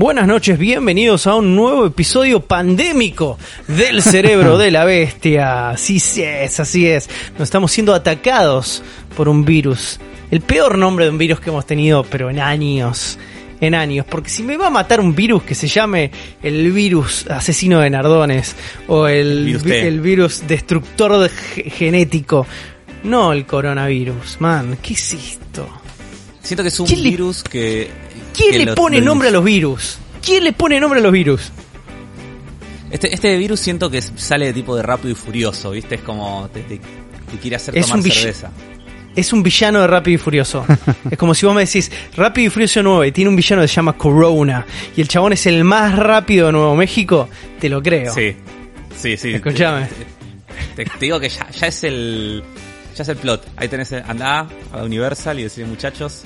Buenas noches, bienvenidos a un nuevo episodio pandémico del cerebro de la bestia. Así es, así es. Nos estamos siendo atacados por un virus. El peor nombre de un virus que hemos tenido, pero en años. En años. Porque si me va a matar un virus que se llame el virus asesino de Nardones o el, Virus vi- T. el virus destructor de ge- genético, no el coronavirus, man. ¿Qué es esto? Siento que es un ¿Quién le- virus que. ¿Quién le pone nombre a los virus? ¿Quién le pone nombre a los virus? Este, este virus siento que sale de tipo de rápido y furioso, ¿viste? Es como. Te, te- te quiere hacer Es tomar un cerveza. Es un villano de Rápido y Furioso. es como si vos me decís, Rápido y Furioso 9 y tiene un villano que se llama Corona y el chabón es el más rápido de Nuevo México, te lo creo. Sí. Sí, sí. Escuchame. Te, te digo que ya, ya es el. Ya es el plot. Ahí tenés. Andá a Universal y decirle, muchachos.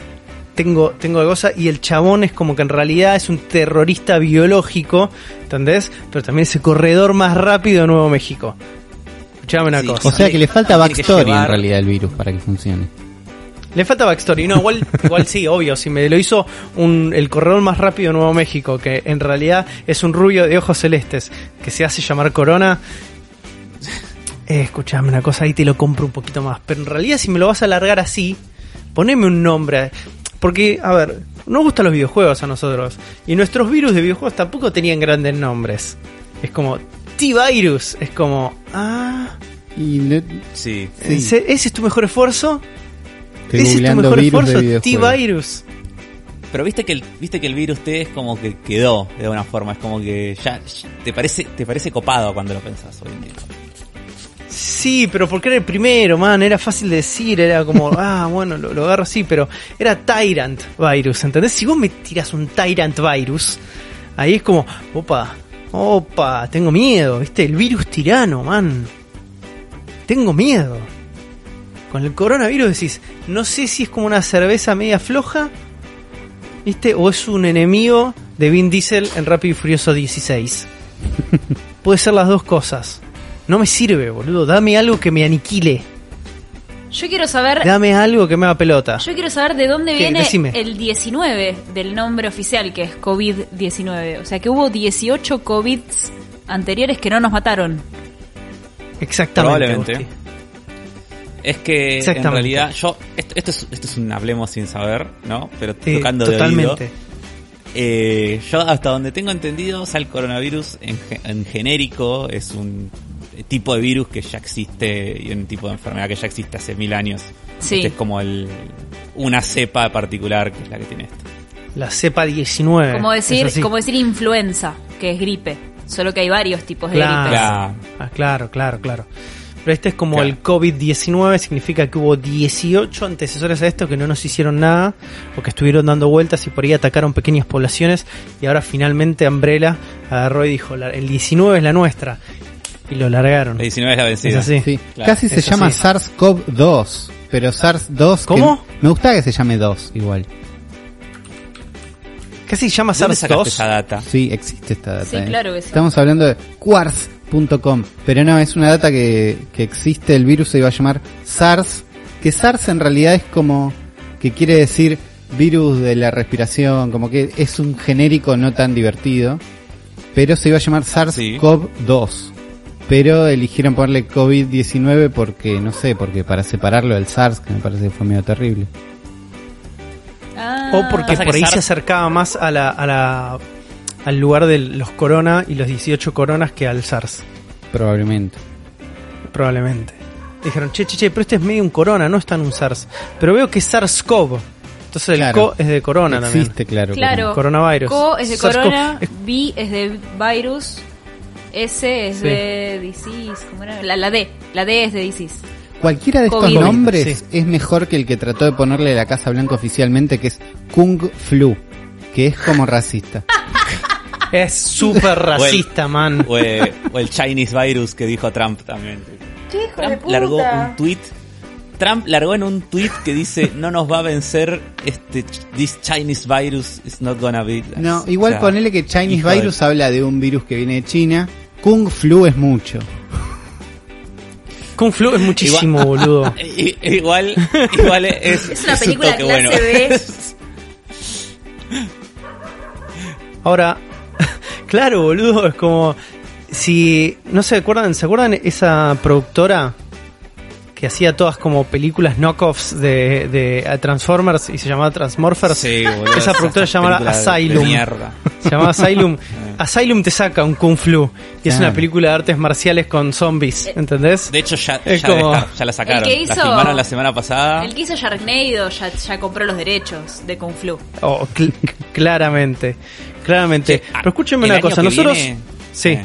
Tengo, tengo de cosa y el chabón es como que en realidad es un terrorista biológico, ¿entendés? Pero también es el corredor más rápido de Nuevo México. Escuchame una Sí. cosa. O sea que le falta backstory en realidad al virus para que funcione. Le falta backstory, no, igual, igual sí, obvio, si me lo hizo un, el corredor más rápido de Nuevo México, que en realidad es un rubio de ojos celestes, que se hace llamar Corona. Eh, escuchame una cosa, ahí te lo compro un poquito más. Pero en realidad si me lo vas a alargar así, poneme un nombre. Porque, a ver, nos gustan los videojuegos a nosotros. Y nuestros virus de videojuegos tampoco tenían grandes nombres. Es como T-Virus, es como... Ah, Y le- Sí. Sí. ¿ese ¿ese es tu mejor esfuerzo? estoy ¿Ese es tu mejor virus esfuerzo? de videojuegos. T-Virus. Pero viste que el, viste que el virus T es como que quedó de alguna forma. Es como que ya. Te parece, te parece copado cuando lo pensás hoy en día. Sí, pero porque era el primero, man, era fácil de decir, era como, ah, bueno, lo, lo agarro así, pero era Tyrant Virus, ¿entendés? Si vos me tiras un Tyrant Virus, ahí es como, opa, opa, tengo miedo, ¿viste? El virus tirano, man. Tengo miedo. Con el coronavirus decís, no sé si es como una cerveza media floja, ¿viste? O es un enemigo de Vin Diesel en Rápido y Furioso 16. Puede ser las dos cosas. No me sirve, boludo. Dame algo que me aniquile. Yo quiero saber, Dame algo que me haga pelota. yo quiero saber de dónde ¿Qué? viene Decime. el 19 del nombre oficial que es COVID-19. O sea que hubo 18 COVIDs anteriores que no nos mataron. Exactamente. Probablemente. Es que en Exactamente. realidad yo esto, esto es esto es un hablemos sin saber, ¿no? Pero Sí, tocando de totalmente. oído. Eh, yo hasta donde tengo entendido, o sea, el coronavirus en genérico es un tipo de virus que ya existe y un tipo de enfermedad que ya existe hace mil años. Sí. Este es como el una cepa particular que es la que tiene esto. La cepa 19. Como decir, como decir influenza, que es gripe. Solo que hay varios tipos de Claro. gripes. Claro. Ah, claro, claro, claro. Pero este es como Claro. el COVID-19, significa que hubo 18 antecesores a esto que no nos hicieron nada, o que estuvieron dando vueltas y por ahí atacaron pequeñas poblaciones, y ahora finalmente Umbrella agarró y dijo, "La- el 19 es la nuestra, y lo largaron. La 19 es la vencida. Es así. Sí. Claro, Casi se llama así. SARS-CoV-2, pero SARS-2... que- ¿Cómo? Me gusta que se llame 2 igual. Casi se llama ¿Dónde sacaste SARS-2. esa data? Sí, existe esta data. Sí, ¿eh? claro que sí. Estamos hablando de quartz.com, pero no, es una data que, que existe, el virus se iba a llamar SARS, que SARS en realidad es como que quiere decir virus de la respiración, como que es un genérico no tan divertido, pero se iba a llamar SARS-CoV-2. Pero eligieron ponerle COVID-19 porque, no sé, porque para separarlo del SARS, que me parece que fue medio terrible. Ah. O porque por ahí SARS- se acercaba más a la, a la, al lugar de los corona y los 18 coronas que al SARS, Probablemente. probablemente. Dijeron, che, che, che, pero este es medio un corona, no es tan un SARS. Pero veo que es SARS-CoV. Entonces el Claro. CO es de corona también. Existe, claro. Claro. Coronavirus. Co es de corona, Es- B es de virus, S es Sí. de disease, ¿cómo era? La, la D, la D es de disease. Cualquiera de estos COVID. nombres Sí. es mejor que el que trató de ponerle la Casa Blanca oficialmente, que es Kung Flu, que es como racista. Es súper racista, man. O, o el Chinese virus que dijo Trump también. Trump largó un tweet. Trump largó en un tweet que dice no nos va a vencer este this Chinese virus is not gonna be. No, igual O sea, ponele que Chinese hijo de- Virus habla de un virus que viene de China. Kung Flu es mucho. Kung Flu es muchísimo, boludo. Igual, igual es. Es una un película toque clase bueno. B. Ahora, claro, boludo, es como si no se acuerdan, ¿se acuerdan esa productora que hacía todas como películas knockoffs de, de Transformers y se llamaba Transmorphers? Sí, boludo, esa productora se llamaba Asylum. Se llamaba Asylum. Asylum te saca un Kung Flu y es una película de artes marciales con zombies, ¿entendés? De hecho ya, ya, ya la sacaron. El que hizo, la filmaron la semana pasada. El que hizo Sharknado ya, ya compró los derechos de Kung Flu. Oh, cl claramente. Claramente. Pero escúchenme una cosa, nosotros... Viene, sí. eh,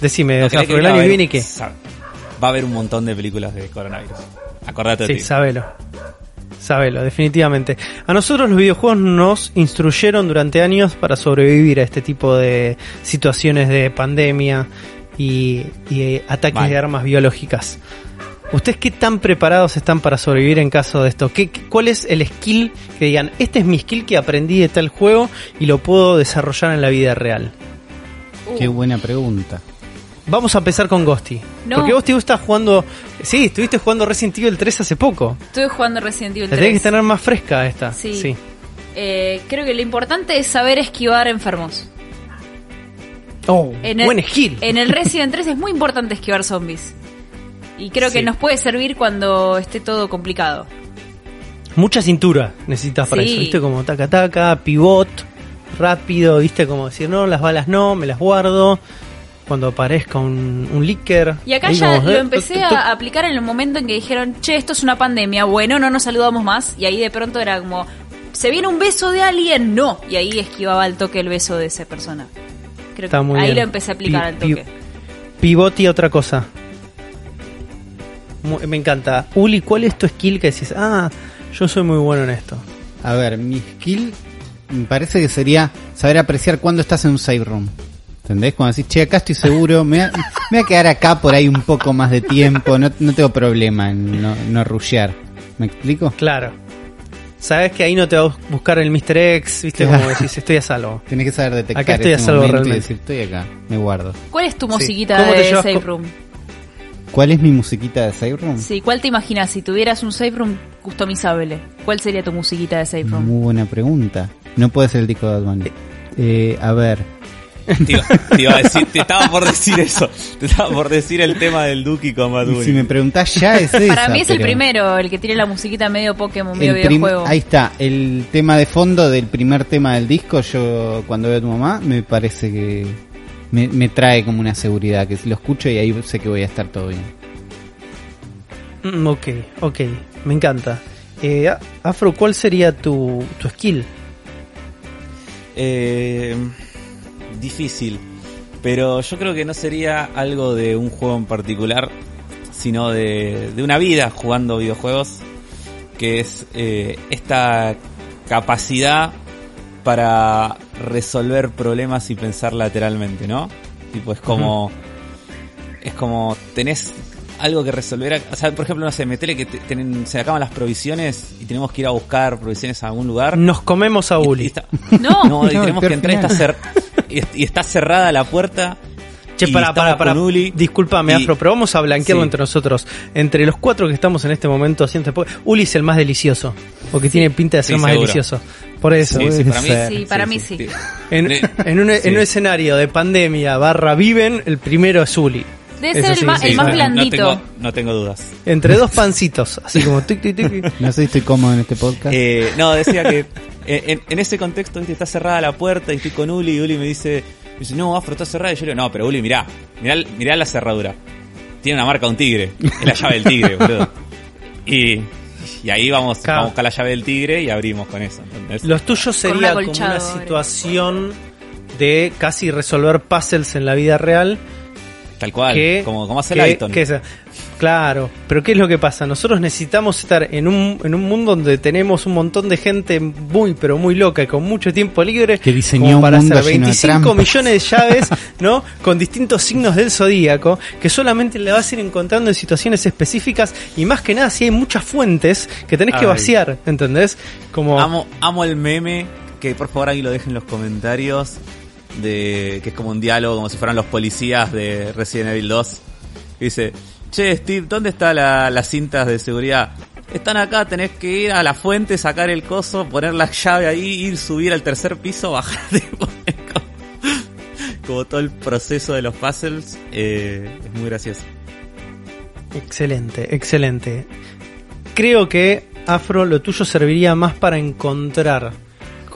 Decime, no, o sea, ¿querés por el año que viene, ¿qué? Va a haber un montón de películas de coronavirus. Acordate de Sí, ti. sabelo. Sabelo, definitivamente. A nosotros los videojuegos nos instruyeron durante años para sobrevivir a este tipo de situaciones de pandemia y, y, ataques Vale. de armas biológicas. ¿Ustedes qué tan preparados están para sobrevivir en caso de esto? ¿Qué, qué- ¿Cuál es el skill que digan, este es mi skill que aprendí de tal juego y lo puedo desarrollar en la vida real? Uh, Qué buena pregunta. Vamos a empezar con Ghosty. No. Porque Ghosty vos estás jugando... Sí, estuviste jugando Resident Evil 3 hace poco. Estuve jugando Resident Evil La 3. tenés que tener más fresca esta. Sí. sí. Eh, creo que lo importante es saber esquivar enfermos. Oh, En el, buen skill. En el Resident 3 es muy importante esquivar zombies. Y creo que nos puede servir cuando esté todo complicado. Mucha cintura necesitas para Sí. eso, ¿viste? Como taca taca, pivot, rápido, ¿viste? Como decir, no, las balas no, me las guardo. Cuando aparezca un, un leaker. Y acá ya como, lo eh, empecé a aplicar en el momento en que dijeron, che, esto es una pandemia, bueno, no nos saludamos más. Y ahí de pronto era como, ¿se viene un beso de alguien? No. Y ahí esquivaba al toque el beso de esa persona. Creo Está que muy ahí bien. lo empecé a aplicar Pi- al pi- toque. Pivot y otra cosa. Me encanta. Uli, ¿cuál es tu skill que decís? Ah, yo soy muy bueno en esto. A ver, mi skill me parece que sería saber apreciar cuando estás en un save room. ¿Entendés? Cuando decís, che, acá estoy seguro, me, voy a- me voy a quedar acá por ahí un poco más de tiempo, no, no tengo problema en no, no rushear. ¿Me explico? Claro. Sabes que ahí no te va a buscar el Mr. X, ¿viste? Claro. Como decís, estoy a salvo. Tenés que saber detectar Acá estoy a salvo momento y realmente. decir, estoy acá, me guardo. ¿Cuál es tu musiquita ¿Cómo te de con- Room? ¿Cuál es mi musiquita de save room? Sí, ¿cuál te imaginas si tuvieras un Save Room customizable? ¿Cuál sería tu musiquita de Save Room? Muy buena pregunta. No puede ser el disco de Bad Bunny. Eh, a ver, Te, iba, te iba a decir, te estaba por decir eso. Te estaba por decir el tema del Duki con Bad Bunny. si me preguntás ya es esa. Para mí es el pero- primero, el que tiene la musiquita medio Pokémon, medio El videojuego. ahí está, el tema de fondo del primer tema del disco, yo cuando veo a tu mamá, me parece que me, me trae como una seguridad, que lo escucho y ahí sé que voy a estar todo bien. Mm, ok, ok. Me encanta. Eh, Afro, ¿cuál sería tu, tu skill? Eh, difícil. Pero yo creo que no sería algo de un juego en particular, sino de, de una vida jugando videojuegos, que es eh, esta capacidad para resolver problemas y pensar lateralmente, ¿no? Tipo, es como... Es como tenés algo que resolver. O sea, por ejemplo, no sé, metele que te- se acaban las provisiones y tenemos que ir a buscar provisiones a algún lugar. Nos comemos a Uli. y está- No, no, y tenemos que entrar final. cer- y, y está cerrada la puerta. Che, para, para, para. Disculpame, y- Afro, pero vamos a blanquearlo Sí. entre nosotros. Entre los cuatro que estamos en este momento haciendo este Uli es el más delicioso. Porque tiene pinta de ser Sí, más seguro. delicioso. Por eso. Sí, para mí. Sí, para mí sí. En, en un, en un escenario de pandemia barra viven, el primero es Uli. Debe Eso ser el, sí, más, sí, el más No- no blandito. tengo, no tengo dudas. Entre dos pancitos, así como tic, tic, tic. No sé si estoy cómodo en este podcast. Eh, no, decía que en, en ese contexto ¿viste? está cerrada la puerta y estoy con Uli y Uli me dice, me dice no, Afro está cerrada. Y yo le digo, no, pero Uli, mirá, mirá, mirá la cerradura. Tiene una marca de un tigre. Es la llave del tigre, boludo. Y, y ahí vamos, Claro. vamos a buscar la llave del tigre y abrimos con eso. ¿entendés? Los tuyos sería como una situación de casi resolver puzzles en la vida real. Tal cual, que, como, como hace que- Lighton. que claro, pero ¿qué es lo que pasa? Nosotros necesitamos estar en un, en un mundo donde tenemos un montón de gente muy, pero muy loca y con mucho tiempo libre. Que diseñó como un para mundo hacer lleno de 25 trampas. millones de llaves, ¿no? Con distintos signos del zodíaco, que solamente le vas a ir encontrando en situaciones específicas y más que nada si hay muchas fuentes que tenés que vaciar, ¿entendés? Como... Amo, amo el meme, que por favor ahí lo dejen en los comentarios, de que es como un diálogo, como si fueran los policías de Resident Evil 2. Que dice, che Steve, ¿dónde están la- las cintas de seguridad? Están acá, tenés que ir a la fuente, sacar el coso, poner la llave ahí, ir, subir al tercer piso, bajar. tipo, es como- como todo el proceso de los puzzles eh, es muy gracioso. Excelente, excelente. Creo que Afro, lo tuyo serviría más para encontrar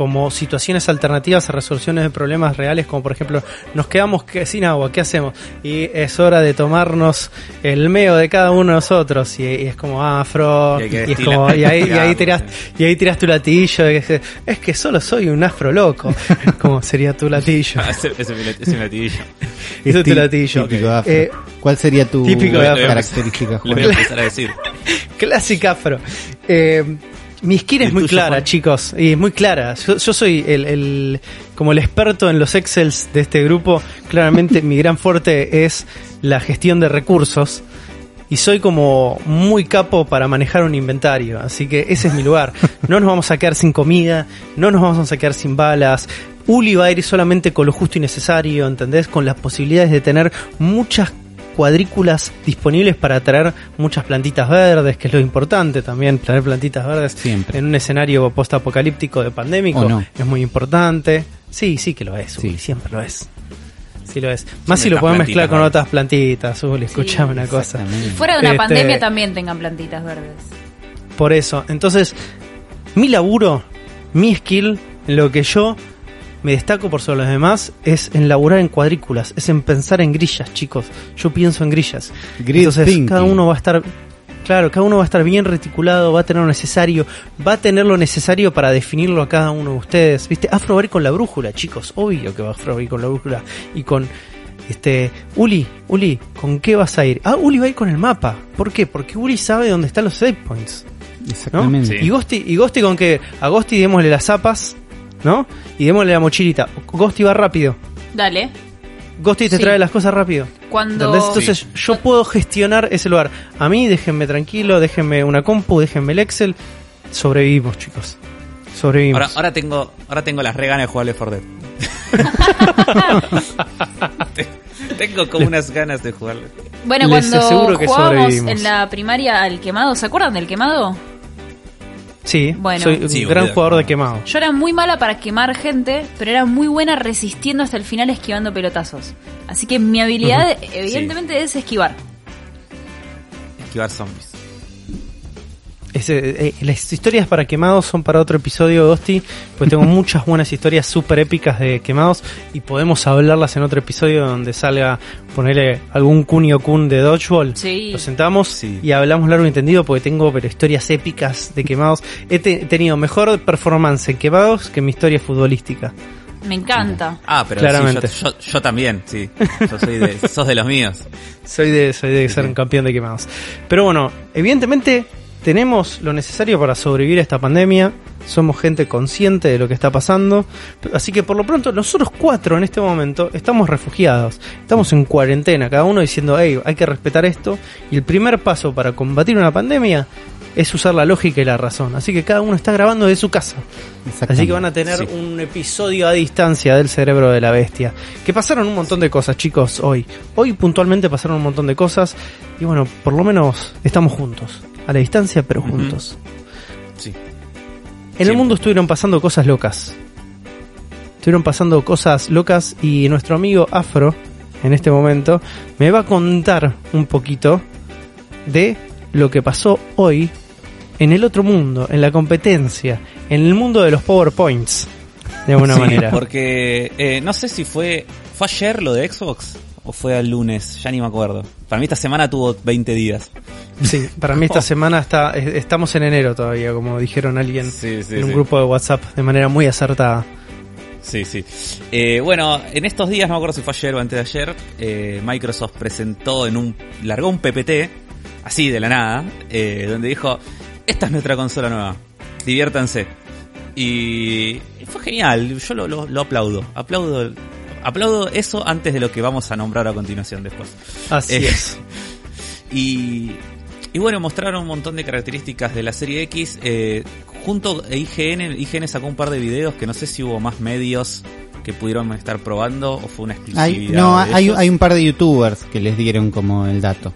como situaciones alternativas a resoluciones de problemas reales, como por ejemplo, nos quedamos sin agua, ¿qué hacemos? Y es hora de tomarnos el meo de cada uno de nosotros, y, es como afro, y, es como, y ahí, y ahí tiras, y ahí tiras tu latillo, es que solo soy un afro loco, como sería tu latillo. ese, ese, es un latillo. Eso es tu latillo. Eh, ¿Cuál sería tu característica? Le voy a empezar a decir. Clásica afro. Eh, mi skill es muy clara, chicos, y es muy clara. Yo, soy el, como el experto en los Excels de este grupo. Claramente mi gran fuerte es la gestión de recursos y soy como muy capo para manejar un inventario, así que ese es mi lugar. No nos vamos a quedar sin comida, no nos vamos a quedar sin balas. Uli va a ir solamente con lo justo y necesario, ¿entendés? Con las posibilidades de tener muchas cuadrículas disponibles para traer muchas plantitas verdes, que es lo importante también, traer plantitas verdes Siempre. en un escenario post-apocalíptico de pandémico es muy importante. Sí, sí que lo es, siempre lo es. Sí lo es. Más si lo pueden mezclar con otras plantitas, Uli, escuchame una cosa. Fuera de una este, pandemia también tengan plantitas verdes. Por eso, entonces, mi laburo, mi skill, lo que yo me destaco por sobre los demás es en laburar en cuadrículas, es en pensar en grillas, chicos. Yo pienso en grillas. Entonces, cada uno va a estar Claro, cada uno va a estar bien reticulado, va a tener lo necesario, va a tener lo necesario para definirlo a cada uno de ustedes. ¿Viste? Afro va a ir con la brújula, chicos. Obvio que va Afro a ir con la brújula. Y con este. Uli, Uli, ¿con qué vas a ir? Ah, Uli va a ir con el mapa. ¿Por qué? Porque Uli sabe dónde están los save points. Exactamente. Y Gosti, y Gosti con que a Gosti démosle las zapas ¿no? Y démosle la mochilita. Ghosty va rápido. Dale. Ghosty te trae las cosas rápido. Cuando... Entonces yo puedo gestionar ese lugar. A mí déjenme tranquilo, déjenme una compu, déjenme el Excel. Sobrevivimos, chicos. Sobrevivimos. Ahora, ahora tengo ahora tengo las reganas de jugarle for Dead. tengo como unas ganas de jugarle. Bueno, cuando jugábamos en la primaria al quemado, ¿se acuerdan del quemado? Sí, bueno, soy un gran jugador de quemado. Yo era muy mala para quemar gente, pero era muy buena resistiendo hasta el final esquivando pelotazos. Así que mi habilidad, evidentemente, es esquivar. Esquivar zombies. Eh, las historias para quemados son para otro episodio, Dosti, porque tengo muchas buenas historias súper épicas de quemados y podemos hablarlas en otro episodio donde salga ponerle algún Kunio Kun de Dodgeball. Sí. Lo sentamos y hablamos largo y entendido porque tengo pero historias épicas de quemados. He tenido mejor performance en quemados que mi historia futbolística. Me encanta. Ah, pero Claramente. yo, también, sí. Yo soy de, sos de los míos. Soy de, soy de ser un campeón de quemados. Pero bueno, evidentemente tenemos lo necesario para sobrevivir a esta pandemia, somos gente consciente de lo que está pasando, así que por lo pronto nosotros cuatro en este momento estamos refugiados, estamos en cuarentena, cada uno diciendo, hey, hay que respetar esto, y el primer paso para combatir una pandemia es usar la lógica y la razón, así que cada uno está grabando de su casa, así que van a tener un episodio a distancia del cerebro de la bestia, que pasaron un montón de cosas chicos hoy, hoy puntualmente pasaron un montón de cosas, y bueno, por lo menos estamos juntos a la distancia, pero juntos. Sí. En el mundo estuvieron pasando cosas locas. Estuvieron pasando cosas locas y nuestro amigo Afro, en este momento, me va a contar un poquito de lo que pasó hoy en el otro mundo, en la competencia, en el mundo de los PowerPoints, de alguna manera. Porque eh, no sé si fue, fue ayer lo de Xbox o fue el lunes, ya ni me acuerdo. Para mí esta semana tuvo 20 días. Sí, para mí esta semana está estamos en enero todavía, como dijeron alguien en un grupo de WhatsApp de manera muy acertada. Sí, sí. Eh, bueno, en estos días, no me acuerdo si fue ayer o antes de ayer, eh, Microsoft presentó en un, largó un PPT, así de la nada, eh, donde dijo, esta es nuestra consola nueva, diviértanse. Y fue genial, yo lo, lo aplaudo, aplaudo aplaudo eso antes de lo que vamos a nombrar a continuación después. Así eh, es. Y, y bueno, mostraron un montón de características de la serie X. Eh, junto a IGN, IGN sacó un par de videos que no sé si hubo más medios que pudieron estar probando o fue una exclusividad. Hay, no, hay, hay, un par de youtubers que les dieron como el dato.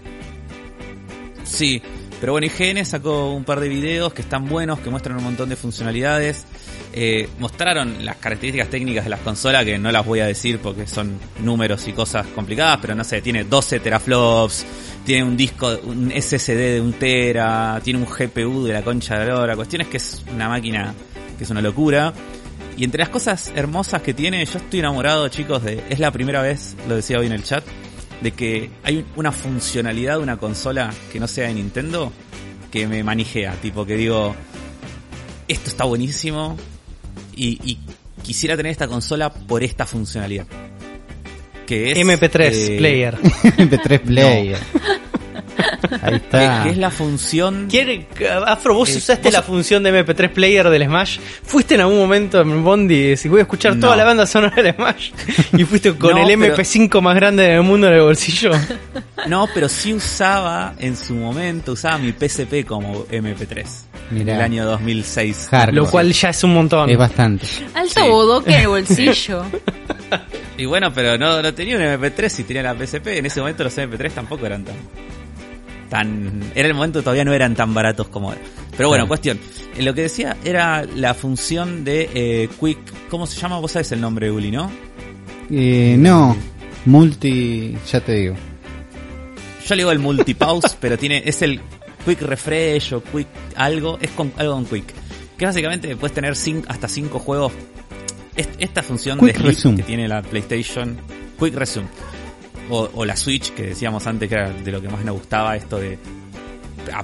Sí, Pero bueno, IGN sacó un par de videos que están buenos, que muestran un montón de funcionalidades. Eh, mostraron las características técnicas de las consolas, que no las voy a decir porque son números y cosas complicadas, pero no sé, tiene 12 teraflops, tiene un disco, un SSD de un tera, tiene un GPU de la concha de la Cuestión es que es una máquina que es una locura. Y entre las cosas hermosas que tiene, yo estoy enamorado, chicos, de. Es la primera vez, lo decía hoy en el chat, de que hay una funcionalidad de una consola que no sea de Nintendo que me manijea. Tipo, que digo, esto está buenísimo y, quisiera tener esta consola por esta funcionalidad. Que es. MP3 eh, Player. MP3 Player. Ahí está. Que, es la función. ¿Quiere, Afro, vos eh, usaste la función de MP3 Player del Smash. ¿Fuiste en algún momento en Bondi y voy a escuchar toda la banda sonora del Smash? ¿Y fuiste con el MP5 más grande del mundo en el bolsillo? No, pero sí usaba en su momento, usaba mi PSP como MP3. En el año 2006. Lo cual ya es un montón. Es bastante. Alto sí. bodoque en el bolsillo. Y bueno, pero no, no tenía un MP3 y tenía la PSP. En ese momento los MP3 tampoco eran tan tan. Era el momento todavía no eran tan baratos como ahora. Pero bueno, cuestión. Eh, lo que decía era la función de eh, Quick. ¿Cómo se llama? Vos sabés el nombre, Uli, ¿no? Eh, no. Multi. Ya te digo. Yo le digo el multipause, pero tiene. Es el Quick Refresh o Quick algo. Es con algo con Quick. Que básicamente puedes tener hasta 5 juegos. Esta función de que tiene la PlayStation. Quick Resume o, la Switch, que decíamos antes que era de lo que más me gustaba, esto de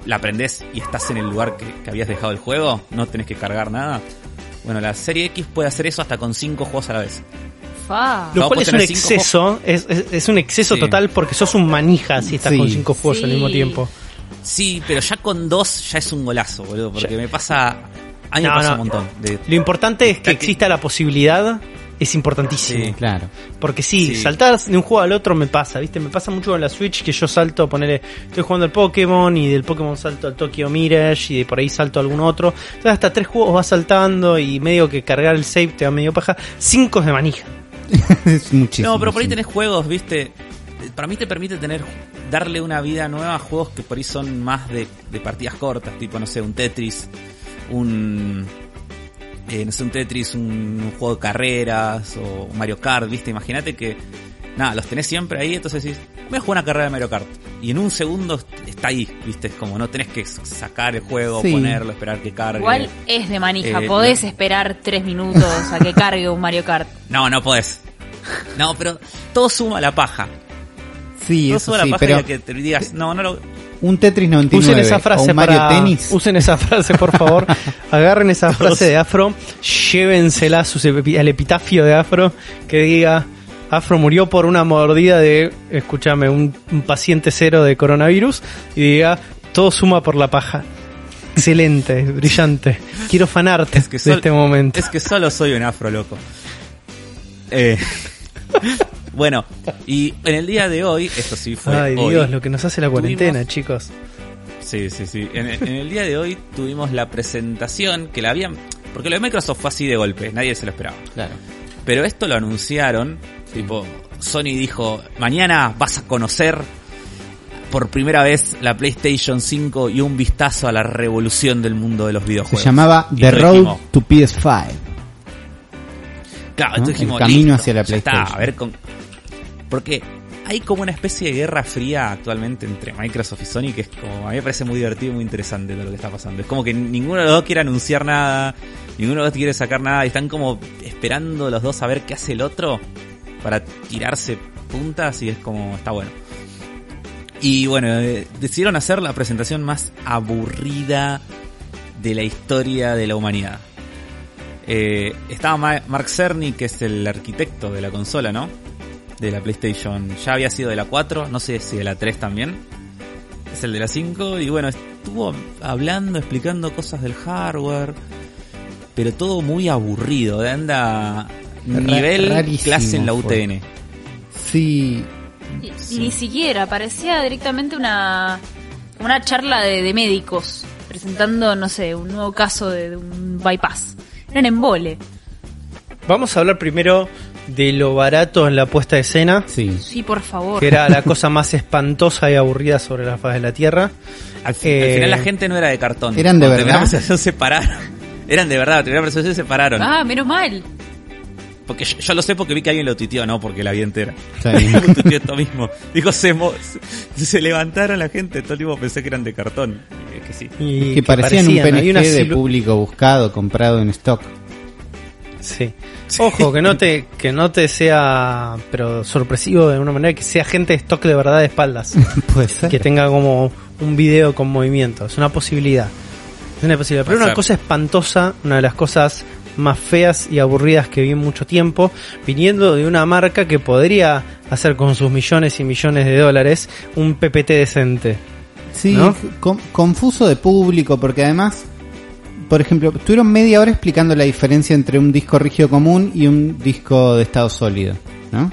la aprendés y estás en el lugar que, habías dejado el juego, no tenés que cargar nada. Bueno, la serie X puede hacer eso hasta con 5 juegos a la vez. Lo cual es un exceso, es, es, un exceso total porque sos un manija si estás con 5 juegos al mismo tiempo. Sí, pero ya con 2 ya es un golazo, boludo, porque me pasa... A mí me pasa un montón. Lo importante es que exista la posibilidad es importantísimo. claro. Porque sí, saltar de un juego al otro me pasa, ¿viste? Me pasa mucho con la Switch que yo salto, ponerle, estoy jugando al Pokémon y del Pokémon salto al Tokyo Mirage y de por ahí salto a algún otro. Entonces hasta tres juegos vas saltando y medio que cargar el save te da medio paja. Cinco es de manija. es muchísimo. No, pero por ahí tenés juegos, ¿viste? Para mí te permite tener darle una vida nueva a juegos que por ahí son más de, de partidas cortas, tipo, no sé, un Tetris, un eh, no sé, un Tetris, un, juego de carreras o un Mario Kart, ¿viste? Imagínate que, nada, los tenés siempre ahí, entonces decís, voy a jugar una carrera de Mario Kart. Y en un segundo está ahí, ¿viste? Es como no tenés que sacar el juego, ponerlo, esperar que cargue. Igual es de manija, eh, podés esperar tres minutos a que cargue un Mario Kart. No, no podés. No, pero todo suma la paja. Sí, todo suma la paja pero... que te digas, no, no lo un Tetris 99 usen esa frase Mario Tennis. Usen esa frase, por favor. Agarren esa frase de Afro, llévensela al epitafio de Afro que diga Afro murió por una mordida de, escúchame, un, paciente cero de coronavirus y diga todo suma por la paja. Excelente, brillante. Quiero fanarte es que de este momento. Es que solo soy un afro loco. Eh, bueno, y en el día de hoy, esto sí fue. Ay, Dios, lo que nos hace la cuarentena, chicos. Sí, sí, sí. En, el día de hoy tuvimos la presentación que la habían. Porque lo de Microsoft fue así de golpe, nadie se lo esperaba. Claro. Pero esto lo anunciaron, tipo, Sony dijo: Mañana vas a conocer por primera vez la PlayStation 5 y un vistazo a la revolución del mundo de los videojuegos. Se llamaba The Road to PS5. Claro, entonces dijimos, el camino hacia la PlayStation. a ver con, porque hay como una especie de guerra fría actualmente entre Microsoft y Sony que es como, a mí me parece muy divertido y muy interesante todo lo que está pasando. Es como que ninguno de los dos quiere anunciar nada, ninguno de los dos quiere sacar nada y están como esperando los dos a ver qué hace el otro para tirarse puntas y es como, está bueno. Y bueno, eh, decidieron hacer la presentación más aburrida de la historia de la humanidad. Eh, estaba Mark Cerny, que es el arquitecto de la consola, ¿no? De la PlayStation. Ya había sido de la 4, no sé si de la 3 también. Es el de la 5 y bueno, estuvo hablando, explicando cosas del hardware, pero todo muy aburrido, de anda nivel clase en la UTN. Sí. Y, ni siquiera, parecía directamente una, una charla de, de médicos presentando, no sé, un nuevo caso de, de un bypass. Era en embole. Vamos a hablar primero de lo barato en la puesta de escena. Sí. Sí, por favor. Que era la cosa más espantosa y aburrida sobre la faz de la Tierra. Al, final la gente no era de cartón. Eran de verdad. se separaron. Eran de verdad, la primera presentación se separaron. Ah, menos mal. Porque yo, lo sé porque vi que alguien lo tuiteó, no porque la vi entera. Sí. esto mismo. Dijo, se, se levantaron la gente, todo el tiempo pensé que eran de cartón. que sí. Y que, parecían, un PNG de público buscado, comprado en stock. Sí. Ojo, que no te, que no te sea, pero sorpresivo de alguna manera, que sea gente de stock de verdad de espaldas. Puede ser. Que tenga como un video con movimiento. Es una posibilidad. Es una posibilidad. Pero una cosa espantosa, una de las cosas más feas y aburridas que vi en mucho tiempo, viniendo de una marca que podría hacer con sus millones y millones de dólares un PPT decente. Sí, confuso de público, porque además, por ejemplo, tuvieron media hora explicando la diferencia entre un disco rígido común y un disco de estado sólido, ¿no?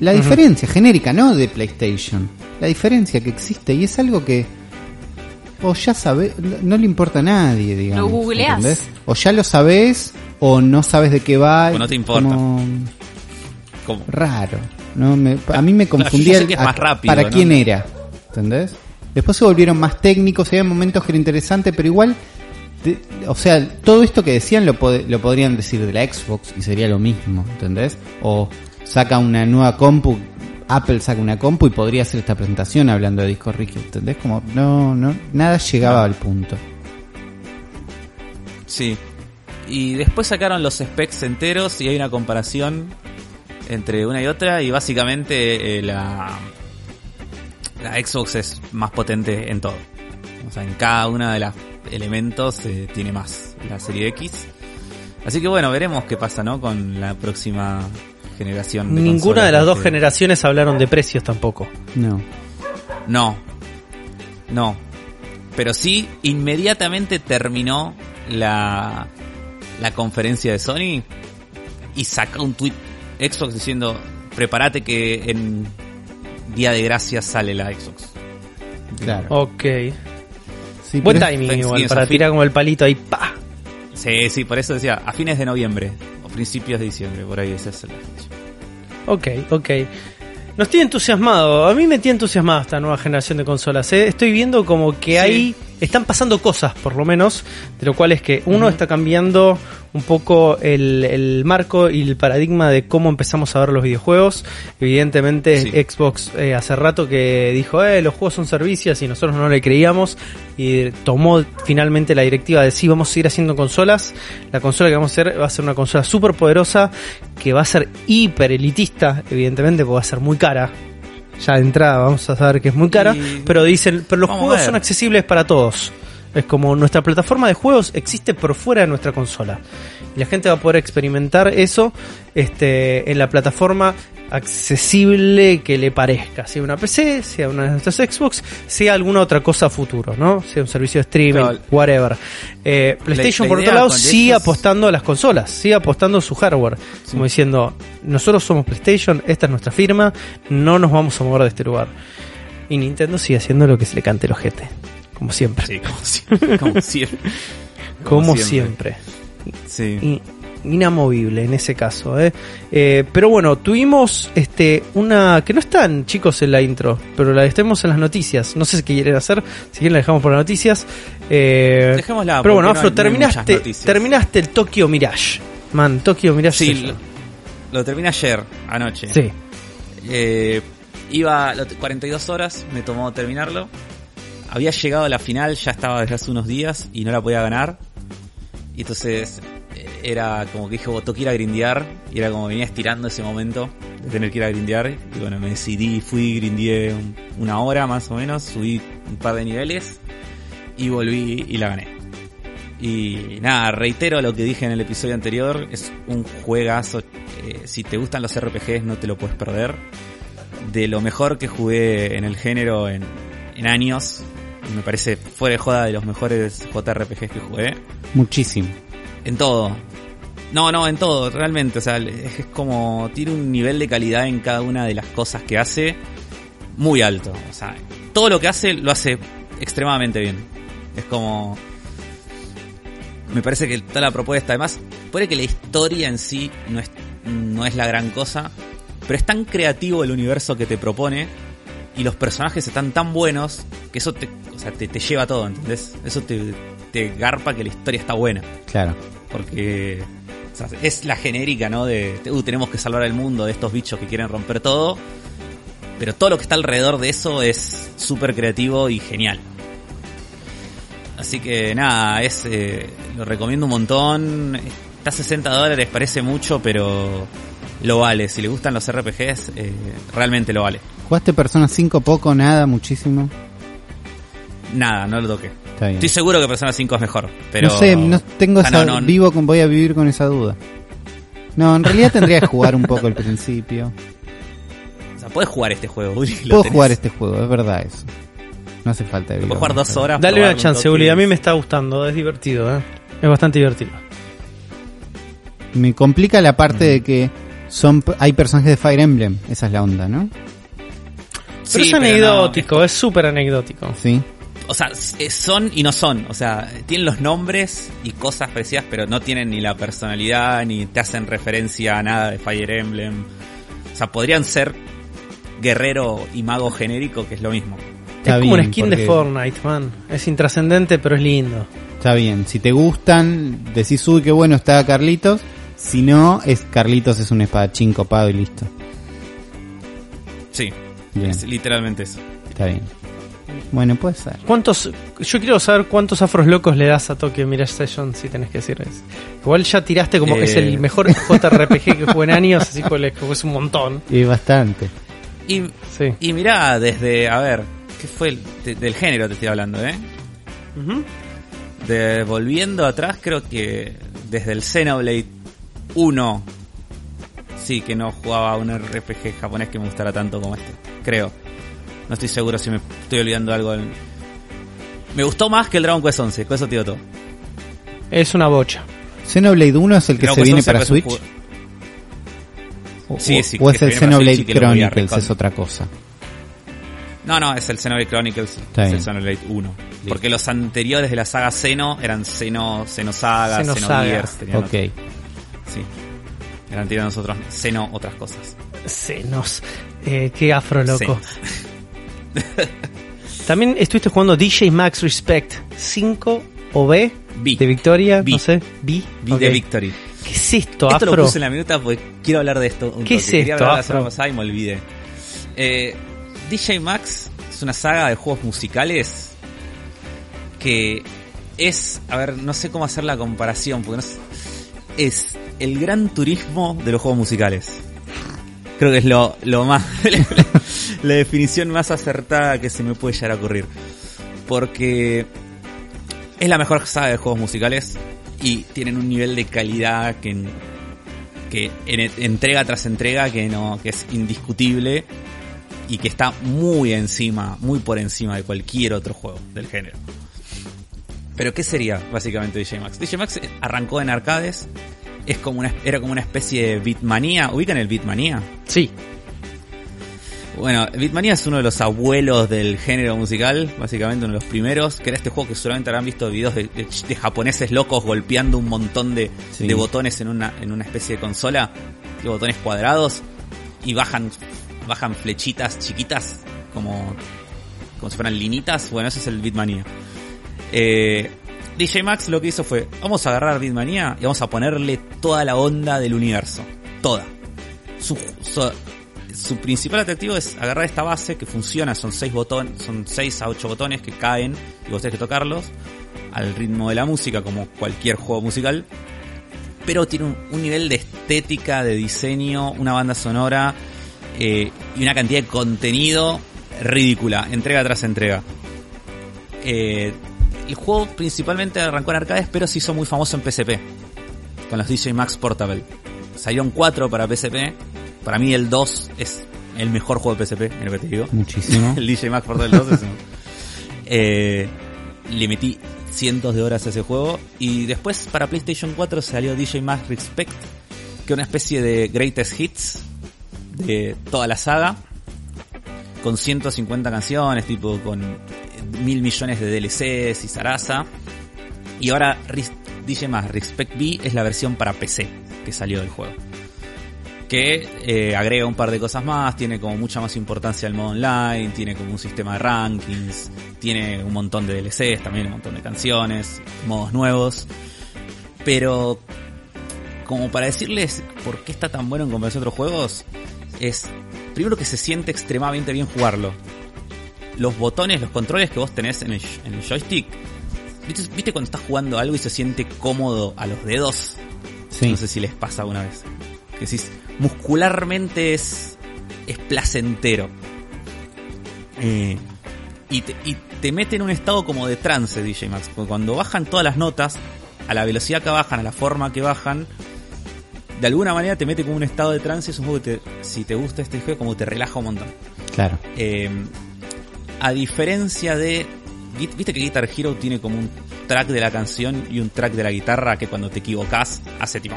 La diferencia genérica, no de PlayStation. La diferencia que existe y es algo que o ya sabes, no le importa a nadie, digamos. Lo googleás. O ya lo sabes, o no sabes de qué va. O no te importa. Como... Raro. ¿no? Me, a mí me confundía para quién era. ¿Entendés? Después se volvieron más técnicos, había momentos que era interesante, pero igual, o sea, todo esto que decían lo, lo podrían decir de la Xbox y sería lo mismo, ¿entendés? O saca una nueva compu Apple saca una compu y podría hacer esta presentación hablando de disco rígido, ¿entendés? Como no, no, nada llegaba al punto. Sí. Y después sacaron los specs enteros y hay una comparación entre una y otra y básicamente eh, la, la Xbox es más potente en todo. O sea, en cada uno de los elementos eh, tiene más la serie X. Así que bueno, veremos qué pasa, ¿no? Con la próxima generación. Ninguna de las dos generaciones hablaron de precios tampoco. No. No. No. Pero sí, inmediatamente terminó la, la conferencia de Sony y sacó un tweet Xbox diciendo, prepárate que en Día de Gracias sale la Xbox. Claro. Ok. Buen timing igual, para tirar como el palito ahí, pa. Sí, sí, por eso decía, a fines de noviembre principios de diciembre, por ahí esa es la fecha. Ok, ok. Nos tiene entusiasmado, a mí me tiene entusiasmado esta nueva generación de consolas. ¿eh? Estoy viendo como que hay, están pasando cosas, por lo menos, de lo cual es que uno está cambiando un poco el, marco y el paradigma de cómo empezamos a ver los videojuegos. Evidentemente, Xbox eh, hace rato que dijo, eh, los juegos son servicios y nosotros no le creíamos y tomó finalmente la directiva de sí, vamos a seguir haciendo consolas. La consola que vamos a hacer va a ser una consola súper poderosa que va a ser hiper elitista, evidentemente, porque va a ser muy cara. Ya de entrada vamos a saber que es muy cara, pero dicen, pero los juegos son accesibles para todos. Es como nuestra plataforma de juegos existe por fuera de nuestra consola. Y la gente va a poder experimentar eso este, en la plataforma accesible que le parezca, sea una PC, sea una de nuestras Xbox, sea alguna otra cosa futuro, ¿no? Sea un servicio de streaming, whatever. Eh, PlayStation, por otro lado, sigue apostando a las consolas, sigue apostando a su hardware, como diciendo, nosotros somos PlayStation, esta es nuestra firma, no nos vamos a mover de este lugar. Y Nintendo sigue haciendo lo que se le cante el ojete, como siempre. Sí, como siempre. Como siempre. como siempre. Sí inamovible en ese caso. ¿eh? ¿eh? pero bueno, tuvimos este una que no están chicos en la intro, pero la dejemos en las noticias. No sé qué quieren hacer, si quieren la dejamos por las noticias. Eh, Dejémosla. Pero bueno, Afro, terminaste, terminaste el Tokyo Mirage. Man, Tokyo Mirage. Sí, lo, terminé ayer, anoche. Sí. Eh, iba 42 horas, me tomó terminarlo. Había llegado a la final, ya estaba desde hace unos días y no la podía ganar. Y entonces era como que dije, tengo que ir a grindear. Y era como venía estirando ese momento de tener que ir a grindear. Y bueno, me decidí, fui, grindeé una hora más o menos, subí un par de niveles y volví y la gané. Y nada, reitero lo que dije en el episodio anterior, es un juegazo. Eh, si te gustan los RPGs no te lo puedes perder. De lo mejor que jugué en el género en, en años. Me parece fuera de joda de los mejores JRPGs que jugué. Muchísimo. En todo. No, no, en todo, realmente. O sea, es como. Tiene un nivel de calidad en cada una de las cosas que hace muy alto. O sea, todo lo que hace lo hace extremadamente bien. Es como. Me parece que está la propuesta. Además, puede que la historia en sí no es no es la gran cosa, pero es tan creativo el universo que te propone y los personajes están tan buenos que eso te, o sea, te, lleva todo, ¿entendés? Eso te, te garpa que la historia está buena. Claro. Porque es la genérica, ¿no? De, uh, tenemos que salvar el mundo de estos bichos que quieren romper todo. Pero todo lo que está alrededor de eso es súper creativo y genial. Así que nada, es eh, lo recomiendo un montón. Está a 60 dólares, parece mucho, pero lo vale. Si le gustan los RPGs, eh, realmente lo vale. ¿Jugaste Persona 5 poco, nada, muchísimo? Nada, no lo toqué. Estoy seguro que Persona 5 es mejor, pero... No sé, no tengo ah, esa... vivo con, voy a vivir con esa duda. No, en realidad tendría que jugar un poco al principio. O sea, puedes jugar este juego, Puedo jugar este juego, es verdad eso. No hace falta Puedes jugar dos horas. Dale una chance, Uli. A mí me está gustando, es divertido, ¿eh? Es bastante divertido. Me complica la parte de que son hay personajes de Fire Emblem, esa es la onda, ¿no? Pero es anecdótico, es súper anecdótico. Sí. O sea, eh, son y no son. O sea, tienen los nombres y cosas parecidas, pero no tienen ni la personalidad, ni te hacen referencia a nada de Fire Emblem. O sea, podrían ser guerrero y mago genérico, que es lo mismo. es como una skin de Fortnite, man. Es intrascendente, pero es lindo. Está bien. Si te gustan, decís, uy, qué bueno está Carlitos. Si no, es Carlitos es un espadachín copado y listo. Sí, es literalmente eso. Está bien. Bueno, puede ser. ¿Cuántos? Yo quiero saber cuántos afros locos le das a Tokyo Mirage Session, si tenés que decir eso. Igual ya tiraste como que es el eh. mejor JRPG que jugué en años, así que es un montón. Y bastante. Y, sí. y mirá, desde, a ver, ¿qué fue del género te estoy hablando, eh? de, volviendo atrás, creo que desde el Xenoblade 1, sí, que no jugaba un RPG japonés que me gustara tanto como este, creo. No estoy seguro si me estoy olvidando algo. Me gustó más que el Dragon Quest 11, con eso te digo todo. Es una bocha. ¿Xenoblade 1 es el que se viene para Switch? O, sí, sí, o es el Xenoblade Chronicles, es otra cosa. No, no, es el Xenoblade Chronicles, es el Xenoblade 1. Porque los anteriores de la saga Xeno eran Xeno, Xenosaga, Xenogears. Ok. Sí. Eran nosotros Xeno otras cosas. Xenos. Eh, qué afro loco. También estuviste jugando DJ Max Respect 5 o B, de Victoria, no sé, B, B de Victory. ¿Qué es esto, Afro? Esto lo puse en la minuta porque quiero hablar de esto. ¿Qué es esto, Afro? y me olvidé. Eh, DJ Max es una saga de juegos musicales que es, a ver, no sé cómo hacer la comparación, porque no es el gran turismo de los juegos musicales. Creo que es lo, lo más, la definición más acertada que se me puede llegar a ocurrir. Porque es la mejor saga de juegos musicales y tienen un nivel de calidad que, que en, entrega tras entrega que no que es indiscutible y que está muy encima, muy por encima de cualquier otro juego del género. Pero ¿qué sería básicamente DJ Max? DJ Max arrancó en arcades es como una, era como una especie de Beatmania. ¿Ubican el Beatmania? Sí. Bueno, Beatmania es uno de los abuelos del género musical, básicamente uno de los primeros, que era este juego que solamente habrán visto videos de, japoneses locos golpeando un montón de, botones en una, en una especie de consola, de botones cuadrados, y bajan, bajan flechitas chiquitas, como, como si fueran linitas. Bueno, ese es el Beatmania. Eh, DJ Max lo que hizo fue, vamos a agarrar Beatmania y vamos a ponerle toda la onda del universo. Toda. Su, su, principal atractivo es agarrar esta base que funciona, son seis botones, son 6 a 8 botones que caen y vos tenés que tocarlos al ritmo de la música como cualquier juego musical. Pero tiene un, nivel de estética, de diseño, una banda sonora eh, y una cantidad de contenido ridícula, entrega tras entrega. Eh, el juego principalmente arrancó en arcades, pero se hizo muy famoso en PSP. Con los DJ Max Portable. Salieron 4 para PSP. Para mí el 2 es el mejor juego de PSP, en lo que te digo. Muchísimo. el DJ Max Portable 2 es eh, Le metí cientos de horas a ese juego. Y después para PlayStation 4 salió DJ Max Respect, que es una especie de greatest hits de toda la saga. Con 150 canciones, tipo con mil millones de DLCs y Sarasa. Y ahora DJ más Respect B es la versión para PC que salió del juego. que eh, agrega un par de cosas más, tiene como mucha más importancia el modo online, tiene como un sistema de rankings, tiene un montón de DLCs, también un montón de canciones, modos nuevos. Pero como para decirles por qué está tan bueno en comparación a otros juegos, es primero que se siente extremadamente bien jugarlo. Los botones, los controles que vos tenés en el, joystick, ¿viste, cuando estás jugando algo y se siente cómodo a los dedos? No sé si les pasa alguna vez. Que decís, muscularmente es, es placentero. Eh, y, te, y te mete en un estado como de trance, DJ Max. Porque cuando bajan todas las notas, a la velocidad que bajan, a la forma que bajan, de alguna manera te mete como un estado de trance. Es un juego que si te gusta este juego, como te relaja un montón. Claro. Eh, a diferencia de. Viste que Guitar Hero tiene como un track de la canción y un track de la guitarra que cuando te equivocas hace tipo.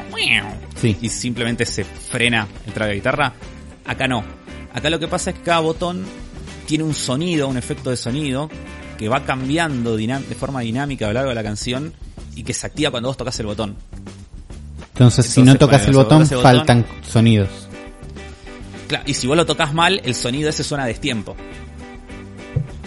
Sí. Y simplemente se frena el track de la guitarra. Acá no. Acá lo que pasa es que cada botón tiene un sonido, un efecto de sonido que va cambiando de forma dinámica a lo largo de la canción y que se activa cuando vos tocas el botón. Entonces, si no tocas el botón, faltan sonidos. Claro, y si vos lo tocas mal, el sonido ese suena a destiempo.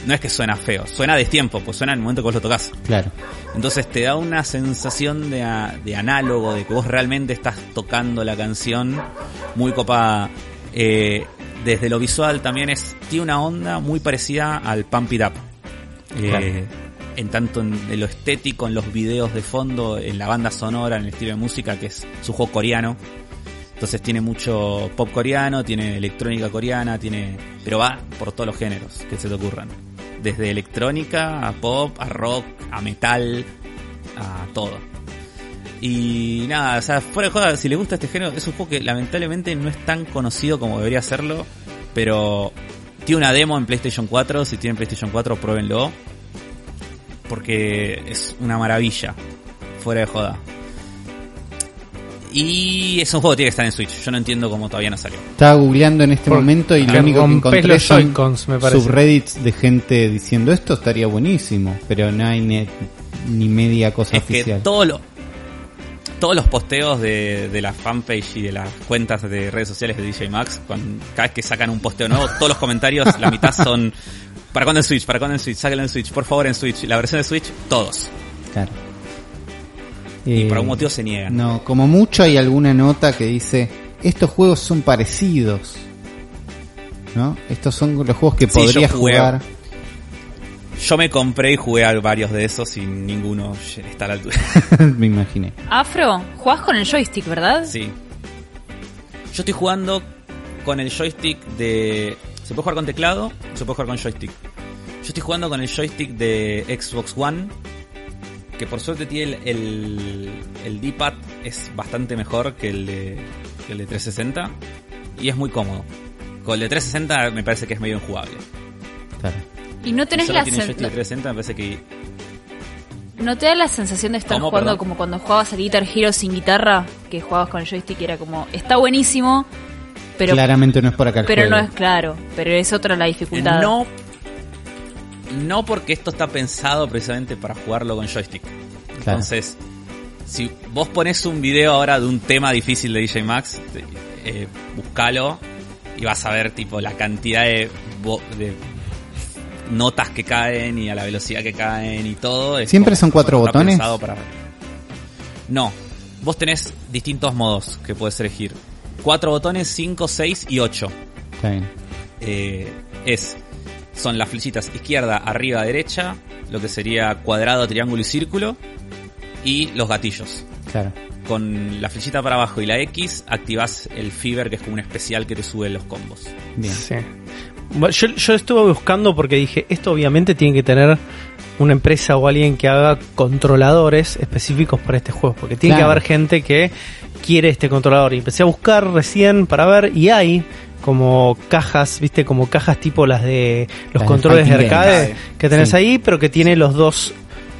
No es que suena feo, suena a destiempo, pues suena en el momento que vos lo tocas. Claro. Entonces te da una sensación de, de análogo, de que vos realmente estás tocando la canción muy copada. Eh, desde lo visual también es tiene una onda muy parecida al Pump It Up. Eh, en tanto en, lo estético, en los videos de fondo, en la banda sonora, en el estilo de música, que es su juego coreano. Entonces tiene mucho pop coreano, tiene electrónica coreana, tiene. pero va por todos los géneros que se te ocurran. Desde electrónica a pop, a rock, a metal, a todo. Y nada, o sea, fuera de joda, si le gusta este género, es un juego que lamentablemente no es tan conocido como debería serlo, pero tiene una demo en PlayStation 4, si tienen PlayStation 4 pruébenlo porque es una maravilla. Fuera de joda. Y es un juego que tiene que estar en Switch. Yo no entiendo cómo todavía no salió. Estaba googleando en este momento y lo único que encontré son subreddits de gente diciendo esto estaría buenísimo, pero no hay ni, media cosa es oficial. Que todo lo, todos los posteos de, de, la fanpage y de las cuentas de redes sociales de DJ Max, cada vez que sacan un posteo nuevo, todos los comentarios, la mitad son ¿Para cuándo en Switch? ¿Para cuándo en Switch? Sáquenlo en Switch, por favor en Switch. La versión de Switch, todos. Claro. Y por algún motivo se niegan. No, como mucho hay alguna nota que dice, estos juegos son parecidos. ¿No? Estos son los juegos que podrías jugar. Yo me compré y jugué a varios de esos y ninguno está a la altura. me imaginé. Afro, jugás con el joystick, ¿verdad? Sí. Yo estoy jugando con el joystick de se puede jugar con teclado, se puede jugar con joystick. Yo estoy jugando con el joystick de Xbox One, que por suerte tiene el, el, D-pad es bastante mejor que el, de, el de 360 y es muy cómodo. Con el de 360 me parece que es medio injugable. Claro. Y no tenés la sensación. de 360 me parece que. ¿No te da la sensación de estar jugando como cuando jugabas al Guitar Hero sin guitarra? Que jugabas con el joystick y era como, está buenísimo, pero, Claramente no es por acá. pero no es claro, pero es otra la dificultad. No, no porque esto está pensado precisamente para jugarlo con joystick. Entonces, si vos pones un video ahora de un tema difícil de DJ Max, eh, buscalo y vas a ver tipo la cantidad de, de notas que caen y a la velocidad que caen y todo. ¿Siempre son cuatro botones? Para... No, vos tenés distintos modos que puedes elegir cuatro botones, 5, 6 y 8. Eh, es, son las flechitas izquierda, arriba, derecha, lo que sería cuadrado, triángulo y círculo, y los gatillos. Claro. Con la flechita para abajo y la X activas el Fiber, que es como un especial que te sube los combos. Bien. Sí. Yo, yo estuve buscando porque dije, esto obviamente tiene que tener una empresa o alguien que haga controladores específicos para este juego, porque tiene que haber gente que quiere este controlador. Y empecé a buscar recién para ver y hay como cajas, viste, como cajas tipo las de los controles de arcade que tenés ahí, pero que tiene los dos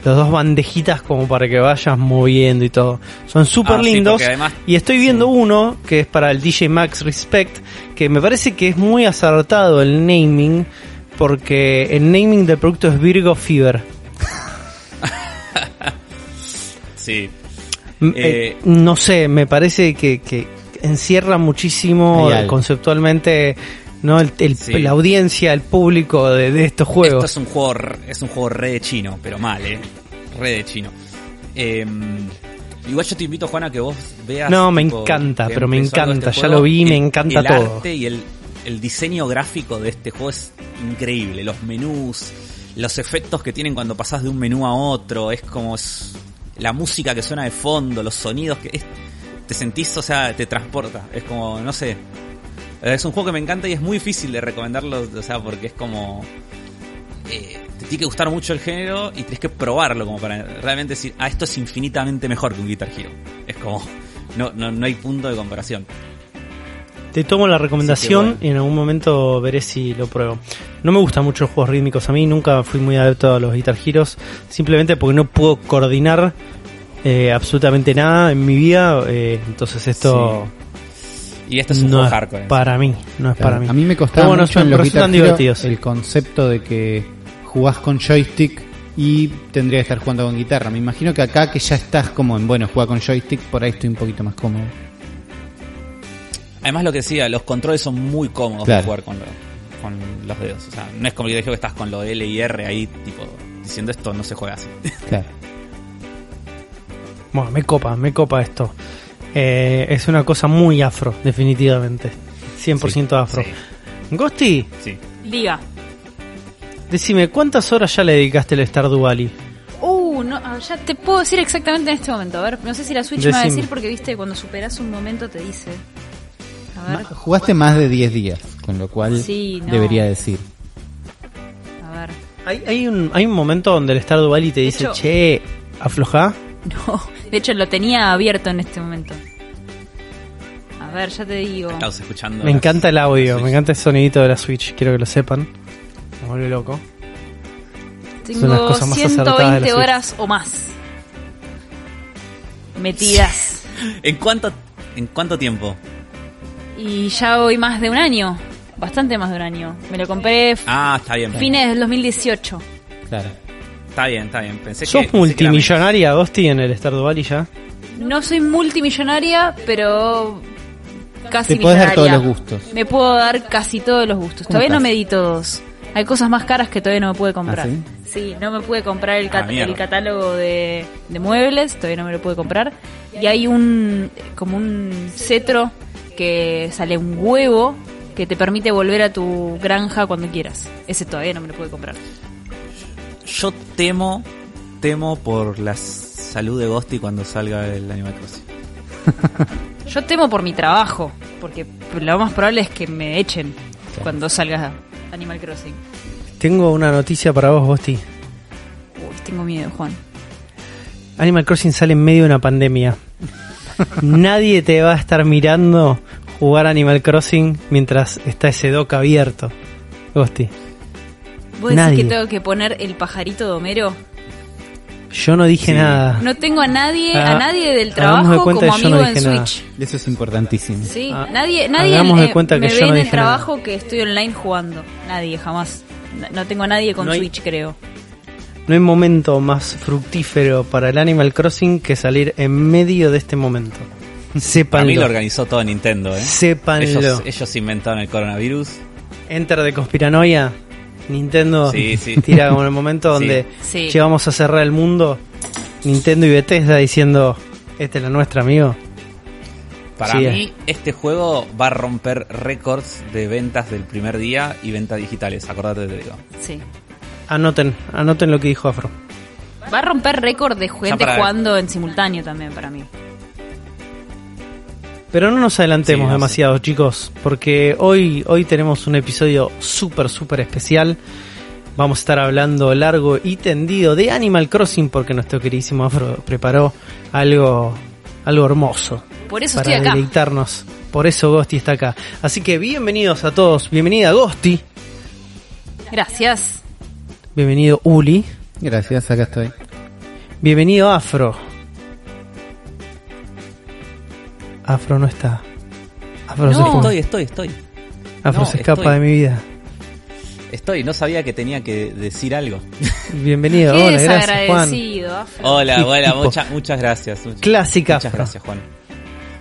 los dos bandejitas como para que vayas moviendo y todo. Son súper ah, lindos. y estoy viendo uno que es para el DJ Max Respect, que me parece que es muy acertado el naming, porque el naming del producto es Virgo Fever. sí, eh, no sé, me parece que, encierra muchísimo conceptualmente no el, la audiencia, el público de, estos juegos. Esto es un juego, es un juego re de chino, pero mal, eh. Re de chino. Em, igual yo te invito, Juana, a que vos veas. No, me encanta, pero me encanta. Este ya lo vi, me encanta el todo. Arte y el, el diseño gráfico de este juego es increíble. Los menús, los efectos que tienen cuando pasas de un menú a otro, es como es, la música que suena de fondo, los sonidos que te sentís, o sea, te transporta. Es como, no sé, es un juego que me encanta y es muy difícil de recomendarlo, o sea, porque es como... Eh, te tiene que gustar mucho el género y tienes que probarlo como para realmente decir, ah, esto es infinitamente mejor que un Guitar Hero. Es como, no, no, no hay punto de comparación. Te tomo la recomendación y en algún momento veré si lo pruebo. No me gustan mucho los juegos rítmicos a mí, nunca fui muy adepto a los Guitar Heroes, simplemente porque no puedo coordinar eh, absolutamente nada en mi vida, eh, entonces esto... Y este es un juego hardcore. Para mí, no es para mí. A mí me costaba mucho en los divertidos. el concepto de que jugás con joystick y tendría que estar jugando con guitarra. Me imagino que acá que ya estás como en, bueno, juega con joystick, por ahí estoy un poquito más cómodo. Además lo que decía, los controles son muy cómodos para jugar con, con los dedos. O sea, no es como que que estás con lo L y R ahí, tipo, diciendo esto no se juega así. Claro. Bueno, me copa, me copa esto. Eh, es una cosa muy afro, definitivamente. 100% afro. Gosti. Sí. Diga. Decime, ¿cuántas horas ya le dedicaste al Stardew Valley? Uh, no, ah, ya te puedo decir exactamente en este momento. A ver, no sé si la Switch me va a decir porque, viste, cuando superas un momento te dice. A ver. Jugaste más de 10 días, con lo cual debería decir. A ver. Hay, hay, un, hay un momento donde el Stardew Valley te dice, che, afloja. No, de hecho lo tenía abierto en este momento. A ver, ya te digo. escuchando. Me encanta el audio, me encanta el sonidito de la Switch, quiero que lo sepan. Me vuelve loco. Tengo 120 horas o más. Metidas. ¿En cuánto, ¿En cuánto tiempo? Y ya voy más de un año. Bastante más de un año. Me lo compré. Ah, está bien. Fines del 2018. Claro. Está bien, está bien. Pensé ¿Sos multimillonaria, Agosti, en el Stardew Valley ya? No soy multimillonaria, pero casi Te puedes dar todos los gustos. Me puedo dar casi todos los gustos. Todavía no me di todos. Hay cosas más caras que todavía no me pude comprar. ¿Ah, sí? no me pude comprar el, ah, el catálogo de, de, muebles, todavía no me lo pude comprar. Y hay un como un cetro que sale un huevo que te permite volver a tu granja cuando quieras. Ese todavía no me lo pude comprar yo temo, temo por la salud de Ghosty cuando salga el Animal Crossing. yo temo por mi trabajo, porque lo más probable es que me echen cuando salga Animal Crossing. Tengo una noticia para vos, Ghosty. Uy, tengo miedo, Juan. Animal Crossing sale en medio de una pandemia. Nadie te va a estar mirando jugar Animal Crossing mientras está ese dock abierto. Ghosty. ¿Vos decís que tengo que poner el pajarito de Homero? Yo no dije nada. No tengo a nadie, a ah, nadie del trabajo como amigo en Switch. Eso es importantísimo. Sí, ah, nadie, nadie eh, cuenta me ve en el trabajo que estoy online jugando. Nadie, jamás. No tengo a nadie con Switch, creo. No hay momento más fructífero para el Animal Crossing que salir en medio de este momento. Sépanlo. A mí lo organizó todo Nintendo, ¿eh? Sépanlo. Ellos, ellos inventaron el coronavirus. Enter de conspiranoia. Nintendo tira como en el momento donde llevamos a cerrar el mundo. Nintendo y Bethesda diciendo, esta es la nuestra, amigo. Para mí, este juego va a romper récords de ventas del primer día y ventas digitales. Acordate, te digo. Sí. Anoten, anoten lo que dijo Afro. Va a romper récord de gente jugando en simultáneo también para mí. Pero no nos adelantemos demasiado, chicos, porque hoy, hoy tenemos un episodio súper, súper especial. Vamos a estar hablando largo y tendido de Animal Crossing porque nuestro queridísimo Afro preparó algo, algo hermoso. Por eso estoy acá. deleitarnos. Por eso Gosti está acá. Así que bienvenidos a todos. Bienvenida Gosti. Gracias. Bienvenido Uli. Gracias, acá estoy. Bienvenido Afro. Afro no está. Afro no, se estoy, estoy, estoy. Afro se escapa de mi vida. Estoy, no sabía que tenía que decir algo. Bienvenido, hola, gracias Juan. Afro. Hola, hola, muchas gracias. Clásica. Muchas gracias Juan.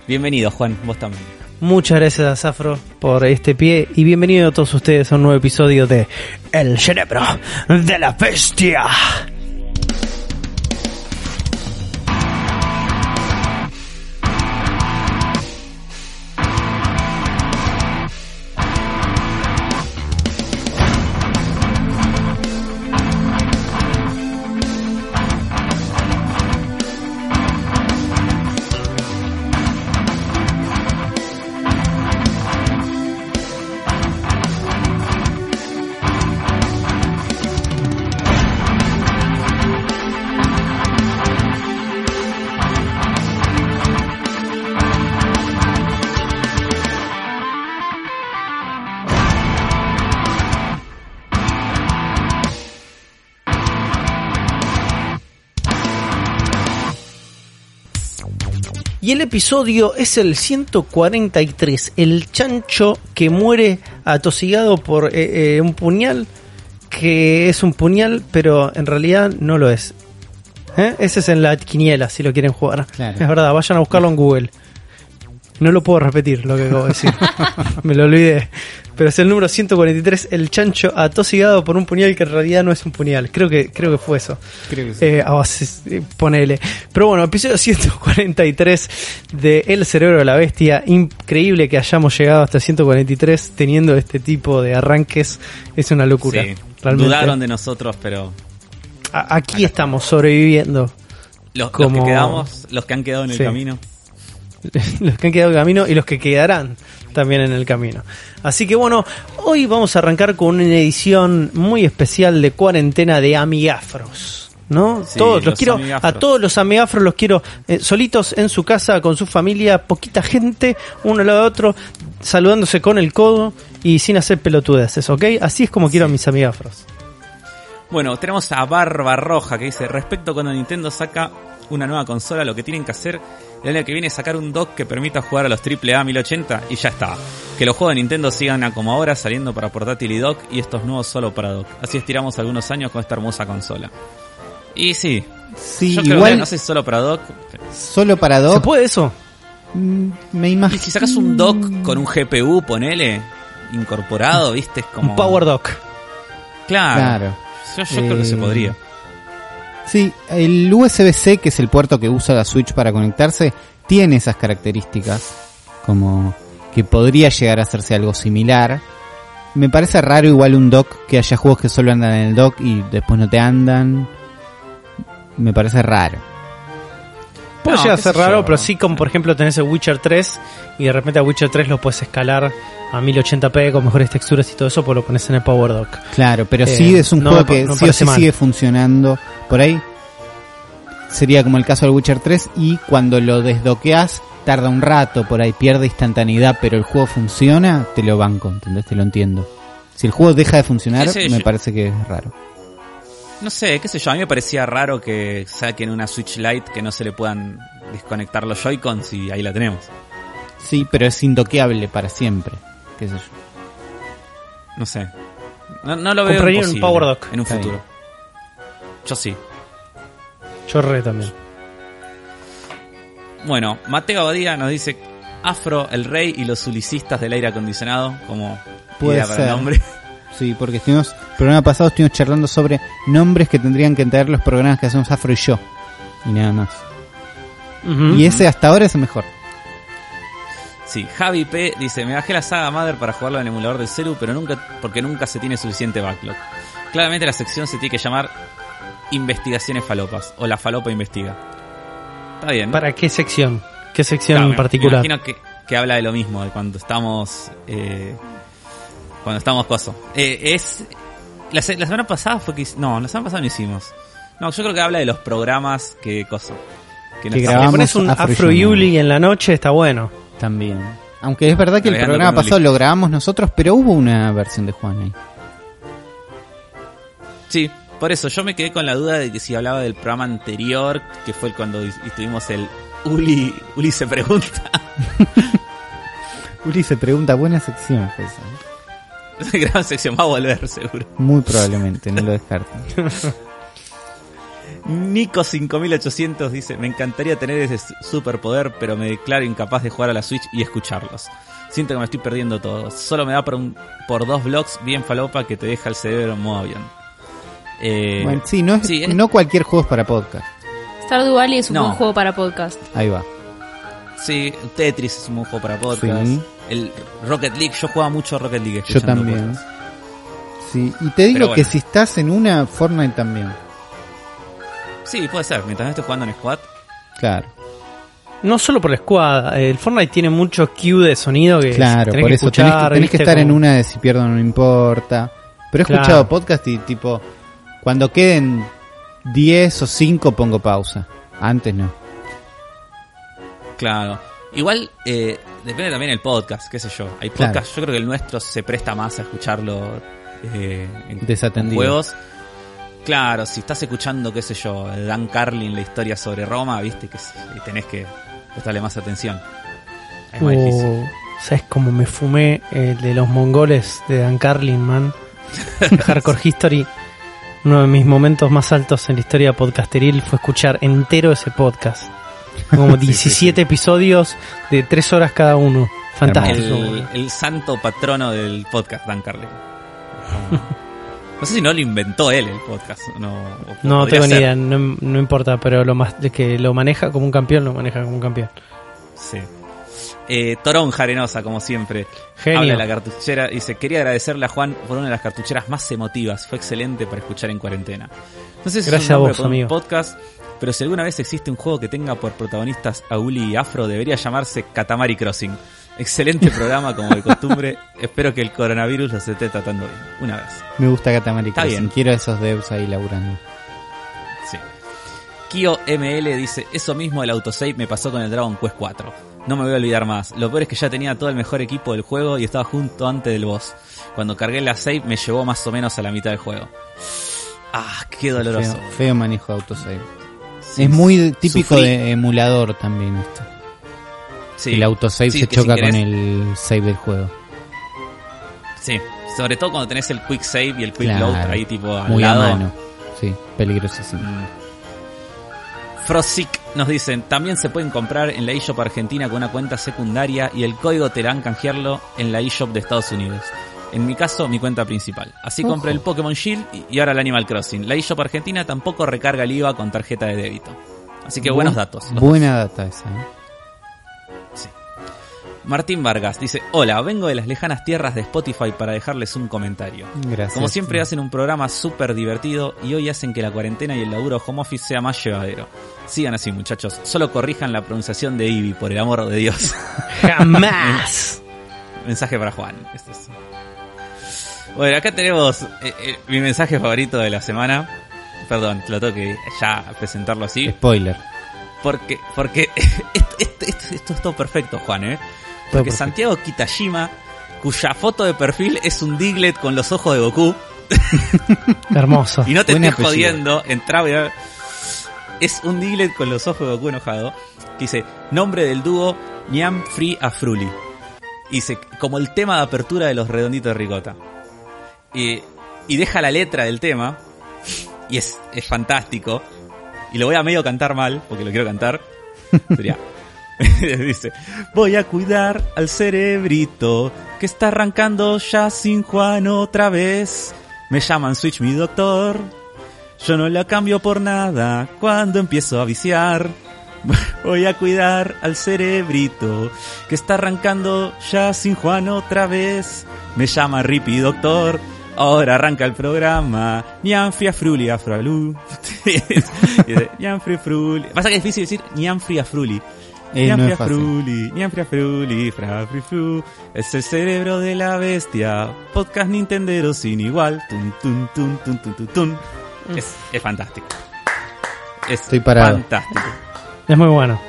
Bienvenido, Juan, vos también. Muchas gracias, Afro, por este pie y bienvenido a todos ustedes a un nuevo episodio de El cerebro de la bestia. Y el episodio es el 143, el chancho que muere atosigado por eh, eh, un puñal, que es un puñal, pero en realidad no lo es. ¿Eh? Ese es en la quiniela, si lo quieren jugar. Es verdad, vayan a buscarlo en Google. No lo puedo repetir lo que acabo de decir. Me lo olvidé. Pero es el número 143, el chancho atosigado por un puñal que en realidad no es un puñal. Creo que, creo que fue eso. Creo que sí. Eh, eh, ponele. Pero bueno, episodio 143 de El cerebro de la bestia. Increíble que hayamos llegado hasta el 143 teniendo este tipo de arranques. Es una locura. Sí. Dudaron de nosotros, pero... aquí estamos sobreviviendo. Los, que quedamos, los que han quedado en el camino. los que han quedado en el camino y los que quedarán también en el camino. Así que bueno, hoy vamos a arrancar con una edición muy especial de cuarentena de amigafros. ¿No? todos los, quiero a todos los amigafros los quiero eh, solitos en su casa con su familia, poquita gente, uno al lado de otro, saludándose con el codo y sin hacer pelotudeces, ¿ok? Así es como quiero a mis amigafros. Bueno, tenemos a Barba Roja que dice, respecto cuando Nintendo saca una nueva consola, lo que tienen que hacer el año que viene sacar un dock que permita jugar a los AAA 1080 y ya está. Que los juegos de Nintendo sigan a como ahora saliendo para portátil y dock y estos nuevos solo para dock. Así estiramos algunos años con esta hermosa consola. Y sí. Sí, igual. no sé solo para dock. Solo para dock. ¿Se puede eso? Mm, me imagino. Si sacas un dock con un GPU, ponele, incorporado, viste, es como. Un Power Dock. Claro. Yo, creo que se eh, podría. Sí, el USB-C, que es el puerto que usa la Switch para conectarse, tiene esas características, como que podría llegar a hacerse algo similar. Me parece raro igual un dock, que haya juegos que solo andan en el dock y después no te andan. Me parece raro. Puede llegar a ser raro, pero sí como por ejemplo tenés el Witcher 3 y de repente a Witcher 3 lo puedes escalar a 1080p con mejores texturas y todo eso, pues lo pones en el Power Dock. Claro, pero sí eh, es un juego que sí o sí sigue funcionando por ahí. Sería como el caso del Witcher 3 y cuando lo desdoqueas tarda un rato por ahí, pierde instantaneidad, pero el juego funciona, te lo banco, ¿entendés? Te lo entiendo. Si el juego deja de funcionar, me parece que es raro. No sé, qué sé yo, a mí me parecía raro que saquen una Switch Lite que no se le puedan desconectar los Joy-Cons y ahí la tenemos. Sí, pero es indoqueable para siempre, qué sé yo. No sé. No, lo veo un Power Dock. en un futuro. Yo sí. Yo re también. Bueno, Mateo Abadía nos dice Afro, el rey y los ulicistas del aire acondicionado, como puede ser. nombre. Sí, porque estuvimos, el programa pasado estuvimos charlando sobre nombres que tendrían que tener los programas que hacemos Afro y yo. Y nada más. Y ese hasta ahora es el mejor. Sí, Javi P dice, me bajé la saga Mother para jugarlo en el emulador del celu, pero nunca, porque nunca se tiene suficiente backlog. Claramente la sección se tiene que llamar Investigaciones Falopas, o la Falopa Investiga. Está bien. ¿Para qué sección? ¿Qué sección en particular? Me imagino que, habla de lo mismo, de cuando estamos... Eh, cuando estamos coso. Eh, es... La, semana pasada fue que... No, la semana pasada no hicimos. No, yo creo que habla de los programas que coso. Que, que grabamos pones un Afro Yuli en la noche, está bueno. También. Aunque es verdad que el programa pasado lo grabamos nosotros, pero hubo una versión de Juan ahí. Sí, por eso yo me quedé con la duda de que si hablaba del programa anterior, que fue cuando estuvimos el Uli, Uli se pregunta. Uli se pregunta, buena sección fue esa. Gran sección, va a volver seguro. Muy probablemente, no lo descarto. Nico5800 dice, me encantaría tener ese superpoder, pero me declaro incapaz de jugar a la Switch y escucharlos. Siento que me estoy perdiendo todo. Solo me da por, un, por dos blogs bien falopa que te deja el cerebro en modo avión. Eh, sí, no, es, no cualquier juego es para podcast. Stardew Valley es un buen juego para podcast. Ahí va. Sí, Tetris es un buen juego para podcast. El Rocket League, yo jugaba mucho Rocket League. Yo también. Sí, y te digo que si estás en una, Fortnite también. Sí, puede ser, mientras no estés jugando en Squad. Claro. No solo por la squad, el Fortnite tiene mucho cue de sonido que claro, por eso tenés que, estar en una de si pierdo no importa. Pero he escuchado podcast y tipo, cuando queden 10 o 5 pongo pausa. Antes no. Claro. Igual eh, depende también el podcast, qué sé yo. Hay podcasts, yo creo que el nuestro se presta más a escucharlo eh, en juegos. Claro, si estás escuchando, qué sé yo, Dan Carlin, la historia sobre Roma, viste que tenés que prestarle más atención. Es más difícil. Uh, ¿Sabes cómo me fumé el de los mongoles de Dan Carlin, man? Hardcore History. Uno de mis momentos más altos en la historia podcasteril fue escuchar entero ese podcast. Como 17 episodios de 3 horas cada uno. Fantástico. El, santo patrono del podcast, Dan Carlin. No sé si no lo inventó él el podcast. No, no tengo ni idea, no, importa, pero lo más que lo maneja como un campeón, lo maneja como un campeón. Sí. Eh, Torón Jarenosa, como siempre. Genio. Habla de la cartuchera. Dice, quería agradecerle a Juan por una de las cartucheras más emotivas. Fue excelente para escuchar en cuarentena. No sé si Gracias a vos, amigo. podcast, pero si alguna vez existe un juego que tenga por protagonistas a Uli y Afro, debería llamarse Katamari Crossing. Excelente programa, como de costumbre. Espero que el coronavirus los esté tratando bien. Una vez. Me gusta Katamari Está. Bien. Quiero esos devs ahí laburando. Sí. Kio ML dice: Eso mismo el autosave me pasó con el Dragon Quest 4. No me voy a olvidar más. Lo peor es que ya tenía todo el mejor equipo del juego y estaba junto antes del boss. Cuando cargué la save me llevó más o menos a la mitad del juego. Ah, qué doloroso. Feo, manejo de autosave. es muy típico de emulador también esto. Sí. El autosave se choca con el save del juego. Sí, sobre todo cuando tenés el quick save y el quick load ahí tipo al muy lado. A mano. Sí, peligrosísimo. Mm. Frosic nos dicen, también se pueden comprar en la eShop Argentina con una cuenta secundaria y el código te harán canjearlo en la eShop de Estados Unidos. En mi caso, mi cuenta principal. Así compré el Pokémon Shield y ahora el Animal Crossing. La eShop Argentina tampoco recarga el IVA con tarjeta de débito. Así que buenos datos. Buena data esa. ¿eh? Martín Vargas dice, hola, vengo de las lejanas tierras de Spotify para dejarles un comentario. Gracias. Como siempre hacen un programa súper divertido y hoy hacen que la cuarentena y el laburo home office sea más llevadero. Sigan así muchachos, solo corrijan la pronunciación de Ivy, por el amor de Dios. Jamás. mensaje para Juan. Este bueno, acá tenemos eh, eh, mi mensaje favorito de la semana. Perdón, lo tengo que ya presentarlo así. Spoiler. Porque, porque esto, esto es todo perfecto, Juan, ¿eh? Porque Santiago Kitashima, cuya foto de perfil es un Diglett con los ojos de Goku. Hermoso. y no te estés jodiendo, entraba Es un Diglett con los ojos de Goku enojado. Que dice, nombre del dúo Niam Free Afruli. Y dice, como el tema de apertura de los redonditos de ricota. Y, y deja la letra del tema. Y es, es fantástico. Y lo voy a medio cantar mal, porque lo quiero cantar. Sería, Dice, voy a cuidar al cerebrito que está arrancando ya sin Juan otra vez. Me llaman Switch mi doctor. Yo no la cambio por nada cuando empiezo a viciar. Voy a cuidar al cerebrito que está arrancando ya sin Juan otra vez. Me llama Rippy Doctor. Ahora arranca el programa. Nianfria Fruli Afralu. Nianfria Fruli. Pasa que es difícil decir Nianfria Fruli. Eh, Nianfria Fruli, Nianfria Fruli, Fra Fru, es el cerebro de la bestia, podcast Nintendero sin igual, tun, tun, tun, tun, tun, tun, Es, es fantástico. Es Estoy parado. fantástico. Es muy bueno.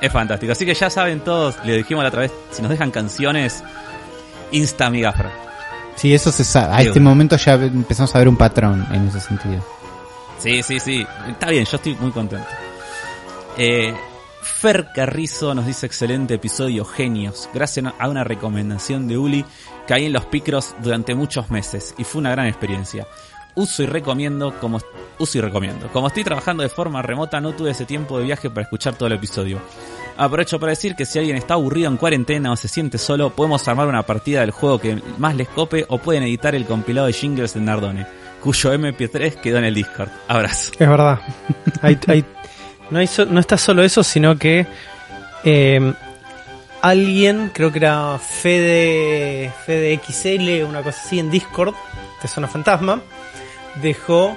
Es fantástico. Así que ya saben todos, le dijimos la otra vez, si nos dejan canciones, Insta Amigafra. Sí, eso se sabe. A este momento ya empezamos a ver un patrón en ese sentido. Sí, sí, sí. Está bien, yo estoy muy contento. Eh, Fer Carrizo nos dice excelente episodio, genios. Gracias a una recomendación de Uli, caí en los picros durante muchos meses y fue una gran experiencia. uso y recomiendo como uso y recomiendo. Como estoy trabajando de forma remota, no tuve ese tiempo de viaje para escuchar todo el episodio. Aprovecho para decir que si alguien está aburrido en cuarentena o se siente solo, podemos armar una partida del juego que más les cope o pueden editar el compilado de jingles de Nardone, cuyo MP3 quedó en el Discord. Abrazo. Es verdad. no, hay no está solo eso, sino que eh, alguien, creo que era Fede, Fede XL, una cosa así en Discord, de Zona Fantasma, dejó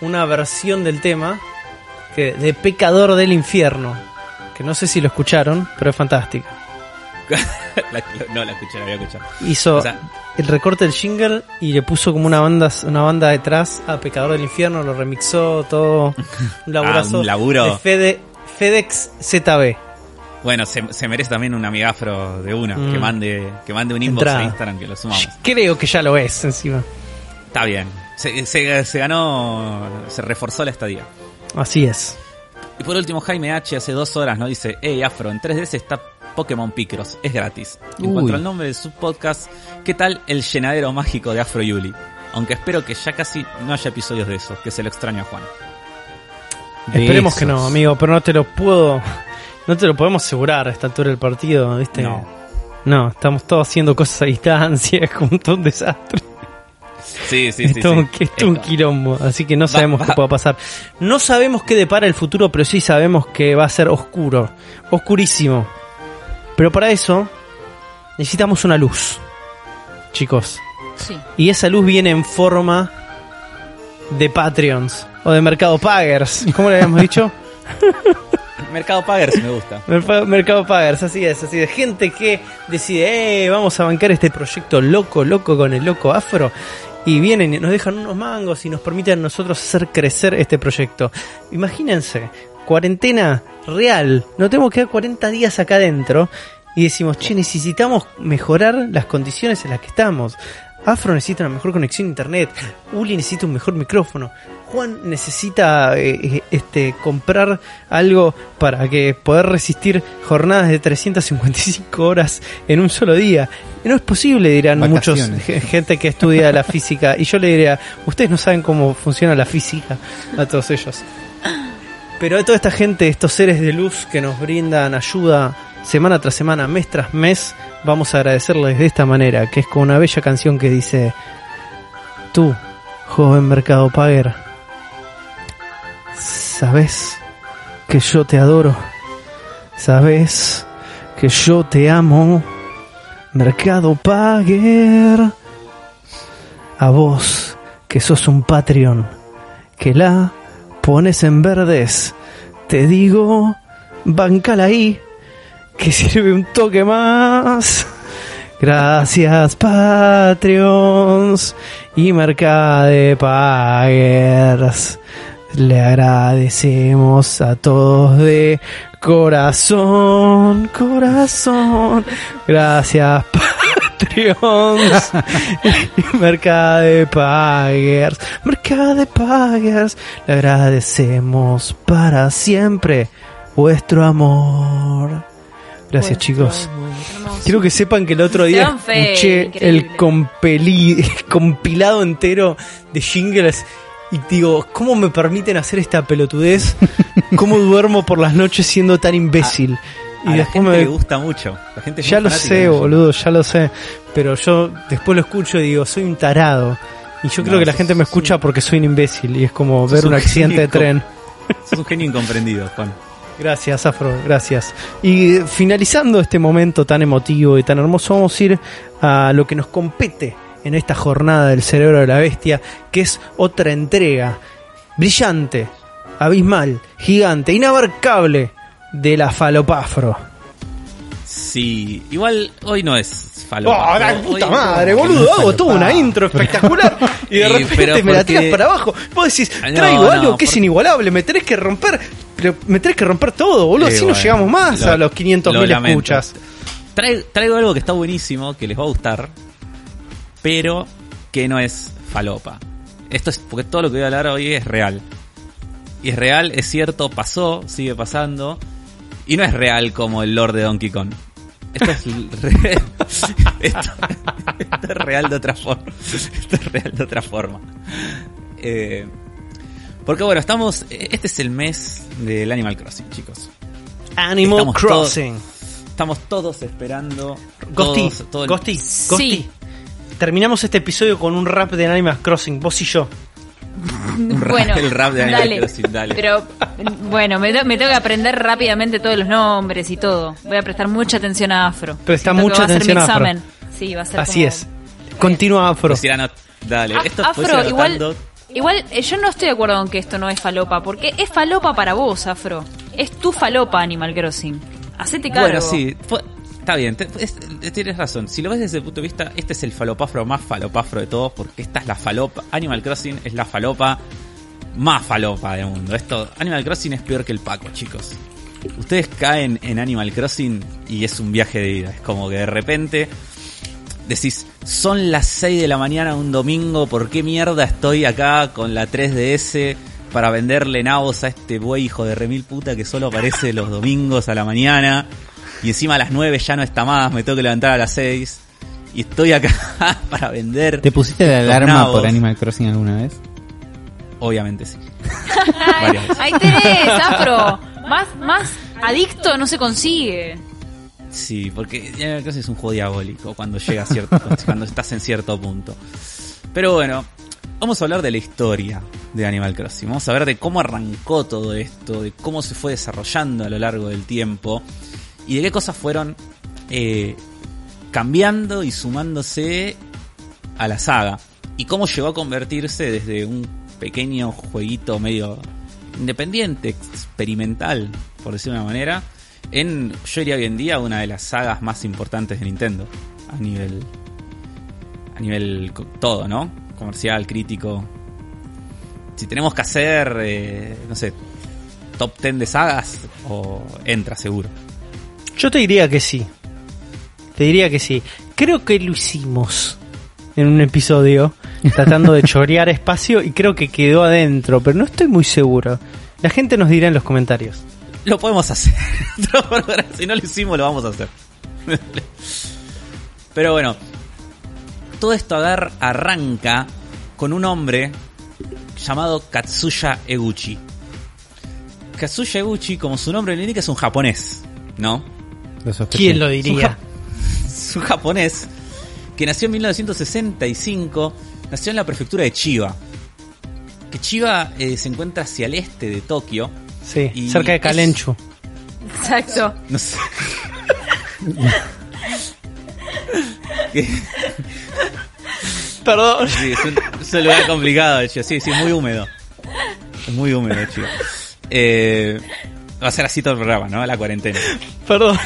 una versión del tema que, de Pecador del Infierno, que no sé si lo escucharon, pero es fantástica. no la escuché, la había escuchado. Hizo el recorte del jingle y le puso como una banda una banda detrás a Pecador del Infierno, lo remixó todo. Un laburazo laburo. de Fede, FedEx ZB. Bueno, se, merece también un amigafro de una, que mm. mande que mande un inbox a Instagram que lo sumamos. Creo que ya lo es encima. Está bien. Se, se, ganó, se reforzó la estadía. Así es. Y por último, Jaime H. hace dos horas nos dice, hey Afro, en 3DS está Pokémon Picross, es gratis. En cuanto al nombre de su podcast, ¿qué tal el llenadero mágico de Afro Yuli? Aunque espero que ya casi no haya episodios de eso, que se lo extraño a Juan. Esperemos que no, amigo, pero no te lo puedo no te lo podemos asegurar a esta altura del partido, ¿viste? No. No, estamos todos haciendo cosas a distancia, es como todo un desastre. Sí, sí, es sí. Todo Un, es un quilombo, así que no sabemos qué pueda pasar. No sabemos qué depara el futuro, pero sí sabemos que va a ser oscuro, oscurísimo. Pero para eso necesitamos una luz, chicos. Sí. Y esa luz viene en forma de Patreons o de Mercado Paggers. ¿Cómo le habíamos dicho? Mercado Pagers me gusta. Mercado Pagers, así es, así de gente que decide, eh, vamos a bancar este proyecto loco, loco con el loco afro. Y vienen y nos dejan unos mangos y nos permiten a nosotros hacer crecer este proyecto. Imagínense, cuarentena real. No tenemos que dar 40 días acá adentro y decimos, che, necesitamos mejorar las condiciones en las que estamos. Afro necesita una mejor conexión a internet. Uli necesita un mejor micrófono. Juan necesita eh, eh, este comprar algo para que poder resistir jornadas de 355 horas en un solo día. No es posible, dirán muchos gente que estudia la física. Y yo le diría, ustedes no saben cómo funciona la física a todos ellos. Pero a toda esta gente, estos seres de luz que nos brindan ayuda semana tras semana, mes tras mes, vamos a agradecerles de esta manera, que es con una bella canción que dice, tú, joven mercado paguer, sabes que yo te adoro, sabes que yo te amo, mercado paguer, a vos que sos un Patreon, que la pones en verdes, te digo, bancala ahí que sirve un toque más. Gracias Patreons y Mercade Pagers. Le agradecemos a todos de corazón, corazón. Gracias Patreons y Mercade Pagers. Mercade Pagers. Le agradecemos para siempre vuestro amor. Gracias, chicos. Quiero que sepan que el otro día escuché el compilado entero de jingles y digo, ¿cómo me permiten hacer esta pelotudez? ¿Cómo duermo por las noches siendo tan imbécil? Y después me gusta mucho. La gente ya lo sé, boludo, ya lo sé. Pero yo después lo escucho y digo, soy un tarado. Y yo creo que la gente me escucha porque soy un imbécil. Y es como ver un, accidente de tren. Es un genio incomprendido, Juan. Gracias, Afro, gracias. Y finalizando este momento tan emotivo y tan hermoso, vamos a ir a lo que nos compete en esta jornada del cerebro de la bestia, que es otra entrega brillante, abismal, gigante, inabarcable de la falopafro. Sí, igual hoy no es falopa. ¡Oh, la puta madre, boludo! Hago toda una intro espectacular y de repente me la tiras para abajo. Vos decís, traigo algo que es inigualable, me tenés que romper pero me tenés que romper todo, boludo. Así no llegamos más a los 500.000 escuchas. Traigo, algo que está buenísimo, que les va a gustar, pero que no es falopa. Esto es porque todo lo que voy a hablar hoy es real. Y es real, es cierto, pasó, sigue pasando. Y no es real como el Lord de Donkey Kong. Esto es, esto es real de otra forma. Esto es real de otra forma. Eh, porque bueno, estamos. Este es el mes del Animal Crossing, chicos. Animal Crossing. estamos todos esperando. Ghosty, Ghosty, Sí. Terminamos este episodio con un rap de Animal Crossing, vos y yo. bueno, el rap de Animal Crossing, dale. Pero bueno, me, tengo que aprender rápidamente todos los nombres y todo. Voy a prestar mucha atención a Afro. Presta mucha atención a Afro. Sí, va a ser Así es. Continúa Afro. dale, esto Afro, igual Igual eh, yo no estoy de acuerdo con que esto no es falopa, porque es falopa para vos, Afro. Es tu falopa Animal Crossing. Hacete cargo. Bueno, sí, está bien, tienes razón. Si lo ves desde el punto de vista, este es el falopafro más falopafro de todos, porque esta es la falopa. Animal Crossing es la falopa más falopa del mundo. Esto, Animal Crossing es peor que el Paco, chicos. Ustedes caen en Animal Crossing y es un viaje de vida. Es como que de repente decís, son las 6 de la mañana un domingo, ¿por qué mierda estoy acá con la 3DS para venderle nabos a este buey hijo de remil puta que solo aparece los domingos a la mañana? Y encima a las 9 ya no está más, me tengo que levantar a las 6. Y estoy acá para vender. ¿Te pusiste la alarma por Animal Crossing alguna vez? Obviamente sí. Ahí tenés, Afro. Más, más adicto no se consigue. Sí, porque Animal Crossing es un juego diabólico cuando llega a cierto, cuando estás en cierto punto. Pero bueno, vamos a hablar de la historia de Animal Crossing. Vamos a ver de cómo arrancó todo esto, de cómo se fue desarrollando a lo largo del tiempo y de qué cosas fueron eh, cambiando y sumándose a la saga. Y cómo llegó a convertirse desde un pequeño jueguito medio independiente, experimental, por decirlo de una manera, en, yo diría hoy en día, una de las sagas más importantes de Nintendo. A nivel. A nivel todo, ¿no? Comercial, crítico. Si tenemos que hacer, eh, no sé, top 10 de sagas, o entra seguro. Yo te diría que sí. Te diría que sí. Creo que lo hicimos en un episodio, tratando de chorear espacio, y creo que quedó adentro, pero no estoy muy seguro. La gente nos dirá en los comentarios lo podemos hacer. si no lo hicimos, lo vamos a hacer. Pero bueno, todo esto arranca con un hombre llamado Katsuya Eguchi. Katsuya Eguchi, como su nombre le indica, es un japonés, ¿no? ¿Quién lo diría? Es un japonés que nació en 1965, nació en la prefectura de Chiba. Que Chiba eh, se encuentra hacia el este de Tokio Sí, cerca de Calenchu. Exacto. No sé. Perdón. Sí, es un, es un lugar complicado, hecho. Sí, sí, muy húmedo. Es muy húmedo, chico. Eh, va a ser así todo el programa, ¿no? La cuarentena. Perdón.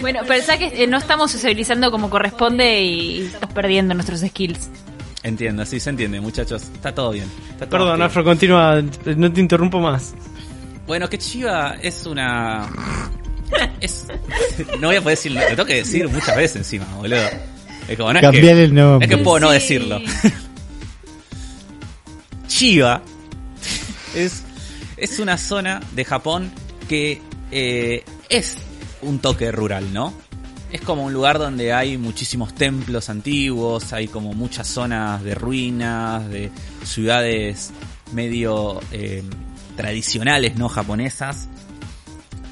Bueno, pensá que eh, no estamos socializando como corresponde y estamos perdiendo nuestros skills. Entiendo, sí se entiende, muchachos. Está todo bien. Perdón, Afro, continúa. No te interrumpo más. Bueno, que Chiva es una. Es. No voy a poder decirlo. Lo tengo que decir muchas veces encima, boludo. Es como, no es que, el nombre. Es que puedo no decirlo. Chiva es, es una zona de Japón que eh, es un toque rural, ¿no? es como un lugar donde hay muchísimos templos antiguos, hay como muchas zonas de ruinas, de ciudades medio eh, tradicionales, no japonesas.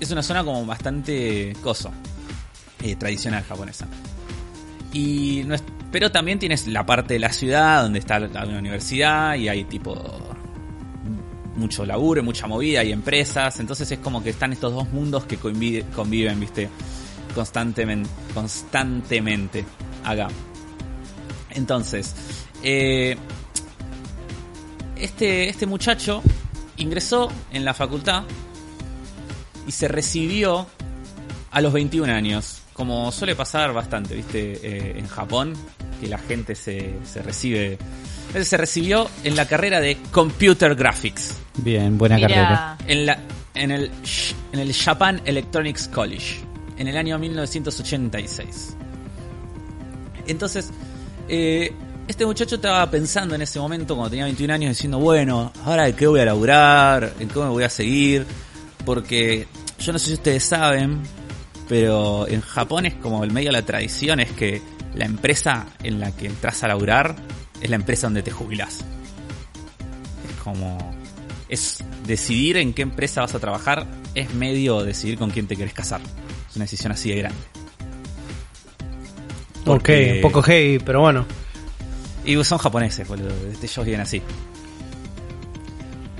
Es una zona como bastante coso, eh, tradicional japonesa. Y no pero también tienes la parte de la ciudad donde está la, universidad y hay tipo mucho laburo, mucha movida y empresas. Entonces es como que están estos dos mundos que conviven, ¿viste? constantemente, constantemente acá. Entonces, eh, este, este muchacho ingresó en la facultad y se recibió a los 21 años, como suele pasar bastante, viste, eh, en Japón, que la gente se, se recibe. Él se recibió en la carrera de Computer Graphics. Bien, buena carrera. En, la, en, el, en el Japan Electronics College en el año 1986. Entonces, eh, este muchacho estaba pensando en ese momento, cuando tenía 21 años, diciendo, bueno, ahora de qué voy a laburar, en qué me voy a seguir, porque yo no sé si ustedes saben, pero en Japón es como el medio de la tradición, es que la empresa en la que entras a laburar es la empresa donde te jubilás. como es decidir en qué empresa vas a trabajar, es medio decidir con quién te querés casar. Es una decisión así de grande. ok, un poco heavy, pero bueno. Y son japoneses, boludo. Ellos viven así.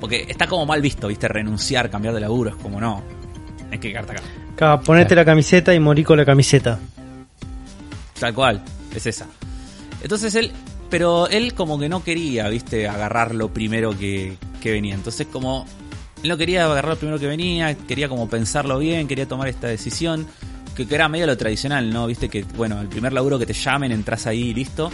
Porque está como mal visto, ¿viste? Renunciar, cambiar de laburo. Es como no. Hay que quedarte acá. ponete la camiseta y morí con la camiseta. Tal cual, es esa. Entonces él. Pero él como que no quería, ¿viste? Agarrar lo primero que, que venía. Entonces como. Él no quería agarrar lo primero que venía, quería como pensarlo bien, quería tomar esta decisión. Que, que era medio lo tradicional, ¿no? Viste que, bueno, el primer laburo que te llamen, entras ahí y listo.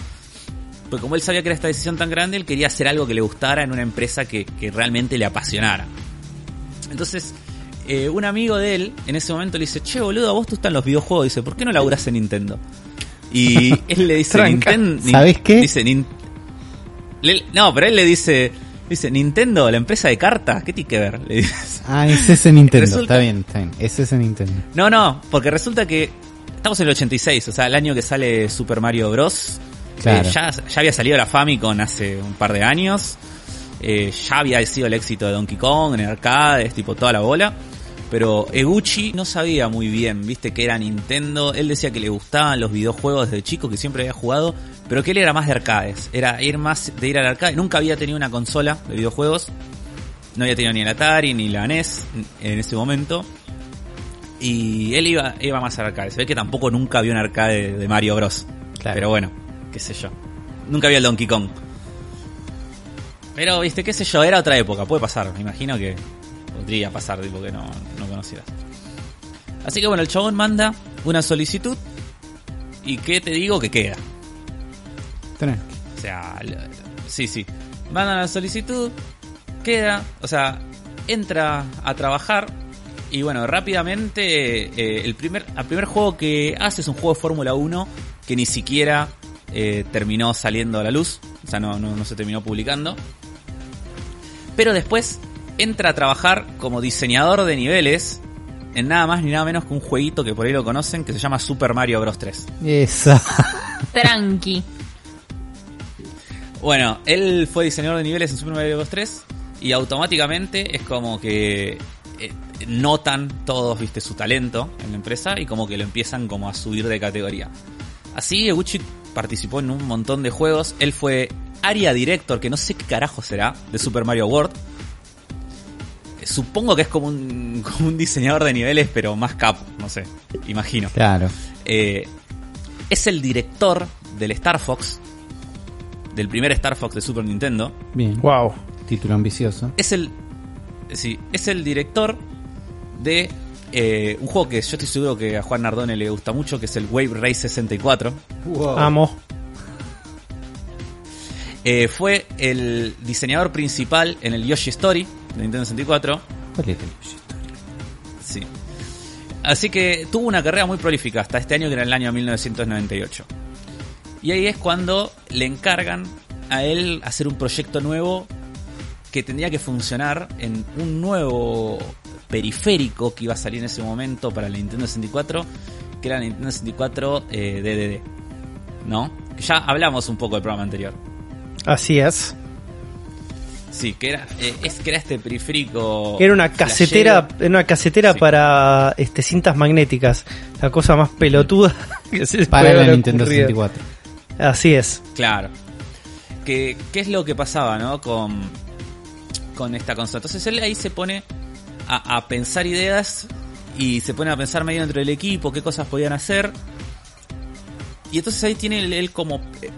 Porque como él sabía que era esta decisión tan grande, él quería hacer algo que le gustara en una empresa que, realmente le apasionara. Entonces, eh, un amigo de él en ese momento le dice, che, boludo, vos tú estás en los videojuegos. Dice, ¿por qué no laburas en Nintendo? Y él le dice, Nintendo... ¿Sabes qué? Dice, no, pero él le dice, dice, Nintendo, la empresa de cartas, ¿qué tiene que ver? Le dice. Ah, es ese Nintendo, está bien, está bien, es ese Nintendo. No, no, porque resulta que estamos en el 86, o sea, el año que sale Super Mario Bros. Eh, ya, había salido la Famicom hace un par de años. Eh, ya había sido el éxito de Donkey Kong en el arcade, tipo toda la bola. Pero Eguchi no sabía muy bien, viste, que era Nintendo. Él decía que le gustaban los videojuegos desde chico, que siempre había jugado, pero que él era más de arcades. Era ir más de ir al arcade. Nunca había tenido una consola de videojuegos. No había tenido ni el Atari ni la NES en ese momento. Y él iba, iba más al arcade. Se ve que tampoco nunca vio un arcade de Mario Bros. Pero bueno, qué sé yo. Nunca vi el Donkey Kong. Pero, viste, qué sé yo, era otra época, puede pasar. Me imagino que podría pasar, tipo que no, no conocieras. Así que bueno, el chabón manda una solicitud. ¿Y qué te digo que queda? O sea, sí, sí. Manda la solicitud, queda, o sea, entra a trabajar. Y bueno, rápidamente, eh, el, primer, el primer juego que hace es un juego de Fórmula 1 que ni siquiera eh, terminó saliendo a la luz, o sea, no, no, se terminó publicando. Pero después entra a trabajar como diseñador de niveles en nada más ni nada menos que un jueguito que por ahí lo conocen que se llama Super Mario Bros. 3. Esa. Tranqui. Bueno, él fue diseñador de niveles en Super Mario Bros. 3 y automáticamente es como que eh, notan todos, viste, su talento en la empresa y como que lo empiezan como a subir de categoría. Así, Eguchi participó en un montón de juegos. Él fue área director, que no sé qué carajo será, de Super Mario World. Supongo que es como un, como un diseñador de niveles, pero más capo, no sé, imagino. Claro. Eh, es el director del Star Fox, del primer Star Fox de Super Nintendo. Bien. Wow. Título ambicioso. Es el, sí, es el director de eh, un juego que yo estoy seguro que a Juan Nardone le gusta mucho, que es el Wave Race 64. Amo. Eh, fue el diseñador principal en el Yoshi Story de Nintendo 64. ¿Cuál es el Yoshi Story? Sí. Así que tuvo una carrera muy prolífica hasta este año, que era el año 1998. Y ahí es cuando le encargan a él hacer un proyecto nuevo que tendría que funcionar en un nuevo periférico que iba a salir en ese momento para la Nintendo 64, que era la Nintendo 64 eh, DDD. ¿No? Ya hablamos un poco del programa anterior. Así es. Sí, que era, eh, es que era este periférico. Era una casetera, era una casetera para este cintas magnéticas. La cosa más pelotuda que se para la Nintendo 64. Así es. Claro. ¿Qué, ¿Qué es lo que pasaba, no? Con, con esta consola. Entonces él ahí se pone a, pensar ideas y se pone a pensar medio dentro del equipo, qué cosas podían hacer. Y entonces ahí tiene él, como eh,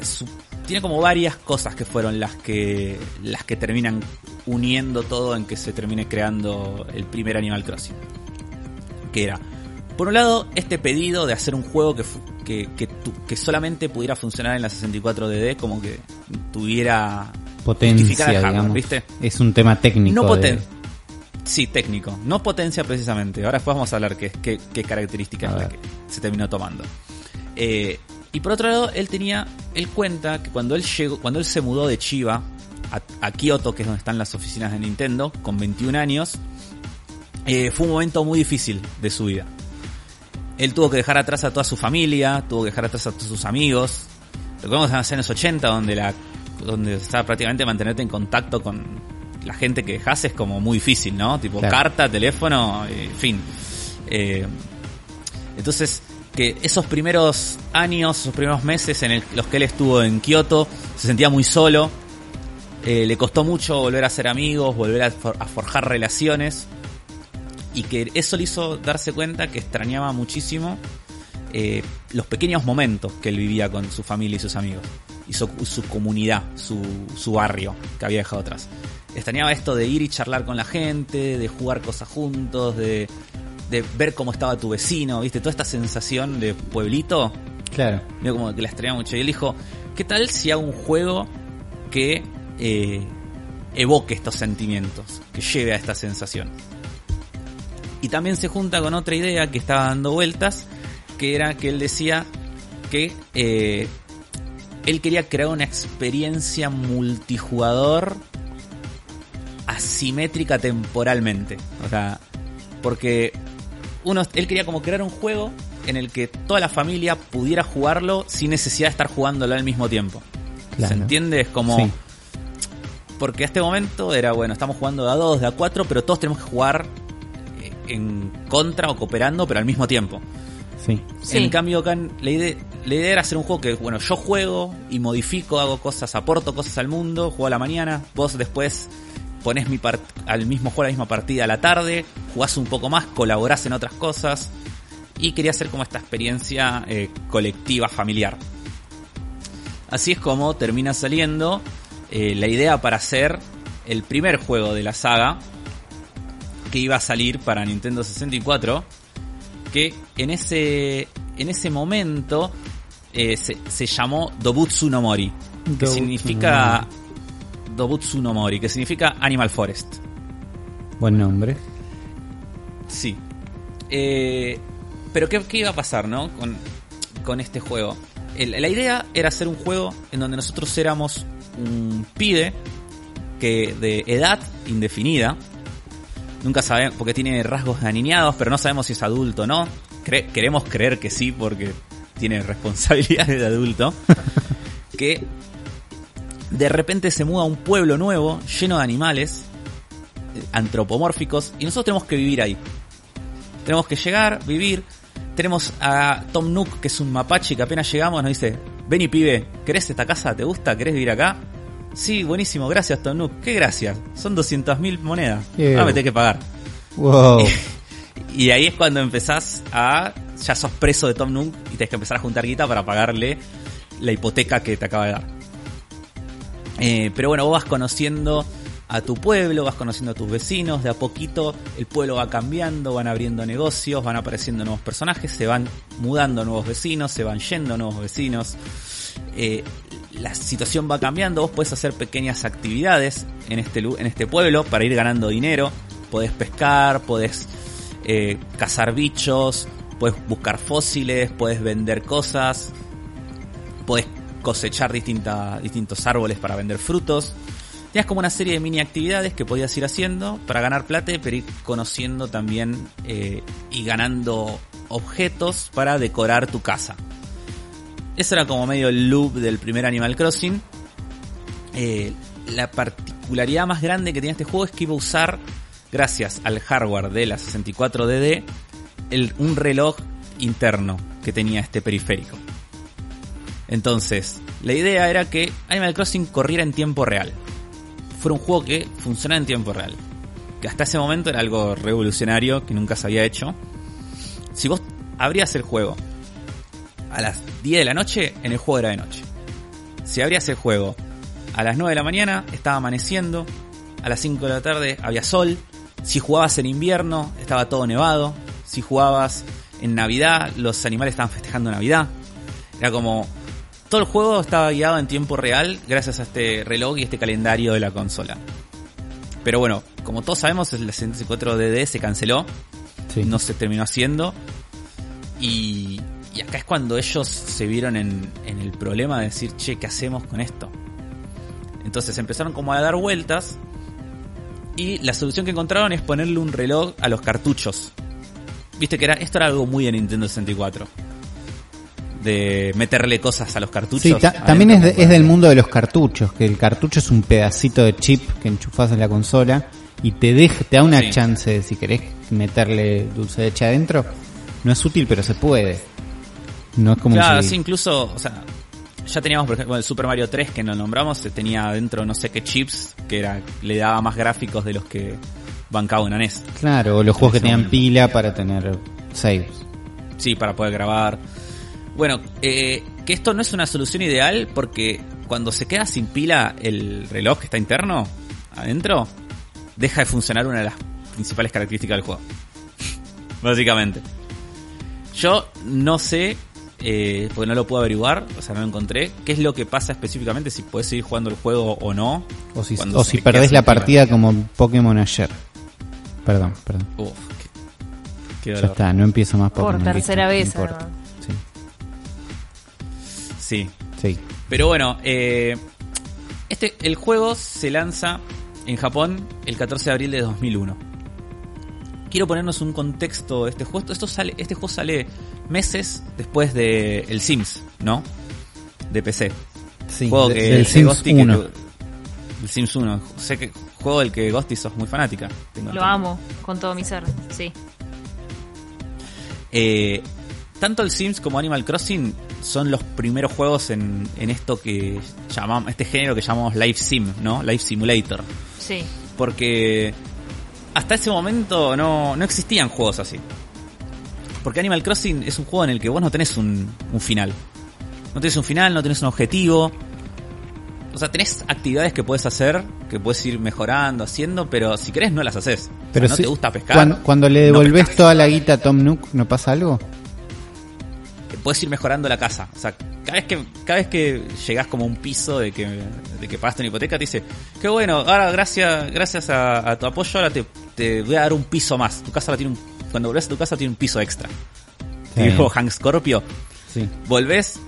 tiene como varias cosas que fueron las que las que terminan uniendo todo en que se termine creando el primer Animal Crossing. Que era, por un lado, este pedido de hacer un juego que, que, que, solamente pudiera funcionar en la 64DD, como que tuviera potencia, digamos. ¿viste? Es un tema técnico. No, potente Sí, técnico. No potencia precisamente. Ahora después vamos a hablar qué, qué, qué características la que se terminó tomando. Eh, y por otro lado, él tenía, él cuenta que cuando él llegó, cuando él se mudó de Chiba a, Kioto, que es donde están las oficinas de Nintendo, con 21 años, eh, fue un momento muy difícil de su vida. Él tuvo que dejar atrás a toda su familia, tuvo que dejar atrás a todos sus amigos. Recordemos en los años 80, donde la, donde estaba prácticamente mantenerte en contacto con, la gente que dejas es como muy difícil, ¿no? Tipo carta, teléfono, en fin. Eh, entonces, que esos primeros años, esos primeros meses en los que él estuvo en Kioto, se sentía muy solo, eh, le costó mucho volver a ser amigos, volver a, forjar relaciones, y que eso le hizo darse cuenta que extrañaba muchísimo eh, los pequeños momentos que él vivía con su familia y sus amigos, y su, comunidad, su, su barrio que había dejado atrás. Extrañaba esto de ir y charlar con la gente, de jugar cosas juntos, de de ver cómo estaba tu vecino, ¿viste? Toda esta sensación de pueblito. Claro. Medio como que la extrañaba mucho. Y él dijo, ¿qué tal si hago un juego que eh, evoque estos sentimientos, que lleve a esta sensación? Y también se junta con otra idea que estaba dando vueltas, que era que él decía que eh, él quería crear una experiencia multijugador asimétrica temporalmente. O sea, porque uno, él quería como crear un juego en el que toda la familia pudiera jugarlo sin necesidad de estar jugándolo al mismo tiempo. ¿Se entiende? Es como... Porque a este momento era, bueno, estamos jugando de a dos, de a cuatro, pero todos tenemos que jugar eh, en contra o cooperando, pero al mismo tiempo. Sí. En cambio, acá la idea, la idea era hacer un juego que, bueno, yo juego y modifico, hago cosas, aporto cosas al mundo, juego a la mañana, vos después pones mi al mismo juego la misma partida a la tarde, jugás un poco más, colaborás en otras cosas y quería hacer como esta experiencia eh, colectiva familiar. Así es como termina saliendo eh, la idea para hacer el primer juego de la saga que iba a salir para Nintendo 64 que en ese en ese momento eh, se, se, llamó Dobutsu no Mori que significa Dobutsu no Mori, que significa Animal Forest. Buen nombre. Sí. Eh, pero ¿qué, iba a pasar, no? Con, este juego. la idea era hacer un juego en donde nosotros éramos un pibe que de edad indefinida. Nunca sabemos, porque tiene rasgos aniñados, pero no sabemos si es adulto o no. queremos creer que sí, porque tiene responsabilidades de adulto. que de repente se muda a un pueblo nuevo, lleno de animales, eh, antropomórficos, y nosotros tenemos que vivir ahí. Tenemos que llegar, vivir. Tenemos a Tom Nook, que es un mapache, que apenas llegamos nos dice, ven y pibe, ¿querés esta casa? ¿Te gusta? ¿Querés vivir acá? Sí, buenísimo, gracias Tom Nook. ¿Qué gracias? Son 200 mil monedas. Ahora me tenés que pagar. Wow. Y, ahí es cuando empezás a... Ya sos preso de Tom Nook y tenés que empezar a juntar guita para pagarle la hipoteca que te acaba de dar. Eh, pero bueno, vos vas conociendo a tu pueblo, vas conociendo a tus vecinos, de a poquito el pueblo va cambiando, van abriendo negocios, van apareciendo nuevos personajes, se van mudando nuevos vecinos, se van yendo nuevos vecinos. Eh, la situación va cambiando, vos puedes hacer pequeñas actividades en este, en este pueblo para ir ganando dinero, podés pescar, podés eh, cazar bichos, puedes buscar fósiles, puedes vender cosas, podés cosechar distintos árboles para vender frutos. Tenías como una serie de mini actividades que podías ir haciendo para ganar plata, pero ir conociendo también eh, y ganando objetos para decorar tu casa. Eso era como medio el loop del primer Animal Crossing. Eh, la particularidad más grande que tenía este juego es que iba a usar, gracias al hardware de la 64DD, el, un reloj interno que tenía este periférico. Entonces, la idea era que Animal Crossing corriera en tiempo real. Fuera un juego que funcionara en tiempo real. Que hasta ese momento era algo revolucionario que nunca se había hecho. Si vos abrías el juego a las 10 de la noche, en el juego era de noche. Si abrías el juego a las 9 de la mañana, estaba amaneciendo. A las 5 de la tarde había sol. Si jugabas en invierno, estaba todo nevado. Si jugabas en Navidad, los animales estaban festejando Navidad. Era como todo el juego estaba guiado en tiempo real gracias a este reloj y este calendario de la consola. Pero bueno, como todos sabemos, el 64DD se canceló. No se terminó haciendo. Y, acá es cuando ellos se vieron en, en, el problema de decir, che, ¿qué hacemos con esto? Entonces empezaron como a dar vueltas. Y la solución que encontraron es ponerle un reloj a los cartuchos. Viste que era, esto era algo muy de Nintendo 64 de meterle cosas a los cartuchos. Sí, también es, es, del mundo de los cartuchos, que el cartucho es un pedacito de chip que enchufas en la consola y te deja, te da una chance de si querés meterle dulce de leche adentro. No es útil, pero se puede. No es como Claro, sí, incluso, o sea, ya teníamos, por ejemplo, el Super Mario 3 que nos nombramos, tenía adentro no sé qué chips que era le daba más gráficos de los que bancaba una NES. Claro, o los juegos que tenían pila para tener saves. Sí, para poder grabar. Bueno, eh, que esto no es una solución ideal porque cuando se queda sin pila el reloj que está interno, adentro, deja de funcionar una de las principales características del juego. Básicamente. Yo no sé, eh, porque no lo puedo averiguar, o sea, no lo encontré, qué es lo que pasa específicamente, si puedes seguir jugando el juego o no. O si, o si perdés la partida como Pokémon ayer. Perdón, perdón. Uf, ya está, no empiezo más Por tercera vez. Sí. Sí. Pero bueno, eh, este, el juego se lanza en Japón el 14 de abril de 2001. Quiero ponernos un contexto de este juego. Esto sale, este juego sale meses después de El Sims, ¿no? De PC. Sí, juego que, el Sims 1. el Sims 1. Sé que juego del que Ghosty sos muy fanática. Lo amo con todo mi ser, sí. Eh, tanto el Sims como Animal Crossing son los primeros juegos en, en esto que llamamos, este género que llamamos Live Sim, ¿no? Live Simulator. Sí. Porque hasta ese momento no, no existían juegos así. Porque Animal Crossing es un juego en el que vos no tenés un, un final. No tenés un final, no tenés un objetivo. O sea, tenés actividades que puedes hacer, que puedes ir mejorando, haciendo, pero si querés no las haces. Pero no te gusta pescar. Cuando, le devolves toda la guita a Tom Nook, ¿no pasa algo? Puedes ir mejorando la casa. O sea, cada vez que, cada vez que llegás como a un piso de que, de que pagaste una hipoteca, te dice, qué bueno, ahora gracias, gracias a, tu apoyo, ahora te, te, voy a dar un piso más. Tu casa tiene un, cuando volvés a tu casa tiene un piso extra. Sí. Dijo Hank Scorpio. Sí. Volvés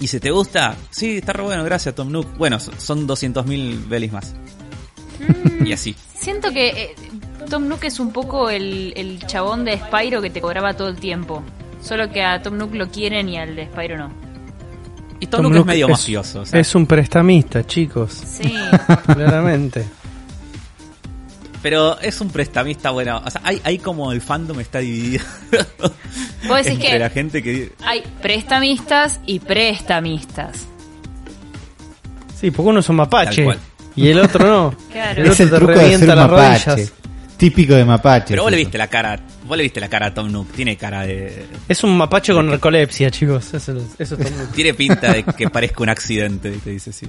y si te gusta, sí, está re bueno, gracias Tom Nook. Bueno, son 200.000 belis más. Mm. y así. Siento que eh, Tom Nook es un poco el, el chabón de Spyro que te cobraba todo el tiempo. Solo que a Tom Nook lo quieren y al de Spyro no. Y Tom, Nook, es medio mafioso. Es un prestamista, chicos. Sí. Claramente. Pero es un prestamista, bueno, o sea, hay, hay como el fandom está dividido. Vos decís que la gente que hay prestamistas y prestamistas. Sí, porque uno son mapache y el otro no. Claro. El otro te revienta las rodillas. Típico de mapache. Pero vos le viste la cara, vos le viste la cara a Tom Nook, tiene cara de... Es un mapache con narcolepsia, chicos, eso, es Tom Nook. tiene pinta de que parezca un accidente, te dice sí.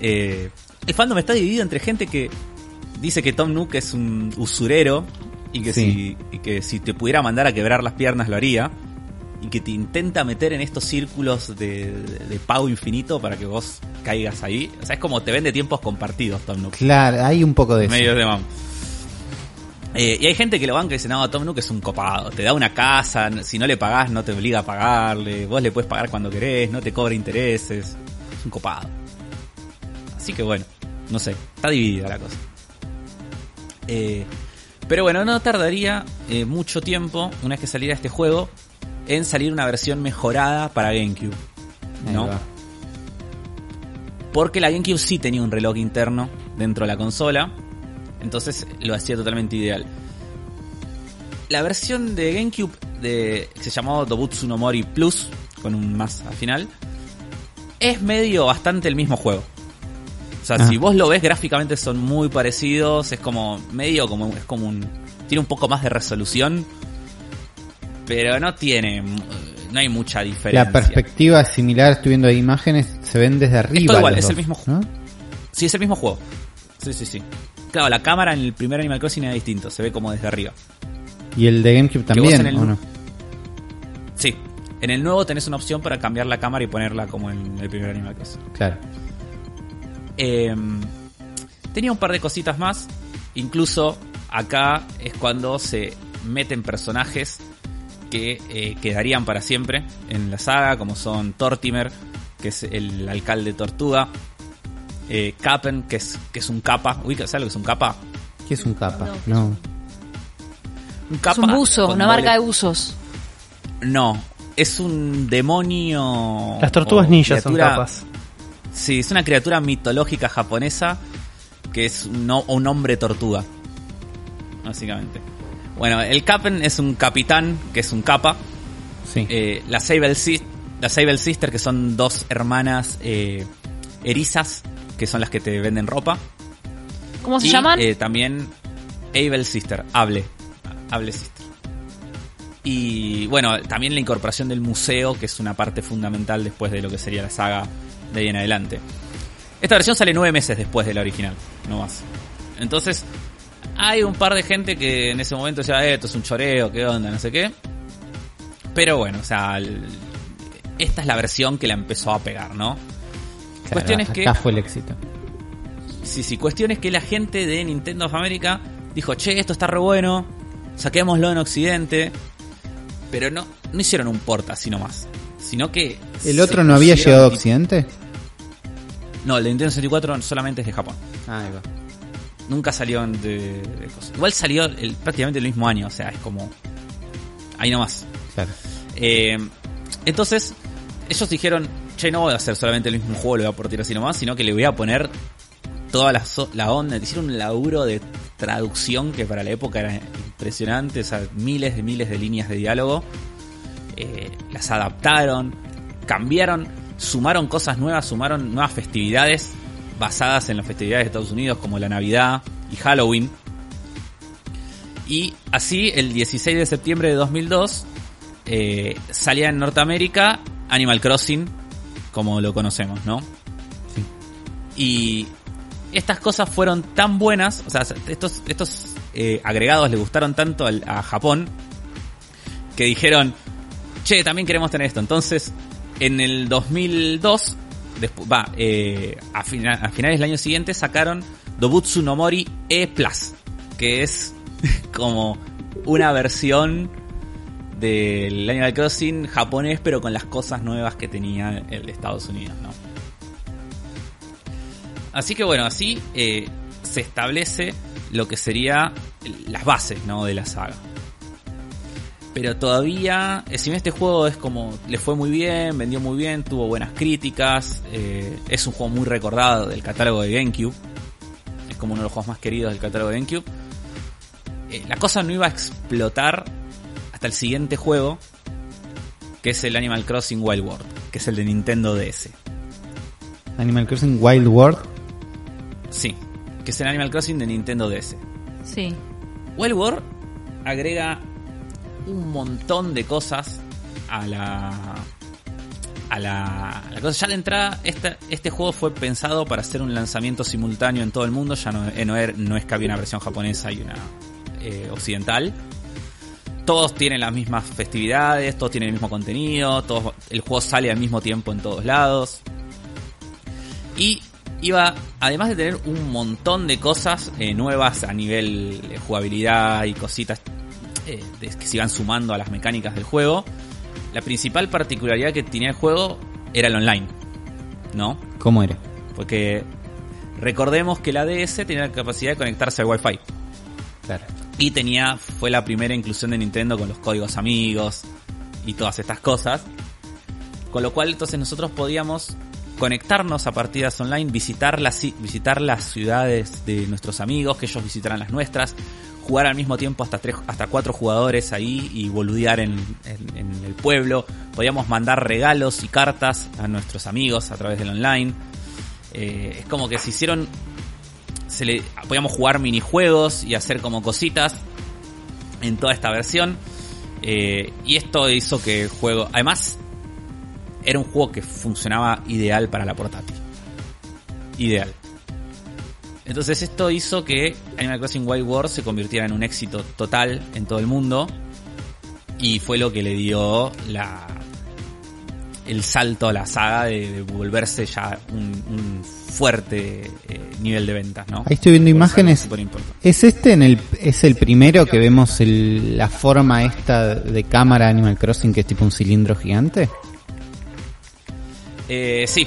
Eh, el fandom está dividido entre gente que dice que Tom Nook es un usurero y que, si, y que si te pudiera mandar a quebrar las piernas lo haría y que te intenta meter en estos círculos de, de, pago infinito para que vos caigas ahí. O sea, es como te vende tiempos compartidos, Tom Nook. Claro, hay un poco de Medio de eh, y hay gente que lo banca y dice, no, Tom Nook es un copado, te da una casa, si no le pagás no te obliga a pagarle, vos le puedes pagar cuando querés, no te cobra intereses, es un copado. Así que bueno, no sé, está dividida la cosa. Eh, pero bueno, no tardaría eh, mucho tiempo, una vez que saliera este juego, en salir una versión mejorada para GameCube. ¿No? Porque la GameCube sí tenía un reloj interno dentro de la consola entonces lo hacía totalmente ideal. La versión de GameCube de, se llamó Dobutsu no Mori Plus, con un más al final, es medio bastante el mismo juego. O sea, si ah. vos lo ves gráficamente son muy parecidos, es como medio como es como un tiene un poco más de resolución, pero no tiene no hay mucha diferencia. La perspectiva es similar, estoy viendo imágenes, se ven desde arriba. Es igual, es el mismo juego. Sí, es el mismo juego. Sí, sí, sí. Claro, la cámara en el primer Animal Crossing era distinto, se ve como desde arriba. ¿Y el de GameCube también? el... ¿o no? Sí. En el nuevo tenés una opción para cambiar la cámara y ponerla como en el primer Animal Crossing. Claro. Em, tenía un par de cositas más. Incluso acá es cuando se meten personajes que eh, quedarían para siempre en la saga, como son Tortimer, que es el alcalde tortuga, eh, Capen, que es, que es un capa. ¿sabes lo que es un capa? ¿Qué es un capa? No. Un capa. Es un buzo, una marca de buzos. No. es un demonio. Las tortugas ninjas son capas. Sí, es una criatura mitológica japonesa que es un, un hombre tortuga. Básicamente. Bueno, el Capen es un capitán, que es un capa. Sí. Eh, la, Sable, la Sable Sister, que son dos hermanas eh, erizas, que son las que te venden ropa. ¿Cómo se llaman? Eh, también Able Sister, Hable. Hable Sister. Y bueno, también la incorporación del museo, que es una parte fundamental después de lo que sería la saga de ahí en adelante. Esta versión sale nueve meses después de la original, no más. Entonces, hay un par de gente que en ese momento decía, eh, esto es un choreo, qué onda, no sé qué. Pero bueno, o sea, esta es la versión que la empezó a pegar, ¿no? Cuestiones que... Acá fue el éxito. Sí, sí, cuestiones que la gente de Nintendo of America dijo, che, esto está re bueno, saquémoslo en Occidente. Pero no, no hicieron un port así nomás. Sino que... ¿El otro no había llegado a Occidente? No, el de Nintendo 64 solamente es de Japón. Ah, ahí va. Nunca salió de, cosas. Igual salió el, prácticamente el mismo año, o sea, es como... Ahí nomás. Claro. Eh, entonces, ellos dijeron, che, no voy a hacer solamente el mismo juego, lo voy a portar así nomás, sino que le voy a poner toda la, la onda. Hicieron un laburo de traducción que para la época era impresionante, o miles de miles de líneas de diálogo. Eh, las adaptaron, cambiaron, sumaron cosas nuevas, sumaron nuevas festividades basadas en las festividades de Estados Unidos como la Navidad y Halloween. Y así, el 16 de septiembre de 2002, eh, salía en Norteamérica Animal Crossing, como lo conocemos, ¿no? Sí. Y estas cosas fueron tan buenas, o sea, estos, estos eh, agregados le gustaron tanto a Japón, que dijeron, che, también queremos tener esto. Entonces, en el 2002 va, eh, a, finales del año siguiente sacaron Dobutsu no Mori E Plus, que es como una versión del Animal Crossing japonés, pero con las cosas nuevas que tenía el de Estados Unidos, ¿no? Así que bueno, así eh, se establece lo que sería las bases, ¿no? De la saga. Pero todavía, eh, si bien este juego es como, le fue muy bien, vendió muy bien, tuvo buenas críticas, eh, es un juego muy recordado del catálogo de GameCube, es como uno de los juegos más queridos del catálogo de GameCube, la cosa no iba a explotar hasta el siguiente juego, que es el Animal Crossing Wild World, que es el de Nintendo DS. Animal Crossing Wild World. Sí, que es el Animal Crossing de Nintendo DS. Sí. Wild World agrega un montón de cosas a la a la, la, cosa. Ya de entrada, este, este juego fue pensado para hacer un lanzamiento simultáneo en todo el mundo. Ya no, no, er, no es que había una versión japonesa y una eh, occidental. Todos tienen las mismas festividades, todos tienen el mismo contenido, todos, el juego sale al mismo tiempo en todos lados. Y iba, además de tener un montón de cosas eh, nuevas a nivel de jugabilidad y cositas eh, que se iban sumando a las mecánicas del juego, la principal particularidad que tenía el juego era el online. ¿No? ¿Cómo era? Porque recordemos que la DS tenía la capacidad de conectarse al Wi-Fi. Claro. Y tenía, fue la primera inclusión de Nintendo con los códigos amigos y todas estas cosas. Con lo cual entonces nosotros podíamos conectarnos a partidas online, visitar las, visitar las ciudades de nuestros amigos, que ellos visitaran las nuestras, jugar al mismo tiempo hasta tres, hasta cuatro jugadores ahí y boludear en, el pueblo. Podíamos mandar regalos y cartas a nuestros amigos a través del online. Eh, es como que se hicieron, se le, podíamos jugar minijuegos y hacer como cositas en toda esta versión. Eh, y esto hizo que el juego, además, era un juego que funcionaba ideal para la portátil. Ideal. Entonces esto hizo que Animal Crossing Wild World se convirtiera en un éxito total en todo el mundo y fue lo que le dio la el salto a la saga de, volverse ya un, fuerte eh, nivel de ventas, ¿no? Ahí estoy viendo imágenes. ¿Es este en el es el primero que vemos la forma esta de cámara Animal Crossing que es tipo un cilindro gigante? Eh, sí,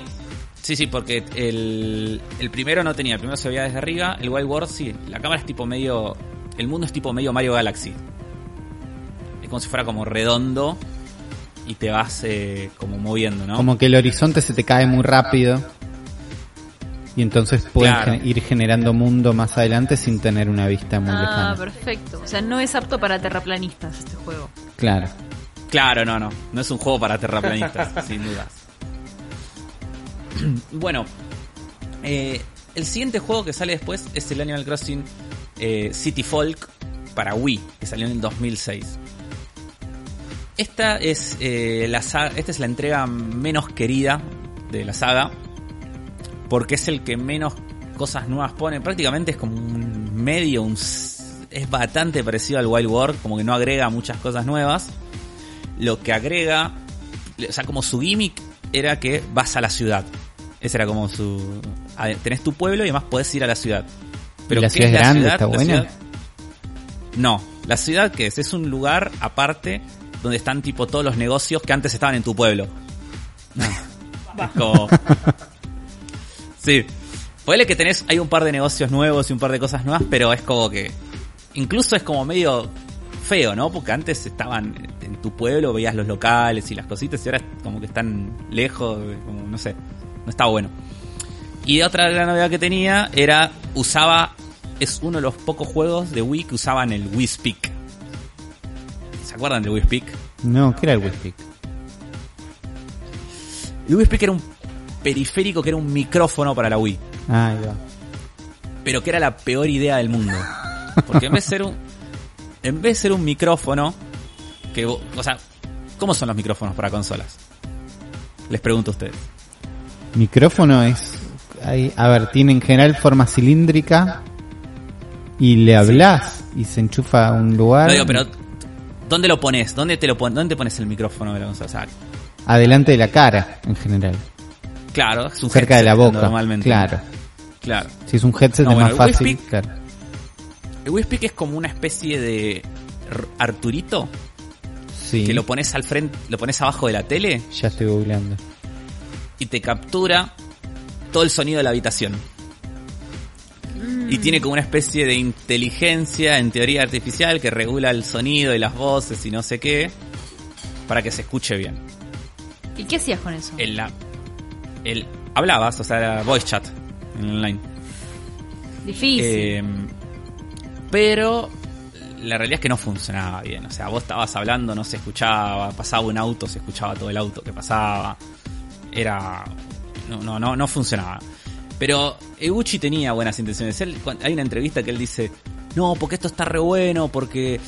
Sí, sí, porque el, el primero no tenía, el primero se veía desde arriba, el Wild World sí, la cámara es tipo medio, el mundo es tipo medio Mario Galaxy. Es como si fuera como redondo y te vas eh, como moviendo, ¿no? Como que el horizonte se te cae muy rápido y entonces puedes ir generando mundo más adelante sin tener una vista muy lejana. Ah, perfecto. O sea, no es apto para terraplanistas este juego. Claro. Claro, no, no. No es un juego para terraplanistas, sin dudas. bueno, eh, el siguiente juego que sale después es el Animal Crossing eh, City Folk para Wii, que salió en el 2006. Esta es, eh, la esta es la entrega menos querida de la saga, porque es el que menos cosas nuevas pone. Prácticamente es como un medio, un, es bastante parecido al Wild World, como que no agrega muchas cosas nuevas. Lo que agrega, o sea, como su gimmick era que vas a la ciudad. Ese era como su... Tenés tu pueblo y además podés ir a la ciudad. Pero la ciudad es grande, está buena. No, la ciudad que es, es un lugar aparte donde están tipo todos los negocios que antes estaban en tu pueblo. es como... sí. Puede que tenés, hay un par de negocios nuevos y un par de cosas nuevas, pero es como que... Incluso es como medio feo, ¿no? Porque antes estaban en tu pueblo, veías los locales y las cositas y ahora como que están lejos, como no sé, no está bueno. Y otra gran novedad que tenía era, usaba, es uno de los pocos juegos de Wii que usaban el Wii Speak. ¿Se acuerdan del Wii Speak? No, ¿qué era el Wii Speak? El Wii Speak era un periférico que era un micrófono para la Wii. Ah, ya. Pero que era la peor idea del mundo. Porque en vez de ser un, en vez de ser un micrófono, que, o sea, ¿cómo son los micrófonos para consolas? Les pregunto a ustedes. Micrófono es, a ver, tiene en general forma cilíndrica y le hablas y se enchufa a un lugar. No pero ¿dónde lo pones? ¿Dónde te lo pones? ¿Dónde pones el micrófono de la consola? adelante de la cara, en general. Claro, es un cerca de la boca, normalmente. Claro. Claro. Si es un headset es más fácil. claro. El Whispeak es como una especie de Arturito. Sí. Que lo pones al frente, lo pones abajo de la tele. Ya estoy googleando. Y te captura todo el sonido de la habitación. Y tiene como una especie de inteligencia en teoría artificial que regula el sonido y las voces y no sé qué para que se escuche bien. ¿Y qué hacías con eso? El, el, hablabas, o sea, era voice chat en online. Difícil. Eh, pero la realidad es que no funcionaba bien. O sea, vos estabas hablando, no se escuchaba, pasaba un auto, se escuchaba todo el auto que pasaba. Era. No, no, no, no funcionaba. Pero Eguchi tenía buenas intenciones. hay una entrevista que él dice: No, porque esto está re bueno, porque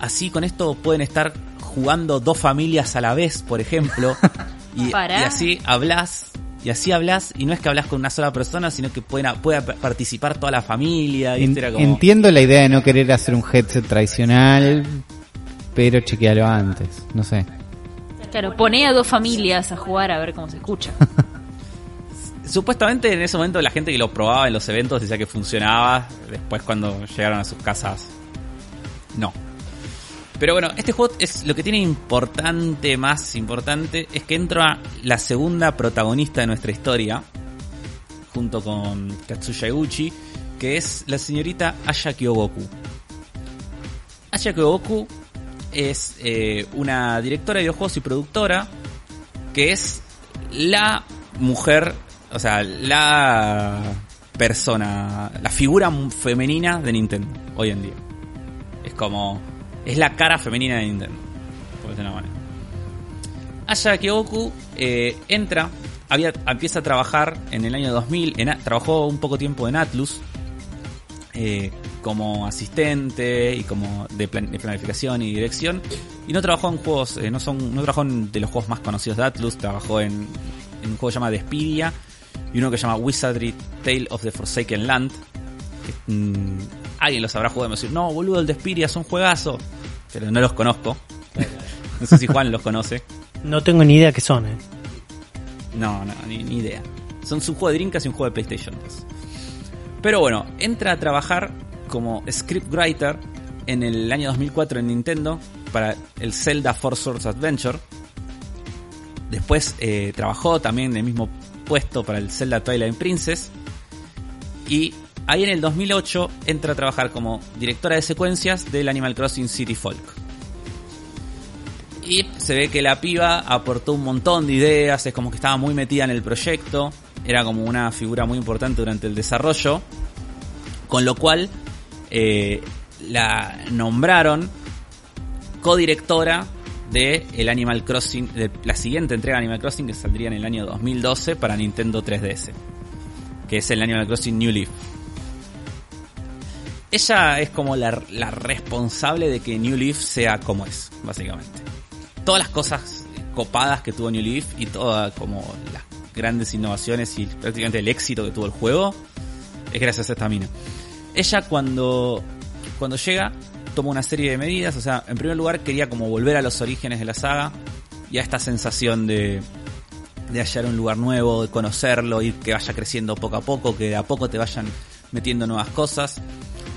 así con esto pueden estar jugando dos familias a la vez, por ejemplo. y, y así hablas y así hablas, y no es que hablas con una sola persona, sino que pueda, participar toda la familia. Entiendo la idea de no querer hacer un headset tradicional, pero chequealo antes, no sé. Claro, pone a dos familias a jugar a ver cómo se escucha. Supuestamente en ese momento la gente que lo probaba en los eventos decía que funcionaba, después cuando llegaron a sus casas, no. Pero bueno, este juego es lo que tiene importante, más importante, es que entra la segunda protagonista de nuestra historia, junto con Katsuya Eguchi, que es la señorita Aya Kyogoku. Aya Kyogoku es eh, una directora de videojuegos y productora, que es la mujer, o sea, la persona, la figura femenina de Nintendo hoy en día. Es como es la cara femenina de Nintendo. Por decirlo manera. Aya Kyoku eh, entra, había, empieza a trabajar en el año 2000, en, trabajó un poco tiempo en Atlus eh, como asistente y como de, planificación y dirección y no trabajó en juegos, eh, no son, no trabajó en de los juegos más conocidos de Atlus, trabajó en, un juego llamado Despidia y uno que se llama Wizardry Tale of the Forsaken Land. Alguien los habrá jugado y me decir, no, boludo, el Despidia es un juegazo pero no los conozco. No sé si Juan los conoce. No tengo ni idea qué son, eh. No, no, ni, idea. Son un juego de Dreamcast y un juego de PlayStation 2. Pero bueno, entra a trabajar como scriptwriter en el año 2004 en Nintendo para el Zelda Four Swords Adventure. Después eh, trabajó también en el mismo puesto para el Zelda Twilight Princess. Y Ahí en el 2008 entra a trabajar como directora de secuencias del Animal Crossing City Folk. Y se ve que la piba aportó un montón de ideas, es como que estaba muy metida en el proyecto, era como una figura muy importante durante el desarrollo, con lo cual eh, la nombraron codirectora de el Animal Crossing, de la siguiente entrega de Animal Crossing que saldría en el año 2012 para Nintendo 3DS, que es el Animal Crossing New Leaf. Ella es como la, responsable de que New Leaf sea como es, básicamente. Todas las cosas copadas que tuvo New Leaf y todas como las grandes innovaciones y prácticamente el éxito que tuvo el juego es gracias a esta mina. Ella cuando, cuando llega toma una serie de medidas, o sea, en primer lugar quería como volver a los orígenes de la saga y a esta sensación de, de hallar un lugar nuevo, de conocerlo, y que vaya creciendo poco a poco, que a poco te vayan metiendo nuevas cosas,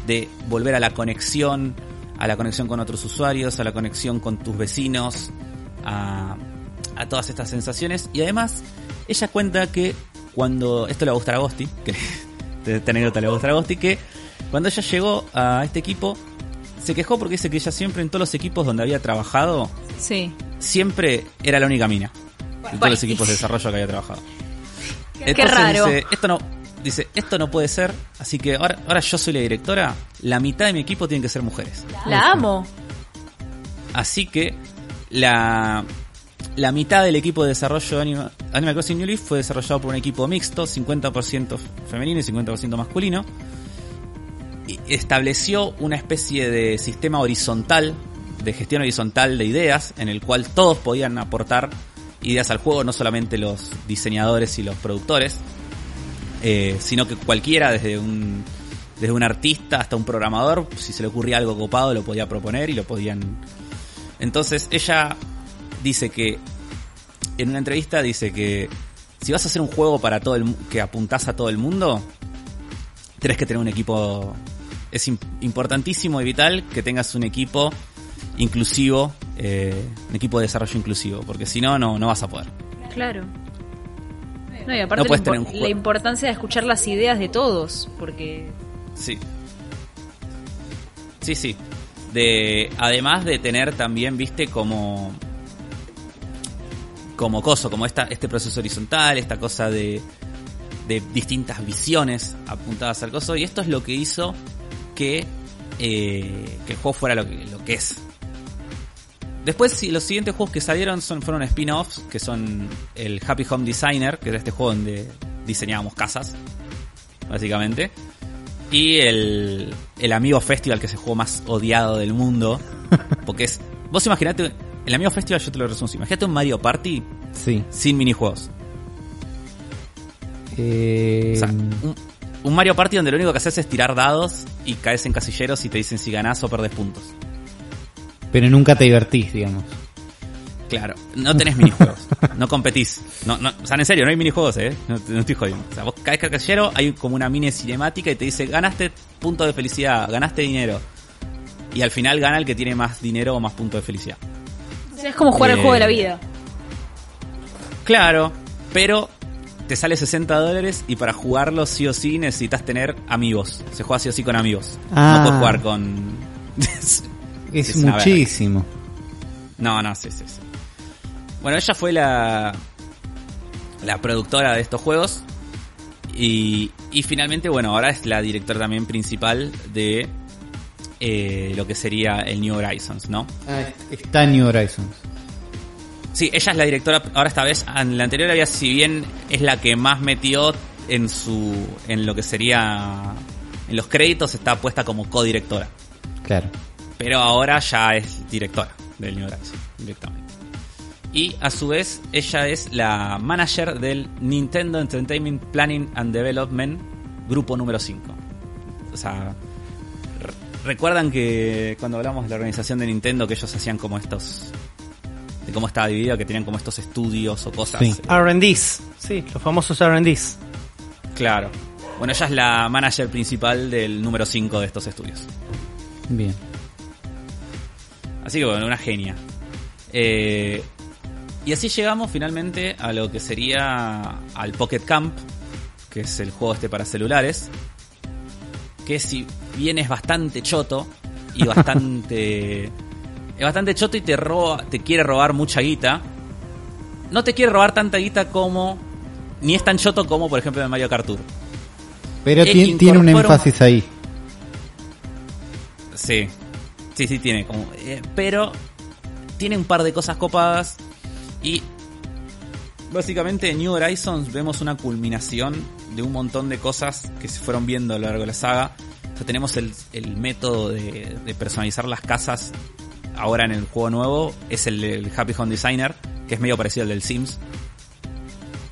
de volver a la conexión, a la conexión con otros usuarios, a la conexión con tus vecinos, a, a todas estas sensaciones. Y además, ella cuenta que cuando, esto le va a gustar a Agosti, que esta anécdota le va a gustar a Agosti, que cuando ella llegó a este equipo, se quejó porque dice que ella siempre en todos los equipos donde había trabajado, sí. siempre era la única mina. En todos los equipos de desarrollo que había trabajado. Qué raro. Dice, esto no, dice, esto no puede ser, así que ahora, ahora yo soy la directora, la mitad de mi equipo tienen que ser mujeres. La amo. Así que la, la mitad del equipo de desarrollo de Animal, Animal Crossing New Leaf fue desarrollado por un equipo mixto, 50% femenino y 50% masculino estableció una especie de sistema horizontal, de gestión horizontal de ideas, en el cual todos podían aportar ideas al juego, no solamente los diseñadores y los productores, eh, sino que cualquiera, desde un, desde un artista hasta un programador, si se le ocurría algo copado, lo podía proponer y lo podían... Entonces ella dice que, en una entrevista dice que si vas a hacer un juego para todo el que apuntás a todo el mundo, tenés que tener un equipo es importantísimo y vital que tengas un equipo inclusivo, eh, un equipo de desarrollo inclusivo, porque si no, no, no vas a poder. Claro. No, y aparte la, importancia de escuchar las ideas de todos, porque... Sí. Sí, sí. De, además de tener también, viste, como como coso, como esta, este proceso horizontal, esta cosa de, de distintas visiones apuntadas al coso. Y esto es lo que hizo que, eh, que el juego fuera lo que, lo que es. Después, los siguientes juegos que salieron son, fueron spin-offs, que son el Happy Home Designer, que es este juego donde diseñábamos casas, básicamente. Y el, el Amigo Festival, que es el juego más odiado del mundo. Porque es. Vos imaginate. El Amigo Festival, yo te lo resumo. Imagínate un Mario Party sí. sin minijuegos. Eh... O sea, un, un Mario Party donde lo único que haces es tirar dados y caes en casilleros y te dicen si ganás o perdés puntos. Pero nunca te divertís, digamos. Claro, no tenés minijuegos, no competís. No, no, o sea, en serio, no hay minijuegos, ¿eh? No, estoy jodiendo. O sea, vos caes casillero, hay como una mini cinemática y te dice, ganaste punto de felicidad, ganaste dinero. Y al final gana el que tiene más dinero o más puntos de felicidad. O sea, es como jugar el juego de la eh, vida. Claro, pero te sale 60 dólares y para jugarlo sí o sí necesitas tener amigos. Se juega sí o sí con amigos. Ah. No puedes jugar con... es, muchísimo. No, no, sí, sí, sí. Bueno, ella fue la, la productora de estos juegos. Y, y finalmente, bueno, ahora es la directora también principal de eh, lo que sería el New Horizons, ¿no? Ah, está New Horizons. Sí, ella es la directora, ahora esta vez, en la anterior había, si bien es la que más metió en su, en lo que sería, en los créditos está puesta como codirectora. Claro. Pero ahora ya es directora del New Horizons, directamente. Y a su vez, ella es la manager del Nintendo Entertainment Planning and Development, grupo número 5. O sea, recuerdan que cuando hablamos de la organización de Nintendo, que ellos hacían como estos de cómo estaba dividido, que tenían como estos estudios o cosas. Sí. RDs, sí, los famosos RDs. Claro. Bueno, ella es la manager principal del número 5 de estos estudios. Bien. Así que bueno, una genia. Eh, y así llegamos finalmente a lo que sería al Pocket Camp, que es el juego este para celulares. Que si bien es bastante choto y bastante Es bastante choto y te roba, te quiere robar mucha guita. No te quiere robar tanta guita como. Ni es tan choto como, por ejemplo, en Mario Kart Tour. Pero tiene, un énfasis ahí. Sí. Sí, sí, tiene. Como, eh, pero tiene un par de cosas copadas. Y básicamente en New Horizons vemos una culminación de un montón de cosas que se fueron viendo a lo largo de la saga. O tenemos el, método de, personalizar las casas ahora en el juego nuevo. Es el, el, Happy Home Designer, que es medio parecido al del Sims.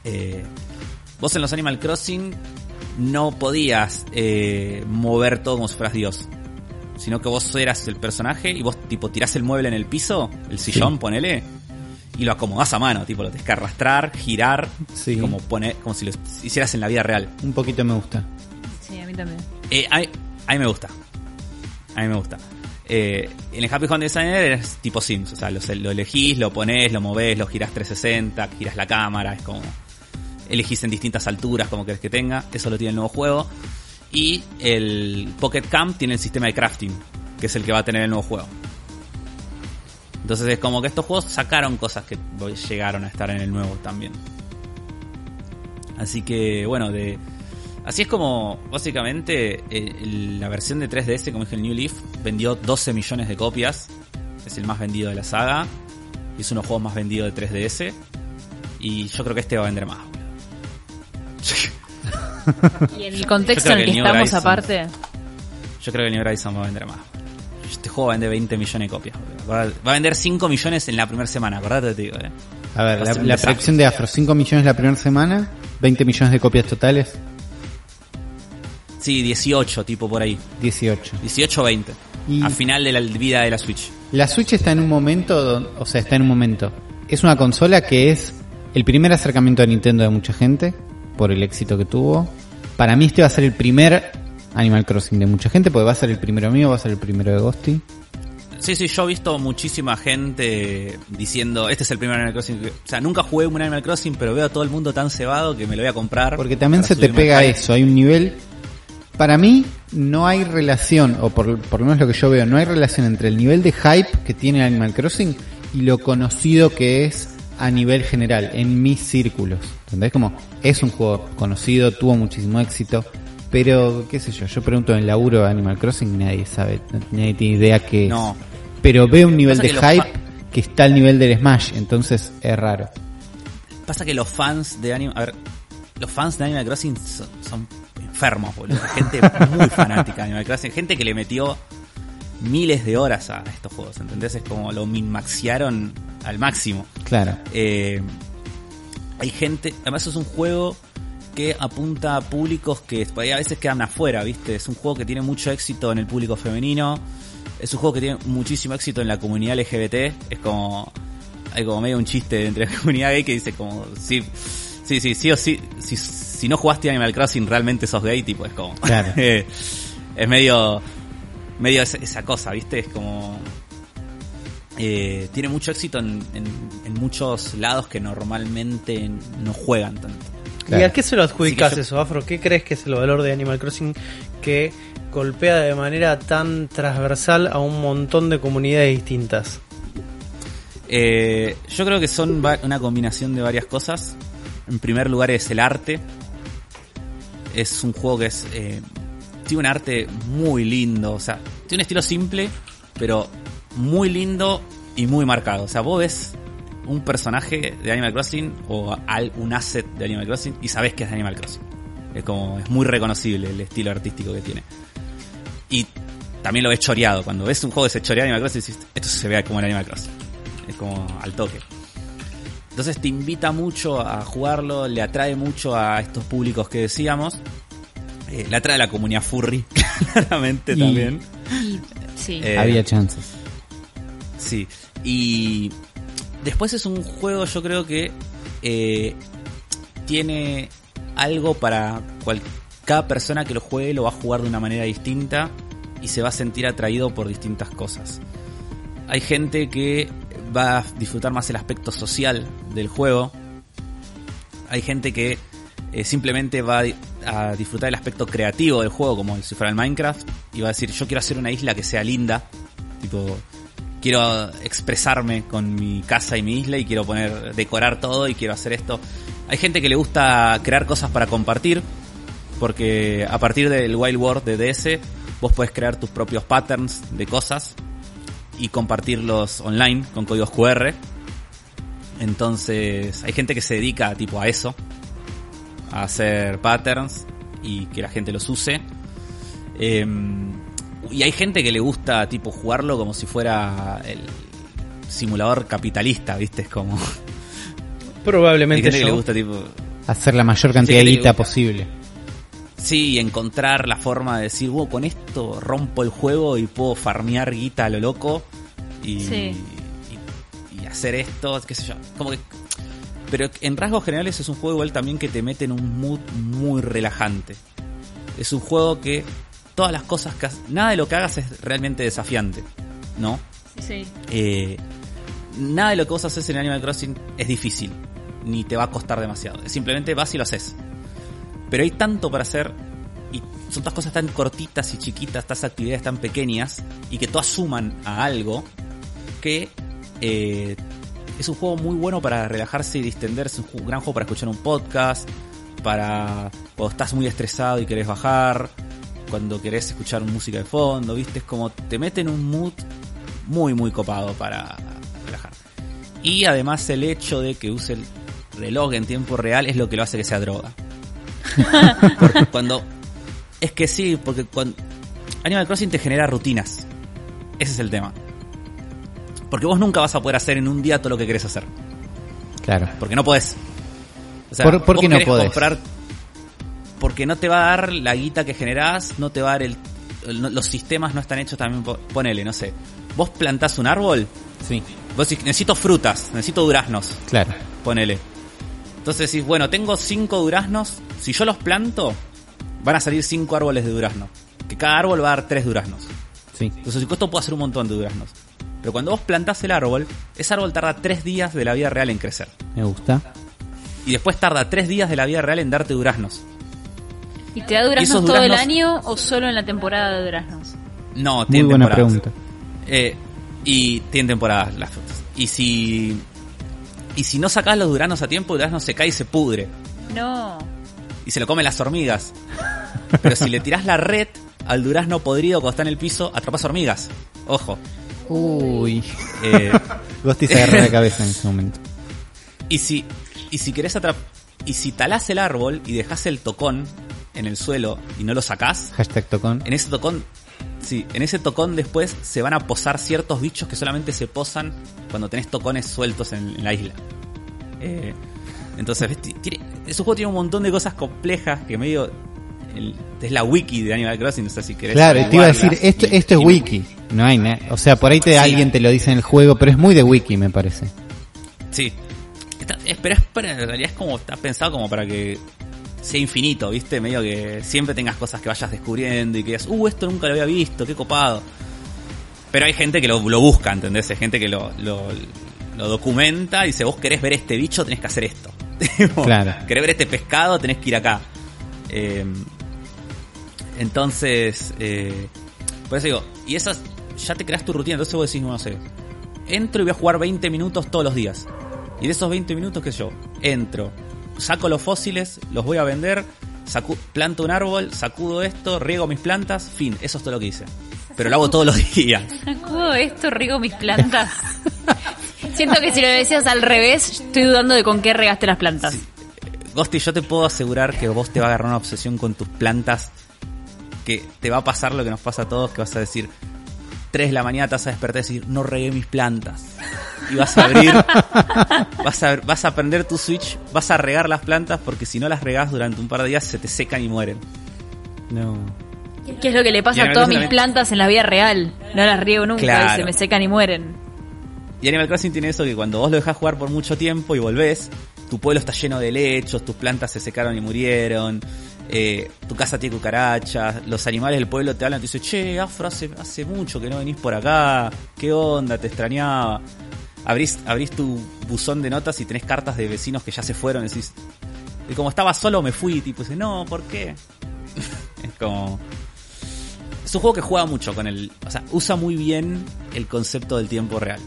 Eh, vos en los Animal Crossing no podías eh, mover todo como si fueras Dios. Sino que vos eras el personaje y vos tipo tirás el mueble en el piso, el sillón, ponele, y lo acomodás a mano, tipo lo tenés que arrastrar, girar, como poner, como si lo hicieras en la vida real. Un poquito me gusta. Sí, a mí también. Eh, a, mí, me gusta. A mí me gusta. Eh, en el Happy Home Designer es tipo Sims, o sea, lo, lo elegís, lo pones, lo movés, lo girás 360, giras la cámara, es como elegís en distintas alturas como querés que tenga, eso lo tiene el nuevo juego. Y el Pocket Camp tiene el sistema de crafting, que es el que va a tener el nuevo juego. Entonces es como que estos juegos sacaron cosas que llegaron a estar en el nuevo también. Así que bueno, de así es como básicamente eh, la versión de 3DS, como dije el New Leaf, vendió 12 millones de copias. Es el más vendido de la saga. Es uno de los juegos más vendidos de 3DS. Y yo creo que este va a vender más. y en el contexto en el que, estamos aparte. Yo creo que el New Horizon va a vender más. Este juego va a vender 20 millones de copias. Va a, vender 5 millones en la primera semana, acordate te digo. Eh. A ver, la, la predicción de Afro, 5 millones la primera semana, 20 millones de copias totales. Sí, 18, tipo por ahí. 18. 18 o 20. a final de la vida de la Switch. La Switch está en un momento, o sea, está en un momento. Es una consola que es el primer acercamiento a Nintendo de mucha gente por el éxito que tuvo. Para mí este va a ser el primer Animal Crossing de mucha gente, porque va a ser el primero mío, va a ser el primero de Ghosty. Sí, sí, yo he visto muchísima gente diciendo, este es el primer Animal Crossing. O sea, nunca jugué un Animal Crossing, pero veo a todo el mundo tan cebado que me lo voy a comprar. Porque también se te pega eso, hay un nivel... Para mí no hay relación, o por, por lo menos lo que yo veo, no hay relación entre el nivel de hype que tiene Animal Crossing y lo conocido que es a nivel general, en mis círculos. ¿Entendés? Como es un juego conocido, tuvo muchísimo éxito, pero qué sé yo, yo pregunto en el laburo de Animal Crossing, nadie sabe, nadie tiene idea que no. Pero veo un nivel de hype que está al nivel del Smash, entonces es raro. Pasa que los fans de Animal, a ver, los fans de Animal Crossing son, enfermos, boludo. Gente muy fanática de Animal Crossing, gente que le metió miles de horas a estos juegos, ¿entendés? Es como lo minmaxiaron al máximo. Claro. Eh, hay gente, además es un juego que apunta a públicos que a veces quedan afuera, ¿viste? Es un juego que tiene mucho éxito en el público femenino, es un juego que tiene muchísimo éxito en la comunidad LGBT, es como hay como medio un chiste entre la comunidad gay que dice como sí, sí, sí, sí o sí, si, si no jugaste Animal Crossing realmente sos gay, tipo es como claro. es medio medio esa, cosa, ¿viste? Es como eh, tiene mucho éxito en, en, muchos lados que normalmente no juegan tanto. ¿Y a qué se lo adjudicas eso, Afro? ¿Qué crees que es el valor de Animal Crossing que golpea de manera tan transversal a un montón de comunidades distintas? Eh, yo creo que son una combinación de varias cosas. En primer lugar es el arte. Es un juego que es eh, tiene un arte muy lindo. O sea, tiene un estilo simple, pero muy lindo y muy marcado. O sea, vos ves un personaje de Animal Crossing o un asset de Animal Crossing y sabes que es de Animal Crossing. Es como, es muy reconocible el estilo artístico que tiene. Y también lo ves choreado. Cuando ves un juego que se chorea Animal Crossing, dices, esto se ve como en Animal Crossing. Es como al toque. Entonces te invita mucho a jugarlo, le atrae mucho a estos públicos que decíamos. Eh, le atrae a la comunidad furry, claramente también. sí. Eh, Había chances. Sí. Y después es un juego, yo creo que eh, tiene algo para cual, cada persona que lo juegue lo va a jugar de una manera distinta y se va a sentir atraído por distintas cosas. Hay gente que va a disfrutar más el aspecto social del juego. Hay gente que eh, simplemente va a disfrutar el aspecto creativo del juego, como si fuera el Minecraft, y va a decir, yo quiero hacer una isla que sea linda, tipo, quiero expresarme con mi casa y mi isla y quiero poner, decorar todo y quiero hacer esto. Hay gente que le gusta crear cosas para compartir, porque a partir del Wild World de DS vos puedes crear tus propios patterns de cosas y compartirlos online con códigos QR. Entonces hay gente que se dedica tipo a eso, a hacer patterns y que la gente los use. Em, y hay gente que le gusta tipo jugarlo como si fuera el simulador capitalista, ¿viste? Es como... Probablemente le gusta tipo... Hacer la mayor cantidad de guita posible. Sí, encontrar la forma de decir, wow, con esto rompo el juego y puedo farmear guita a lo loco y, y, hacer esto, qué sé yo. Como que, pero en rasgos generales es un juego igual también que te mete en un mood muy relajante. Es un juego que todas las cosas que nada de lo que hagas es realmente desafiante, ¿no? Sí. Eh, nada de lo que vos haces en Animal Crossing es difícil, ni te va a costar demasiado. Simplemente vas y lo haces. Pero hay tanto para hacer y son todas cosas tan cortitas y chiquitas, estas actividades tan pequeñas y que todas suman a algo que eh, es un juego muy bueno para relajarse y distenderse, un gran juego para escuchar un podcast, para cuando estás muy estresado y querés bajar, cuando querés escuchar música de fondo, ¿viste? Es como te mete en un mood muy muy copado para relajar. Y además el hecho de que use el reloj en tiempo real es lo que lo hace que sea droga. porque cuando. Es que sí, porque cuando. Animal Crossing te genera rutinas. Ese es el tema. Porque vos nunca vas a poder hacer en un día todo lo que querés hacer. Claro. Porque no podés. O sea, ¿Por, qué no podés? Comprar porque no te va a dar la guita que generás, no te va a dar el, los sistemas no están hechos también, ponele, no sé. Vos plantás un árbol, sí. Vos decís, necesito frutas, necesito duraznos. Claro. Ponele. Entonces decís, bueno, tengo cinco duraznos, si yo los planto, van a salir cinco árboles de durazno. Que cada árbol va a dar tres duraznos. Sí. Entonces, esto puedo hacer un montón de duraznos. Pero cuando vos plantás el árbol, ese árbol tarda tres días de la vida real en crecer. Me gusta. Y después tarda tres días de la vida real en darte duraznos. ¿Y te da duraznos todo el año o solo en la temporada de duraznos? No, tiene Muy buena pregunta. Eh, y tiene temporadas las frutas. Y si y si no sacas los duranos a tiempo, el durazno se cae y se pudre. No. Y se lo comen las hormigas. Pero si le tirás la red al durazno podrido cuando está en el piso, atrapas hormigas. Ojo. Uy. Eh, se agarra la cabeza en ese momento. Y si, y si querés atrapar. Y si talás el árbol y dejas el tocón en el suelo y no lo sacás. Hashtag tocón. En ese tocón Sí, en ese tocón después se van a posar ciertos bichos que solamente se posan cuando tenés tocones sueltos en, la isla. Eh, entonces, tiene, ese juego tiene un montón de cosas complejas que medio. es la wiki de Animal Crossing, no sé si querés. Claro, te iba a decir, esto, esto es wiki. No hay, nada. o sea, por ahí te, alguien te lo dice en el juego, pero es muy de wiki, me parece. Sí. pero es en realidad es como, está pensado como para que sea infinito, ¿viste? Medio que siempre tengas cosas que vayas descubriendo y que digas, uh, esto nunca lo había visto, qué copado. Pero hay gente que lo, busca, ¿entendés? Hay gente que lo, lo, documenta y dice, vos querés ver este bicho, tenés que hacer esto. claro. Querés ver este pescado, tenés que ir acá. Em, entonces, eh, por eso digo, y esas, ya te creas tu rutina, entonces vos decís, no sé, entro y voy a jugar 20 minutos todos los días. Y de esos 20 minutos, ¿qué sé yo? Entro, saco los fósiles, los voy a vender, planto un árbol, sacudo esto, riego mis plantas, fin, eso es todo lo que hice. Pero lo hago todos los días. Sacudo esto, riego mis plantas. Siento que si lo decías al revés, estoy dudando de con qué regaste las plantas. Sí. Gosti, yo te puedo asegurar que vos te va a agarrar una obsesión con tus plantas, que te va a pasar lo que nos pasa a todos, que vas a decir, 3 de la mañana te vas a despertar y decir, no regué mis plantas. Y vas a abrir, vas a, vas a prender tu switch, vas a regar las plantas porque si no las regas durante un par de días se te secan y mueren. No. ¿Qué es lo que le pasa a todas mis plantas en la vida real? No las riego nunca y se me secan y mueren. Y Animal Crossing tiene eso que cuando vos lo dejas jugar por mucho tiempo y volvés, tu pueblo está lleno de lechos, tus plantas se secaron y murieron, eh, tu casa tiene cucarachas, los animales del pueblo te hablan, te dicen, che, Afro, hace, hace mucho que no venís por acá, ¿qué onda? Te extrañaba. Abrís, abrís tu buzón de notas y tenés cartas de vecinos que ya se fueron, y decís, y como estaba solo me fui, tipo, dice, no, ¿por qué? es como... es un juego que juega mucho con el. O sea, usa muy bien el concepto del tiempo real.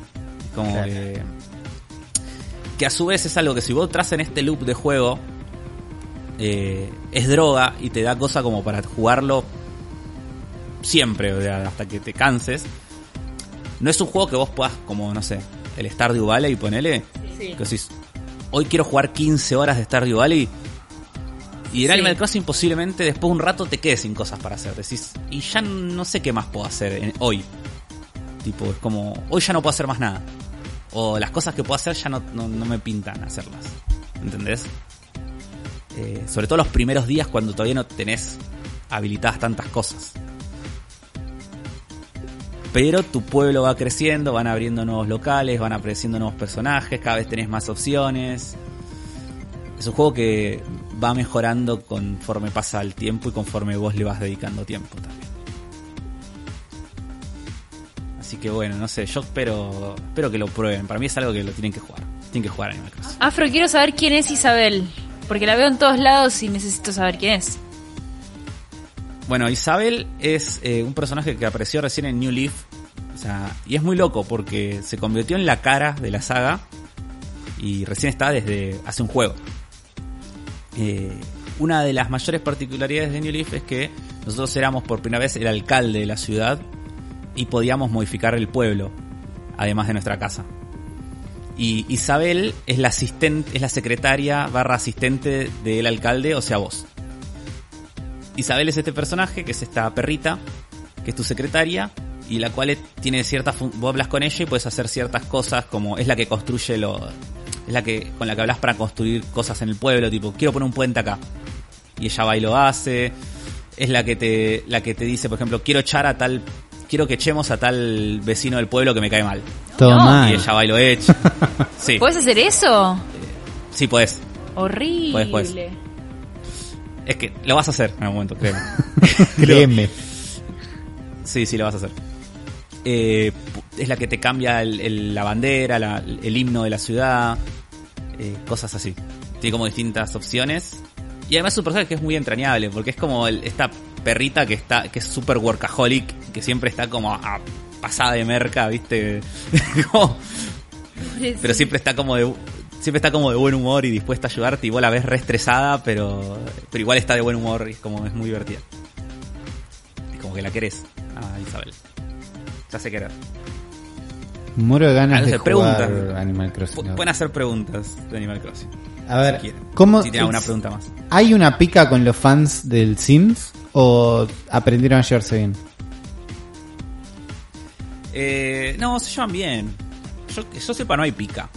Como que. Que a su vez es algo que si vos entras en este loop de juego. Eh, es droga y te da cosa como para jugarlo siempre, o sea, hasta que te canses. No es un juego que vos puedas, como, no sé, el Stardew Valley, ponele. Sí. Que decís, hoy quiero jugar 15 horas de Stardew Valley y en Animal Crossing posiblemente después de un rato te quedes sin cosas para hacer. Decís, y ya no sé qué más puedo hacer hoy. Tipo, es como, hoy ya no puedo hacer más nada. O las cosas que puedo hacer ya no, no, me pintan hacerlas. ¿Entendés? Eh, sobre todo los primeros días cuando todavía no tenés habilitadas tantas cosas. Pero tu pueblo va creciendo, van abriendo nuevos locales, van apareciendo nuevos personajes, cada vez tenés más opciones. Es un juego que va mejorando conforme pasa el tiempo y conforme vos le vas dedicando tiempo también. Así que bueno, no sé, yo espero, espero que lo prueben. Para mí es algo que lo tienen que jugar. Tienen que jugar Animal Crossing. Afro, quiero saber quién es Isabel. Porque la veo en todos lados y necesito saber quién es. Bueno, Isabel es eh, un personaje que apareció recién en New Leaf. O sea, y es muy loco porque se convirtió en la cara de la saga y recién está desde hace un juego. Eh, una de las mayores particularidades de New Leaf es que nosotros éramos por primera vez el alcalde de la ciudad y podíamos modificar el pueblo, además de nuestra casa. Y Isabel es la asistente, es la secretaria barra asistente del alcalde, o sea vos. Isabel es este personaje, que es esta perrita, que es tu secretaria, y la cual tiene ciertas vos hablas con ella y puedes hacer ciertas cosas como es la que construye lo es la que con la que hablas para construir cosas en el pueblo, tipo, quiero poner un puente acá. Y ella va y lo hace. Es la que te la que te dice, por ejemplo, quiero echar a tal quiero que echemos a tal vecino del pueblo que me cae mal. Todo Y ella va y lo echa. sí. ¿Puedes hacer eso? Eh, sí, puedes. Horrible. Es que lo vas a hacer en algún momento, créeme. créeme. Sí, sí, lo vas a hacer. Eh, es la que te cambia la bandera, el himno de la ciudad, eh, cosas así. Tiene como distintas opciones. Y además es un personaje que es muy entrañable, porque es como esta perrita que está que es super workaholic, que siempre está como a pasada de merca, ¿viste? pero siempre está como de siempre está como de buen humor y dispuesta a ayudarte y vos la ves re estresada, pero pero igual está de buen humor y es como es muy divertida. Es como que la querés a Isabel. Se hace querer. Muero de ganas de jugar Animal Crossing. Pueden hacer preguntas de Animal Crossing. A ver, si ¿cómo si tienen una pregunta más. ¿Hay una pica con los fans del Sims o aprendieron a llevarse bien? Eh, no, se llevan bien. Yo, que yo sepa, no hay pica.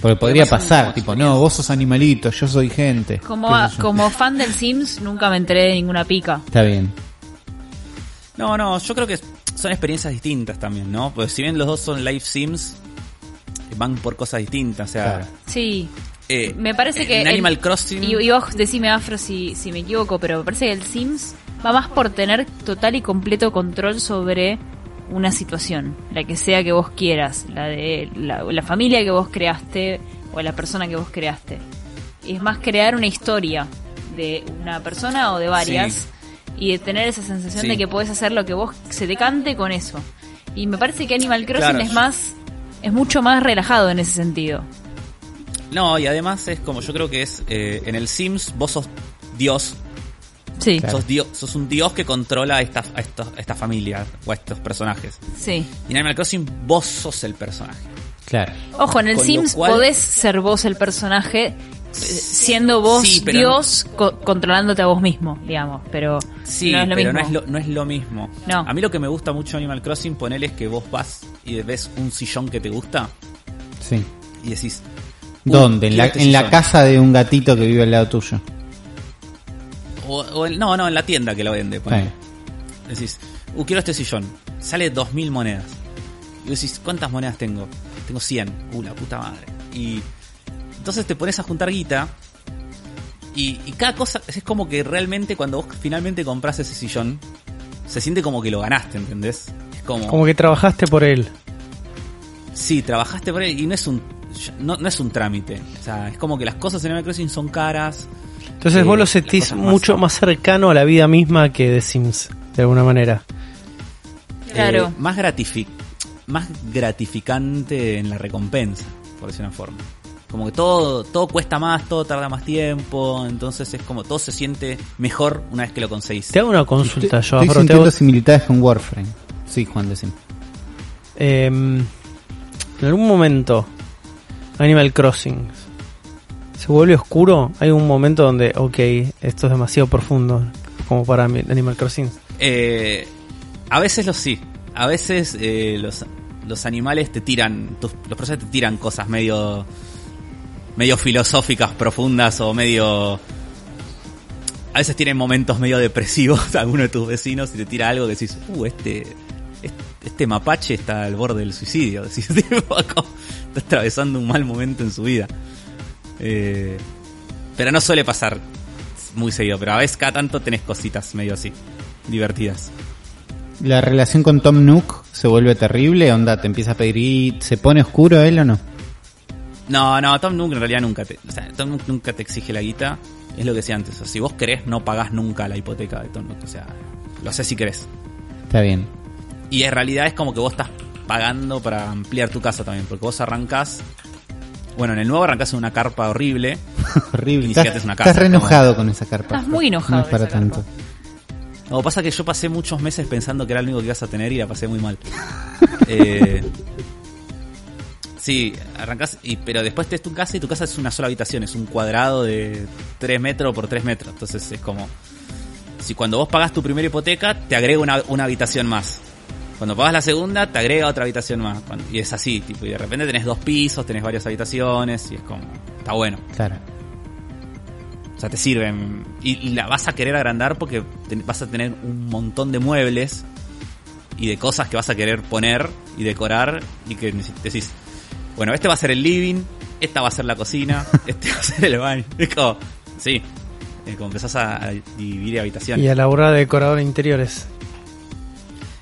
Porque podría pasar, tipo, no, vos sos animalito, yo soy gente. Como, como fan del Sims, nunca me enteré de ninguna pica. Está bien. No, no, yo creo que son experiencias distintas también, ¿no? Pues si bien los dos son live sims, van por cosas distintas, o sea... Sí. Eh, me parece que... En Animal Crossing... Y, vos decime, Afro, si, si me equivoco, pero me parece que el Sims va más por tener total y completo control sobre una situación, la que sea que vos quieras, la de la, familia que vos creaste o la persona que vos creaste. Es más crear una historia de una persona o de varias y de tener esa sensación de que puedes hacer lo que vos se te cante con eso. Y me parece que Animal Crossing es más, es mucho más relajado en ese sentido. No, y además es como yo creo que es eh, en el Sims vos sos Dios. Sí. Sos, dios, sos un dios que controla a esta, a, esta, familia o a estos personajes. Sí. Y en Animal Crossing vos sos el personaje. Claro. Ojo, en el Sims podés ser vos el personaje siendo vos Dios controlándote a vos mismo, digamos, pero sí, no es lo pero mismo. No, es lo, mismo. No. A mí lo que me gusta mucho Animal Crossing, ponele es que vos vas y ves un sillón que te gusta. Sí. Y decís... ¿Dónde? En, la, en la, casa de un gatito que vive al lado tuyo. O, no, no, en la tienda que lo vende. Decís, uh, quiero este sillón. Sale dos mil monedas. Y decís, ¿cuántas monedas tengo? Tengo 100. Uh, la puta madre. Y entonces te pones a juntar guita y, cada cosa es como que realmente cuando vos finalmente compras ese sillón, se siente como que lo ganaste, ¿entendés? Es como... Como que trabajaste por él. Sí, trabajaste por él y no es un, no, es un trámite. O sea, es como que las cosas en Animal Crossing son caras. Entonces vos lo sentís mucho más cercano a la vida misma que de Sims, de alguna manera. claro. más, gratific más gratificante en la recompensa, por decir una forma. Como que todo, todo cuesta más, todo tarda más tiempo, entonces es como todo se siente mejor una vez que lo conseguís. Te hago una consulta, yo. Estoy sintiendo similitudes con Warframe. Sí, Juan, decime. Eh, en algún momento, Animal Crossing se vuelve oscuro. Hay un momento donde, ok, esto es demasiado profundo como para Animal Crossing. Eh, a veces lo sí. A veces eh, los, los animales te tiran, los personajes te tiran cosas medio medio filosóficas profundas o medio a veces tienen momentos medio depresivos alguno de tus vecinos y te tira algo que decís, uh, este, este, mapache está al borde del suicidio. Decís, está atravesando un mal momento en su vida. Eh, pero no suele pasar muy seguido, pero a veces cada tanto tenés cositas medio así, divertidas. ¿La relación con Tom Nook se vuelve terrible? ¿Onda te empieza a pedir se pone oscuro él o no? No, no, Tom Nook en realidad nunca te, o sea, Tom Nook nunca te exige la guita. Es lo que decía antes. O sea, si vos querés, no pagás nunca la hipoteca de Tom Nook. O sea, lo sé si querés. Está bien. Y en realidad es como que vos estás pagando para ampliar tu casa también. Porque vos arrancás. Bueno, en el nuevo arrancás en una carpa horrible. horrible. Estás, una casa, estás re enojado con esa carpa. Estás muy enojado. No es para tanto. No, pasa que yo pasé muchos meses pensando que era el único que ibas a tener y la pasé muy mal. eh, Sí, arrancas, y, pero después es tu casa y tu casa es una sola habitación, es un cuadrado de 3 metros por 3 metros. Entonces es como, si cuando vos pagas tu primera hipoteca, te agrega una, una habitación más. Cuando pagas la segunda, te agrega otra habitación más. Y es así, tipo, y de repente tenés dos pisos, tenés varias habitaciones, y es como, está bueno. Claro. O sea, te sirven. Y, la vas a querer agrandar porque vas a tener un montón de muebles y de cosas que vas a querer poner y decorar y que decís, bueno, este va a ser el living, esta va a ser la cocina, este va a ser el baño. Es como, sí, como empezás a, dividir habitaciones. Y a la hora de decorador de interiores.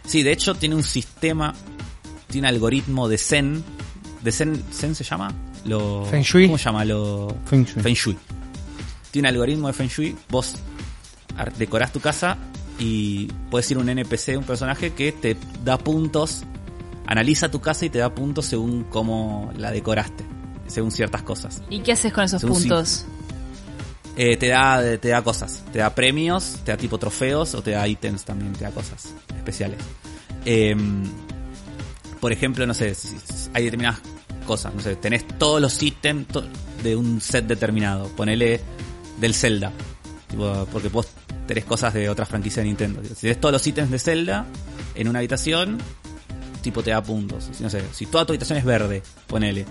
Sí, de hecho tiene un sistema, tiene un algoritmo de Zen. ¿De Zen, Zen se llama? Lo, Feng Shui. ¿Cómo se llama? Lo, Feng Shui. Feng Shui. Tiene un algoritmo de Feng Shui. Vos decorás tu casa y puedes ir un NPC, un personaje que te da puntos analiza tu casa y te da puntos según cómo la decoraste, según ciertas cosas. ¿Y qué haces con esos puntos? Eh, te da te da cosas, te da premios, te da tipo trofeos o te da ítems también, te da cosas especiales. Em, por ejemplo, no sé, hay determinadas cosas, no sé, tenés todos los ítems de un set determinado, ponele del Zelda, porque vos tenés cosas de otras franquicias de Nintendo. Si tenés todos los ítems de Zelda en una habitación, tipo te da puntos. No sé, si toda tu habitación es verde, ponele.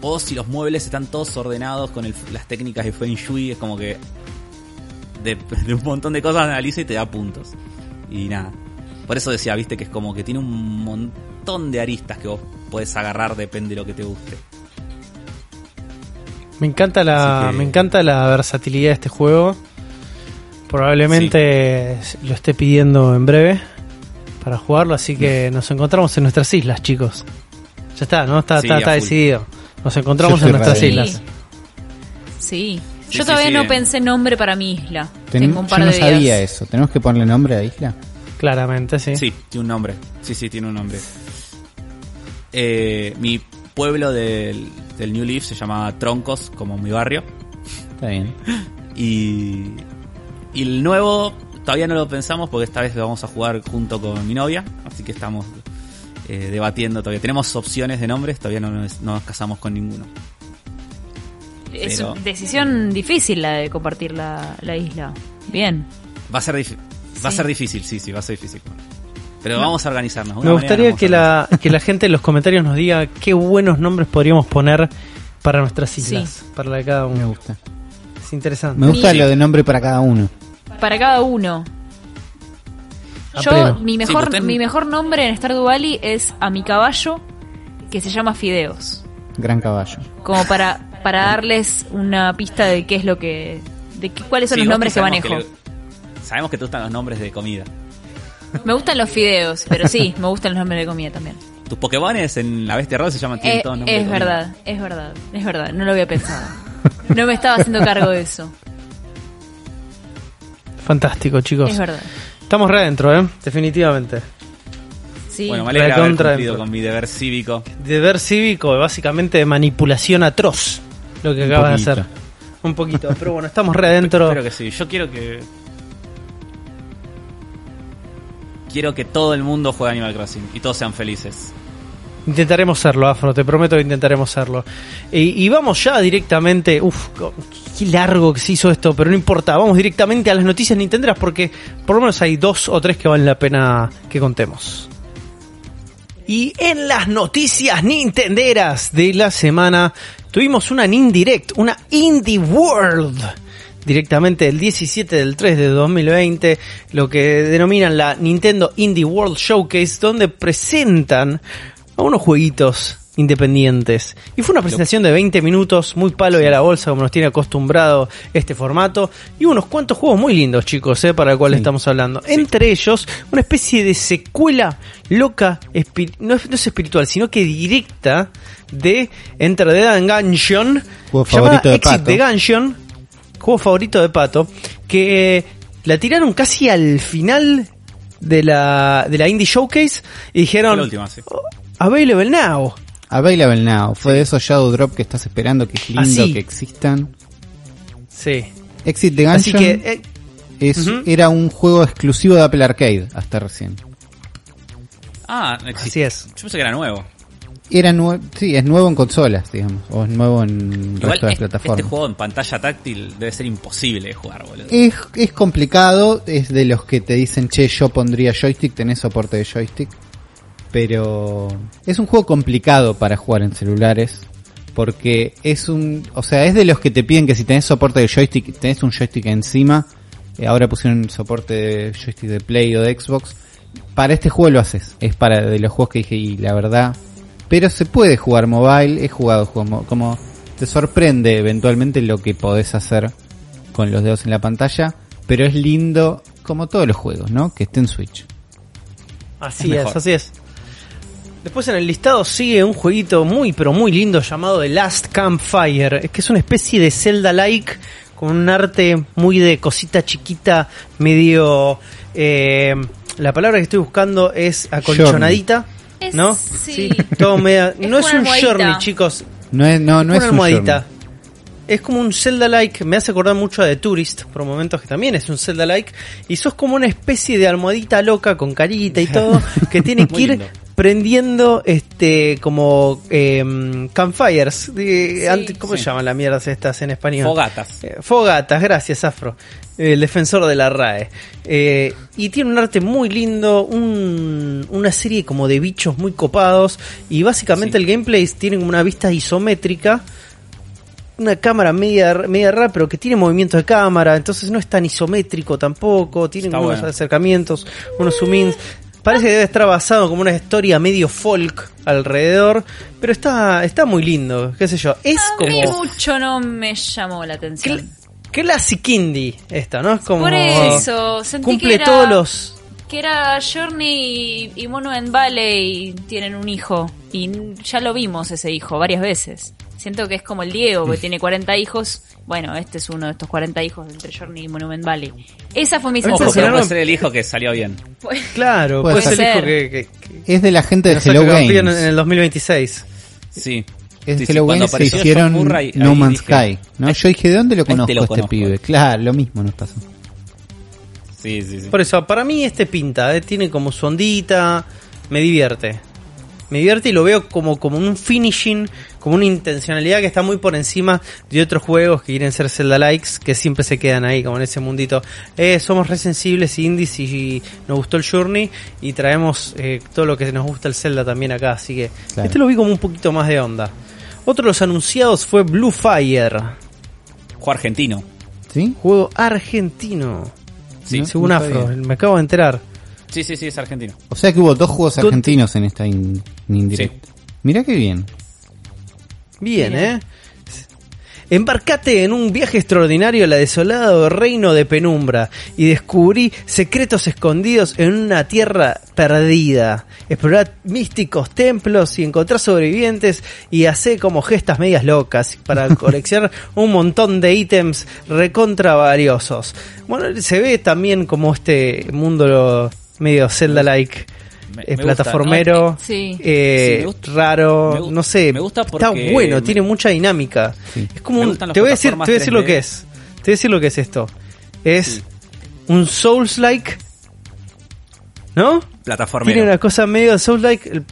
O si los muebles están todos ordenados con las técnicas de Feng Shui, es como que de, un montón de cosas analiza y te da puntos. Y nada. Por eso decía, viste, que es como que tiene un montón de aristas que vos puedes agarrar, depende de lo que te guste. Me encanta la, me encanta la versatilidad de este juego. Probablemente lo esté pidiendo en breve para jugarlo, así que nos encontramos en nuestras islas, chicos. Ya está, ¿no? Está, está, decidido. Nos encontramos en nuestras islas. Sí. Yo todavía no pensé nombre para mi isla. Tengo un par yo no sabía eso. ¿Tenemos que ponerle nombre a la isla? Claramente, sí. Sí, tiene un nombre. Sí, sí, tiene un nombre. Eh, mi pueblo del, del New Leaf se llama Troncos, como mi barrio. Está bien. Y, y el nuevo Todavía no lo pensamos porque esta vez lo vamos a jugar junto con mi novia, así que estamos eh, debatiendo todavía. Tenemos opciones de nombres, todavía no nos, casamos con ninguno. Es una decisión difícil la de compartir la, isla. Bien. Va a ser difícil. Va a ser difícil, sí, sí, va a ser difícil. Pero vamos a organizarnos. Me gustaría que la, que la gente en los comentarios nos diga qué buenos nombres podríamos poner para nuestras islas. Para la de cada uno. Me gusta. Es interesante. Me gusta lo de nombre para cada uno para cada uno. Yo, mi mejor, mi mejor nombre en Stardew Valley es a mi caballo, que se llama Fideos. Gran caballo. Como para, para darles una pista de qué es lo que. de cuáles son los nombres que manejo. Sabemos que te gustan los nombres de comida. Me gustan los fideos, pero sí, me gustan los nombres de comida también. Tus Pokémones en la bestia rosa se llaman eh, Es verdad, es verdad, es verdad, no lo había pensado. No me estaba haciendo cargo de eso. Fantástico, chicos. Es verdad. Estamos re adentro, ¿eh? Definitivamente. Sí. Bueno, me alegra haber cumplido con mi deber cívico. Deber cívico, básicamente de manipulación atroz, lo que acaba de hacer. Un poquito, pero bueno, estamos re adentro. Espero que sí. Yo quiero que. Quiero que todo el mundo juegue Animal Crossing y todos sean felices. Intentaremos serlo, Afro, te prometo que intentaremos serlo. Y, vamos ya directamente. Uf, qué largo que se hizo esto, pero no importa. Vamos directamente a las noticias Nintenderas porque por lo menos hay dos o tres que valen la pena que contemos. Y en las noticias Nintenderas de la semana tuvimos una Nindirect, una Indie World. Directamente el 17 del 3 de 2020, lo que denominan la Nintendo Indie World Showcase, donde presentan a unos jueguitos independientes. Y fue una presentación de 20 minutos, muy palo y a la bolsa como nos tiene acostumbrado este formato. Y unos cuantos juegos muy lindos, chicos, eh, para el cual estamos hablando. Entre ellos, una especie de secuela loca, no es, espiritual, sino que directa de Enter the Gungeon. Juego favorito de Exit the Gungeon, juego favorito de Pato, que la tiraron casi al final de la, de la Indie Showcase y dijeron... Oh, available now. Available now. Fue de esos Shadow Drop que estás esperando, que es lindo que existan. Sí. Exit the Gungeon que, eh, es, era un juego exclusivo de Apple Arcade hasta recién. Ah, así es. Yo pensé que era nuevo. Era nuevo, sí, es nuevo en consolas, digamos, o es nuevo en Igual resto de plataformas. Este juego en pantalla táctil debe ser imposible de jugar, boludo. Es, es complicado, es de los que te dicen, che, yo pondría joystick, tenés soporte de joystick pero es un juego complicado para jugar en celulares porque es un, o sea, es de los que te piden que si tenés soporte de joystick, tenés un joystick encima, eh, ahora pusieron soporte de joystick de Play o de Xbox, para este juego lo haces, es para de los juegos que dije y la verdad, pero se puede jugar mobile, he jugado como, como te sorprende eventualmente lo que podés hacer con los dedos en la pantalla, pero es lindo como todos los juegos, ¿no? Que esté en Switch. Así es así es. Después en el listado sigue un jueguito muy pero muy lindo llamado The Last Campfire, es que es una especie de Zelda-like con un arte muy de cosita chiquita, medio... Eh, la palabra que estoy buscando es acolchonadita, ¿no? Sí. todo no es un journey, chicos. No es, no, no es almohadita. es como un Zelda-like, me hace acordar mucho a The Tourist, por momentos que también es un Zelda-like, y sos como una especie de almohadita loca con carita y todo, que tiene que ir prendiendo este como eh, campfires ¿cómo se llaman las mierdas estas en español? fogatas eh, fogatas gracias Afro el defensor de la RAE eh, y tiene un arte muy lindo un, una serie como de bichos muy copados y básicamente el gameplay tiene como una vista isométrica una cámara media, media rara, pero que tiene movimiento de cámara, entonces no es tan isométrico tampoco, tiene unos acercamientos, unos zoom ins. Parece que debe estar basado como una historia medio folk alrededor, pero está, está muy lindo, qué sé yo. Es como. mucho no me llamó la atención. Classic indie esta, ¿no? Es como. Por eso, sentí cumple que todos los. Que era Journey y, y Monument Valley tienen un hijo. Y ya lo vimos ese hijo varias veces. Siento que es como el Diego, que tiene 40 hijos. Bueno, este es uno de estos 40 hijos entre Journey y Monument Valley. Esa fue mi sensación. puede ser el hijo que salió bien. claro, puede, ser el hijo que, Es de la gente de Hello Games. En, el 2026. Sí. Es de Hello Games se hicieron No Man's Sky. ¿no? Yo dije, ¿de dónde lo conozco a este pibe? Claro, lo mismo nos pasó. Sí, sí, sí. Por eso, para mí este pinta, ¿eh? tiene como su ondita, me divierte me divierte y lo veo como, como un finishing, como una intencionalidad que está muy por encima de otros juegos que quieren ser Zelda likes, que siempre se quedan ahí, como en ese mundito. Eh, somos re sensibles indies y, nos gustó el Journey y traemos eh, todo lo que nos gusta el Zelda también acá, así que este lo vi como un poquito más de onda. Otro de los anunciados fue Blue Fire. Juego argentino. ¿Sí? Juego argentino. Sí. Según Afro, me acabo de enterar. Sí, sí, sí, es argentino. O sea que hubo dos juegos argentinos en esta in, indirect. Mirá qué bien. Bien, ¿eh? Embarcate en un viaje extraordinario al desolado reino de penumbra y descubrí secretos escondidos en una tierra perdida. Explorá místicos templos y encontrar sobrevivientes y hacer como gestas medias locas para coleccionar un montón de ítems recontra valiosos. Bueno, se ve también como este mundo medio Zelda-like. Plataformero, raro, no sé, me gusta porque está bueno, tiene mucha dinámica. Es como un, te voy a decir, te voy a decir lo que es. Te voy a decir lo que es esto. Es un Souls like, ¿no? Plataformero. Tiene una cosa medio Souls like.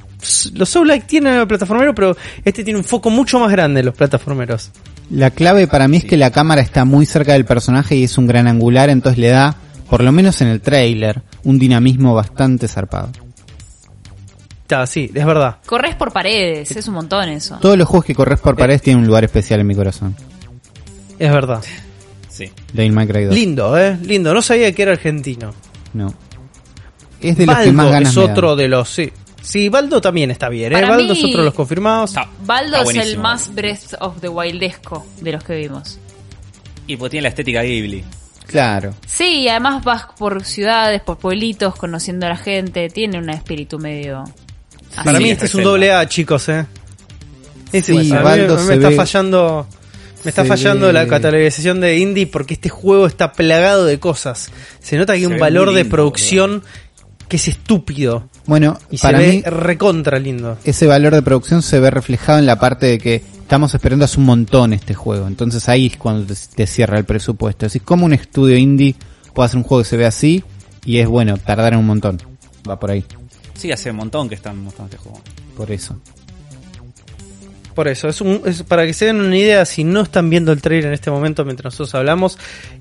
Los Souls like tienen el plataformero, pero este tiene un foco mucho más grande los plataformeros. La clave para mí es que la cámara está muy cerca del personaje y es un gran angular, entonces le da, por lo menos en el trailer, un dinamismo bastante zarpado. Está, sí, es verdad. Corres por paredes, es un montón eso. Todos los juegos que corres por paredes tienen un lugar especial en mi corazón. Es verdad. Sí. Lindo, eh, lindo. No sabía que era argentino. No. Es de los que más ganas es otro de los, sí. Sí, Baldo también está bien, ¿eh? Baldo es otro de los confirmados. Baldo es el más Breath of the Wildesco de los que vimos. Y pues tiene la estética Ghibli. Claro. Sí, además vas por ciudades, por pueblitos, conociendo a la gente. Tiene un espíritu medio. Para mí este es un doble A, chicos, ¿eh? sí, Baldo me, está fallando. Me está fallando la catalogización de indie porque este juego está plagado de cosas. Se nota que hay un valor de producción que es estúpido. Bueno, y para se ve recontra lindo. Ese valor de producción se ve reflejado en la parte de que estamos esperando hace un montón este juego. Entonces ahí es cuando te, cierra el presupuesto. Así como un estudio indie puede hacer un juego que se ve así y es bueno, tardar un montón. Va por ahí. Sí, hace un montón que están mostrando este juego. Por eso. Por eso, es, un, es para que se den una idea, si no están viendo el trailer en este momento mientras nosotros hablamos,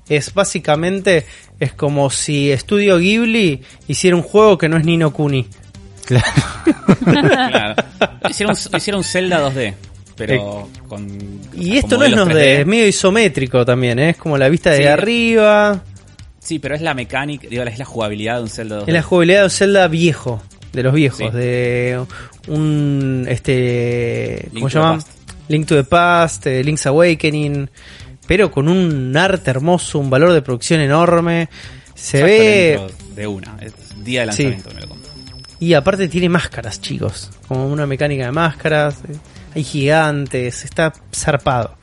es básicamente, es como si Studio Ghibli hiciera un juego que no es Nino Kuni. Claro. claro. Hicieron, hicieron Zelda 2D pero eh, con... Y esto no es 2D, es medio isométrico también, ¿eh? es como la vista de arriba. Sí, pero es la mecánica, digo, es la jugabilidad de un Zelda 2D. Es la jugabilidad de un Zelda viejo, de los viejos, de un este ¿cómo se llama? Link to the Past, eh, Link's Awakening, pero con un arte hermoso, un valor de producción enorme. Se ve de una, día de lanzamiento me lo Y aparte tiene máscaras, chicos, como una mecánica de máscaras, eh, hay gigantes, está zarpado.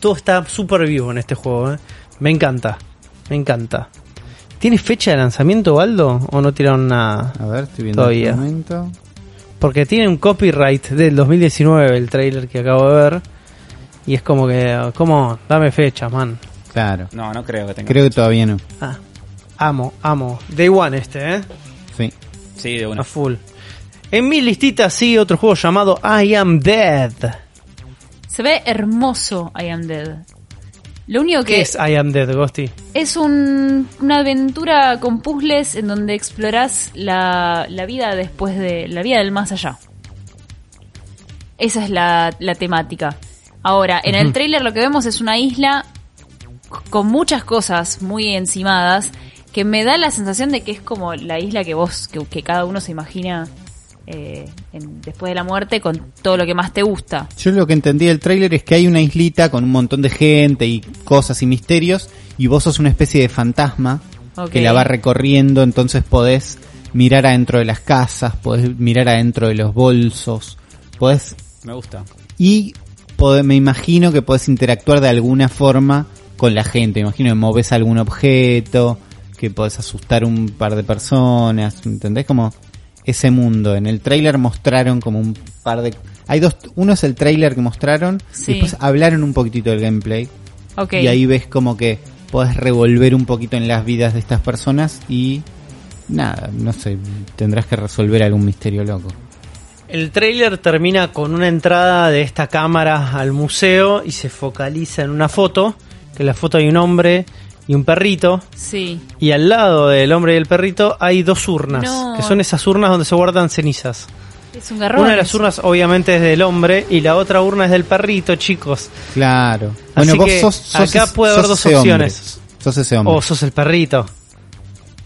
Todo está súper vivo en este juego, eh. me encanta, me encanta. ¿Tiene fecha de lanzamiento, Aldo? ¿O no tiraron nada? A ver, estoy viendo todavía. El momento. Porque tiene un copyright del 2019 el trailer que acabo de ver. Y es como que, ¿cómo? Dame fecha, man. Claro. No, no creo que tenga. Creo que todavía no. Ah, amo, amo. Day One este, ¿eh? Sí. Sí, de una. A full. En mi listita sí otro juego llamado I Am Dead. Se ve hermoso I Am Dead. Lo único que. ¿Qué es I Am Dead, Ghosty? Es una aventura con puzzles en donde exploras la, vida después de. la vida del más allá. Esa es la, temática. Ahora, en el trailer lo que vemos es una isla con muchas cosas muy encimadas que me da la sensación de que es como la isla que vos, que cada uno se imagina eh, después de la muerte con todo lo que más te gusta. Yo lo que entendí del tráiler es que hay una islita con un montón de gente y cosas y misterios y vos sos una especie de fantasma que la va recorriendo, entonces podés mirar adentro de las casas, podés mirar adentro de los bolsos, podés... Me gusta. Y me imagino que podés interactuar de alguna forma con la gente, me imagino que moves algún objeto, que podés asustar un par de personas, ¿entendés? Como ese mundo. En el trailer mostraron como un par de... Hay dos, uno es el trailer que mostraron, después hablaron un poquitito del gameplay. Y ahí ves como que podés revolver un poquito en las vidas de estas personas y nada, no sé, tendrás que resolver algún misterio loco. El trailer termina con una entrada de esta cámara al museo y se focaliza en una foto, que en la foto hay un hombre y un perrito. Sí. Y al lado del hombre y el perrito hay dos urnas, que son esas urnas donde se guardan cenizas. Es un garrón. Una de las urnas obviamente es del hombre y la otra urna es del perrito, chicos. Claro. Bueno, vos sos, acá puede haber dos opciones. Sos ese hombre. O sos el perrito.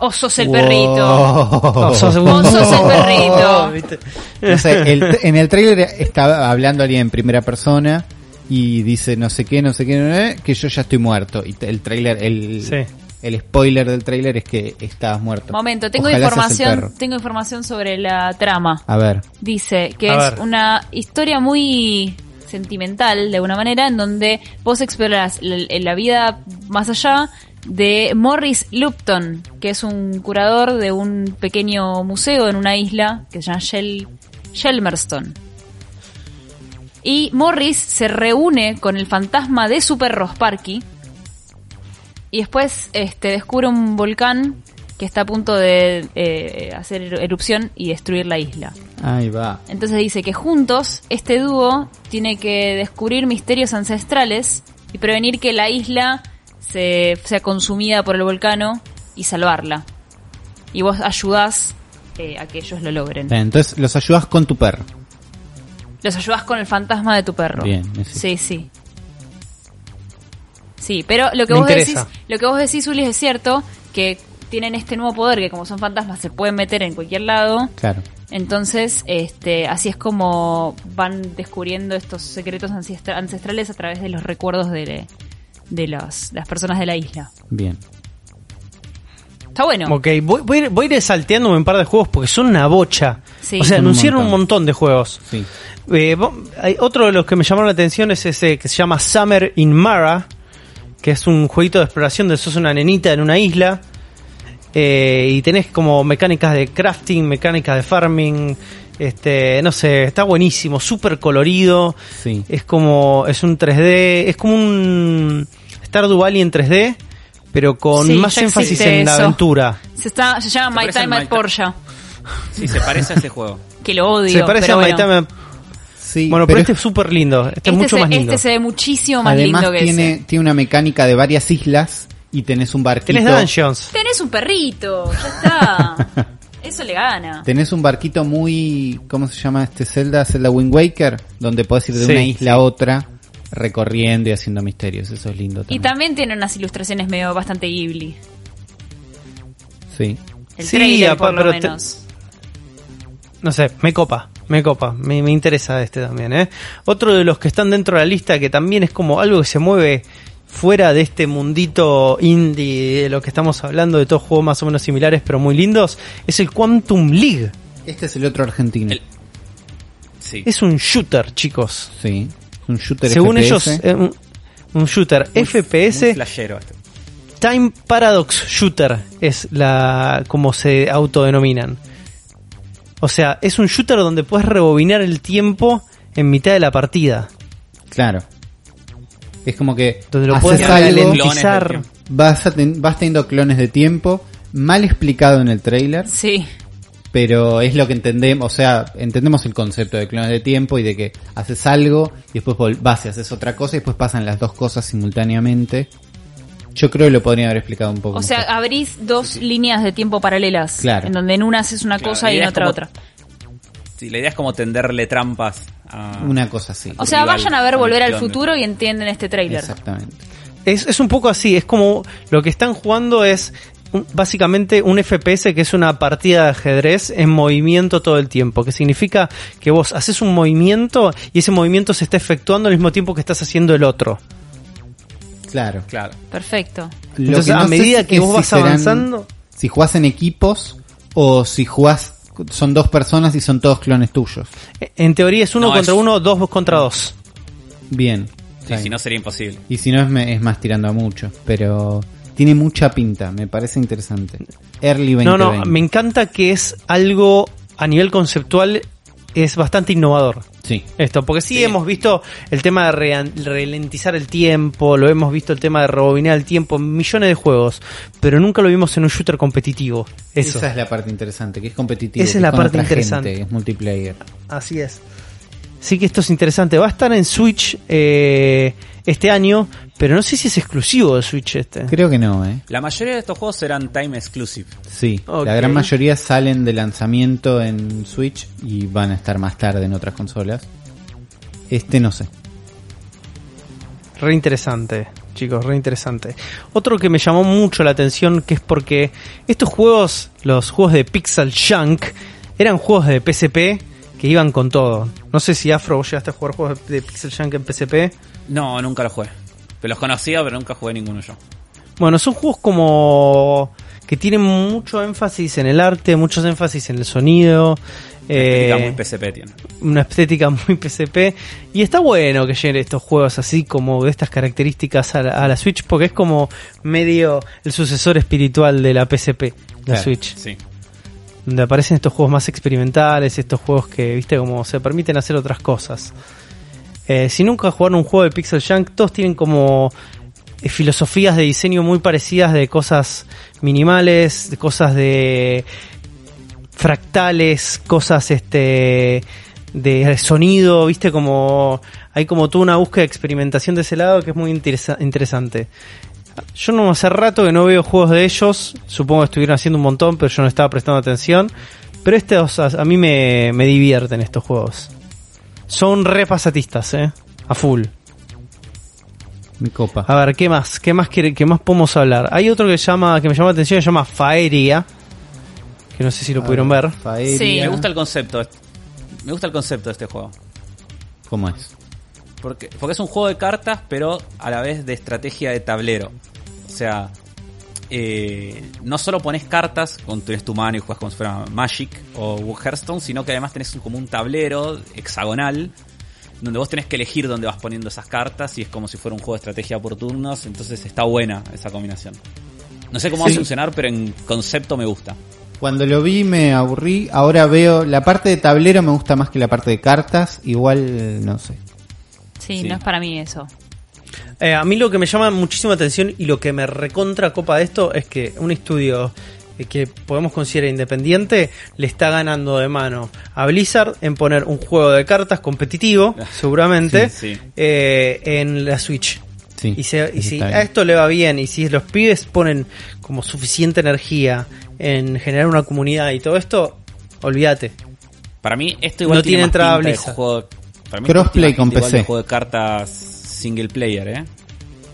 O sos el perrito. O sos, el perrito. no sé, en el trailer estaba hablando alguien en primera persona y dice no sé qué, no sé qué, que yo ya estoy muerto. Y el trailer, el, el spoiler del trailer es que estabas muerto. Momento, tengo información, tengo información sobre la trama. A ver. Dice que es una historia muy sentimental de una manera en donde vos exploras la, la, vida más allá de Morris Lupton, que es un curador de un pequeño museo en una isla que se llama Shell, Shelmerston. Y Morris se reúne con el fantasma de su perro Sparky. Y después este, descubre un volcán que está a punto de eh, hacer erupción y destruir la isla. Ahí va. Entonces dice que juntos este dúo tiene que descubrir misterios ancestrales y prevenir que la isla se, sea consumida por el volcán y salvarla. Y vos ayudás eh, a que ellos lo logren. Entonces los ayudas con tu perro. Los ayudas con el fantasma de tu perro. Bien, sí, sí. Sí, pero lo que vos decís, lo que vos decís, Uli, es cierto que tienen este nuevo poder que como son fantasmas se pueden meter en cualquier lado. Claro. Entonces, este, así es como van descubriendo estos secretos ancestrales a través de los recuerdos de, las personas de la isla. Bien. Está bueno. Ok, voy, voy, a ir salteándome un par de juegos porque son una bocha. O sea, anunciaron un montón. de juegos. Sí. Eh, hay otro de los que me llamaron la atención es ese que se llama Summer in Mara, que es un jueguito de exploración de sos una nenita en una isla eh, y tenés como mecánicas de crafting, mecánicas de farming, este, no sé, está buenísimo, súper colorido. Sí. Es como, es un 3D, es como un Stardew Valley en 3D, pero con más énfasis en la aventura. Se, está, se llama My Time at Porsche. Sí, se parece a ese juego. Que lo odio. Se parece a My Time Sí, bueno, pero, este es súper lindo. Este, es este mucho más lindo. Este se ve muchísimo más lindo que tiene, tiene una mecánica de varias islas y tenés un barquito. Tenés dungeons. Tenés un perrito, ya está. Eso le gana. Tenés un barquito muy. ¿Cómo se llama este Zelda? Zelda Wind Waker, donde podés ir de una isla a otra recorriendo y haciendo misterios. Eso es lindo también. Y también tiene unas ilustraciones medio bastante Ghibli. Sí. El sí, por lo menos. No sé, me copa. Me copa, me, me interesa este también, ¿eh? Otro de los que están dentro de la lista que también es como algo que se mueve fuera de este mundito indie de lo que estamos hablando, de todos juegos más o menos similares pero muy lindos, es el Quantum League. Este es el otro argentino. Sí. Es un shooter, chicos. Sí, un shooter Según ellos, eh, un, shooter FPS. este. Time Paradox Shooter es la como se autodenominan. O sea, es un shooter donde puedes rebobinar el tiempo en mitad de la partida. Claro. Es como que donde lo puedes ralentizar. Vas, vas teniendo clones de tiempo, mal explicado en el trailer. Sí. Pero es lo que entendemos, o sea, entendemos el concepto de clones de tiempo y de que haces algo y después vas y haces otra cosa y después pasan las dos cosas simultáneamente. Yo creo que lo podría haber explicado un poco. O sea, abrís dos líneas de tiempo paralelas. Claro. En donde en una haces una cosa y en otra otra. Sí, la idea es como tenderle trampas una cosa así. O sea, vayan a ver Volver al Futuro y entienden este trailer. Exactamente. Es, es un poco así, es como lo que están jugando es básicamente un FPS que es una partida de ajedrez en movimiento todo el tiempo, que significa que vos haces un movimiento y ese movimiento se está efectuando al mismo tiempo que estás haciendo el otro. Claro, claro. Perfecto. Entonces, a medida que vos vas avanzando, si jugás en equipos o si jugás son dos personas y son todos clones tuyos. En teoría es uno contra uno, dos contra dos. Bien. Y si no sería imposible. Y si no es, es, más tirando a mucho, pero tiene mucha pinta, me parece interesante. Early 2020. No, no, me encanta que es algo a nivel conceptual es bastante innovador. Sí. Esto, porque sí, hemos visto el tema de ralentizar el tiempo, lo hemos visto el tema de rebobinar el tiempo en millones de juegos, pero nunca lo vimos en un shooter competitivo. Eso. Esa es la parte interesante, que es competitivo. Esa es la parte interesante. es multiplayer. Así es. Sí que esto es interesante. Va a estar en Switch eh, este año, pero no sé si es exclusivo de Switch este. Creo que no, ¿eh? La mayoría de estos juegos serán time exclusive. Sí, la gran mayoría salen de lanzamiento en Switch y van a estar más tarde en otras consolas. Este no sé. Re interesante, chicos, re interesante. Otro que me llamó mucho la atención, que es porque estos juegos, los juegos de Pixel Junk, eran juegos de PSP que iban con todo. No sé si Afro vos llegaste a jugar juegos de Pixel Junk en PSP. No, nunca los jugué. Pero los conocía, pero nunca jugué ninguno yo. Bueno, son juegos como que tiene mucho énfasis en el arte, mucho énfasis en el sonido. Una estética eh, muy PSP tiene. Una estética muy PSP. Y está bueno que lleguen estos juegos así como de estas características a la, Switch, porque es como medio el sucesor espiritual de la PSP, la Switch. Sí. Donde aparecen estos juegos más experimentales, estos juegos que, viste, como se permiten hacer otras cosas. Eh, si nunca jugaron un juego de Pixel Junk, todos tienen como eh, filosofías de diseño muy parecidas de cosas minimales, de cosas de fractales, cosas este de sonido, viste como hay como toda una búsqueda de experimentación de ese lado que es muy interesante. Yo no hace rato que no veo juegos de ellos, supongo que estuvieron haciendo un montón, pero yo no estaba prestando atención. Pero estos a, mí me, me divierten estos juegos. Son repasatistas, eh, a full. Mi copa. A ver, ¿qué más? ¿Qué más, qué más podemos hablar? Hay otro que llama que me llama la atención, se llama Faeria que no sé si lo pudieron ver. Sí. Me gusta el concepto. Me gusta el concepto de este juego. ¿Cómo es? Porque, porque es un juego de cartas, pero a la vez de estrategia de tablero. O sea, eh, no solo pones cartas, con tienes tu mano y juegas como si fuera Magic o Hearthstone, sino que además tenés como un tablero hexagonal donde vos tenés que elegir dónde vas poniendo esas cartas y es como si fuera un juego de estrategia por turnos, entonces está buena esa combinación. No sé cómo va a funcionar, pero en concepto me gusta. Cuando lo vi me aburrí, ahora veo la parte de tablero me gusta más que la parte de cartas, igual no sé. Sí, no es para mí eso. Eh, a mí lo que me llama muchísima atención y lo que me recontra copa de esto es que un estudio eh, que podemos considerar independiente le está ganando de mano a Blizzard en poner un juego de cartas competitivo, seguramente, eh, en la Switch. y, si a esto le va bien y si los pibes ponen como suficiente energía en generar una comunidad y todo esto, olvídate. Para mí esto igual no tiene, entrada juego, Crossplay con PC. juego de cartas single player, ¿eh?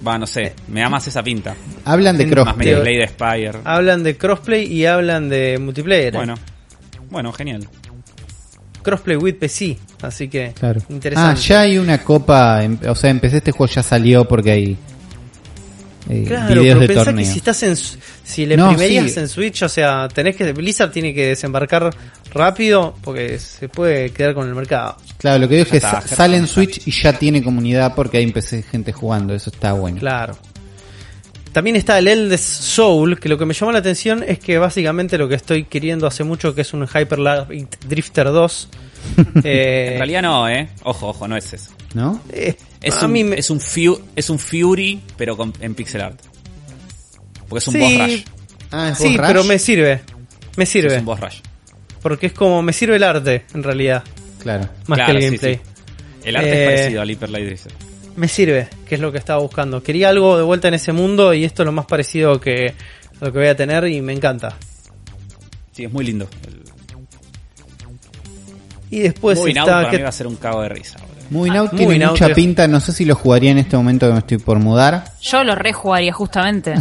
Va, no sé, me da más esa pinta. Hablan de crossplay. de Spire. Hablan de crossplay y hablan de multiplayer. ¿eh? Bueno, bueno, genial. Crossplay with PC, así que claro. interesante. Ah, ya hay una copa, o sea, empecé este juego ya salió porque hay eh, claro, videos de torneo. que si estás en si le primerías en Switch, o sea, tenés que Blizzard tiene que desembarcar rápido porque se puede quedar con el mercado. Claro, lo que digo es que sale en Switch y ya tiene comunidad porque hay empecé gente jugando, eso está bueno. Claro. También está el Eldest Soul, que lo que me llamó la atención es que básicamente lo que estoy queriendo hace mucho que es un Hyper Light Drifter 2. eh, en realidad no, eh. Ojo, ojo, no es eso. ¿No? Eh, es, un, es, un es un Fury, pero en pixel art. Porque es un boss rush. Ah, sí, pero me sirve. Me sirve. es un boss rush. Porque es como, me sirve el arte, en realidad. Claro. Más que el gameplay. El arte es eh, parecido al Hyper Light Drifter. Me sirve, que es lo que estaba buscando. Quería algo de vuelta en ese mundo y esto es lo más parecido que lo que voy a tener y me encanta. Sí, es muy lindo. Y después muy está que... va a ser un cago de risa. Muy Out ah, tiene mucha pinta, no sé si lo jugaría en este momento que me estoy por mudar. Yo lo rejugaría justamente.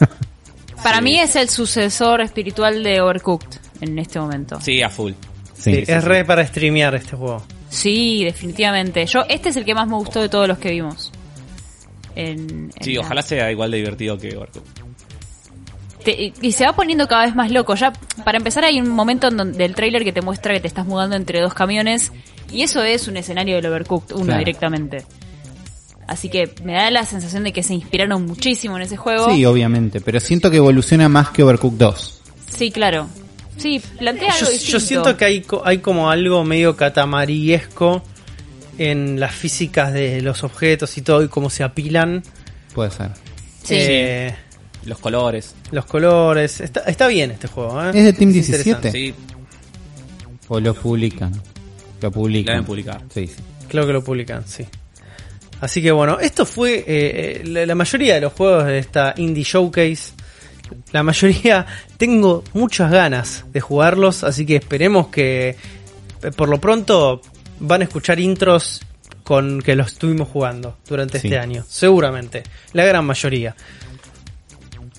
Para mí es el sucesor espiritual de Overcooked en este momento. Sí, a full. Sí, es re para streamear este juego. Sí, definitivamente. Yo este es el que más me gustó de todos los que vimos. sí, ojalá sea igual de divertido que Overcooked. y se va poniendo cada vez más loco. Ya, para empezar, hay un momento en donde, del trailer que te muestra que te estás mudando entre dos camiones y eso es un escenario del Overcooked 1 directamente. Así que me da la sensación de que se inspiraron muchísimo en ese juego. Sí, obviamente, pero siento que evoluciona más que Overcooked 2. Sí, claro. Sí, plantea algo yo, yo siento que hay, hay como algo medio catamariesco en las físicas de los objetos y todo y cómo se apilan. Puede ser. Sí. Eh, los colores. Los colores. Está, está bien este juego. ¿eh? ¿Es de Team 17? Sí. ¿O lo publican? Lo publican. deben publicar. Sí, Creo que lo publican, sí. Así que bueno, esto fue eh, eh, la, mayoría de los juegos de esta Indie Showcase. La mayoría tengo muchas ganas de jugarlos, así que esperemos que eh, por lo pronto van a escuchar intros con que los estuvimos jugando durante este año, seguramente, la gran mayoría.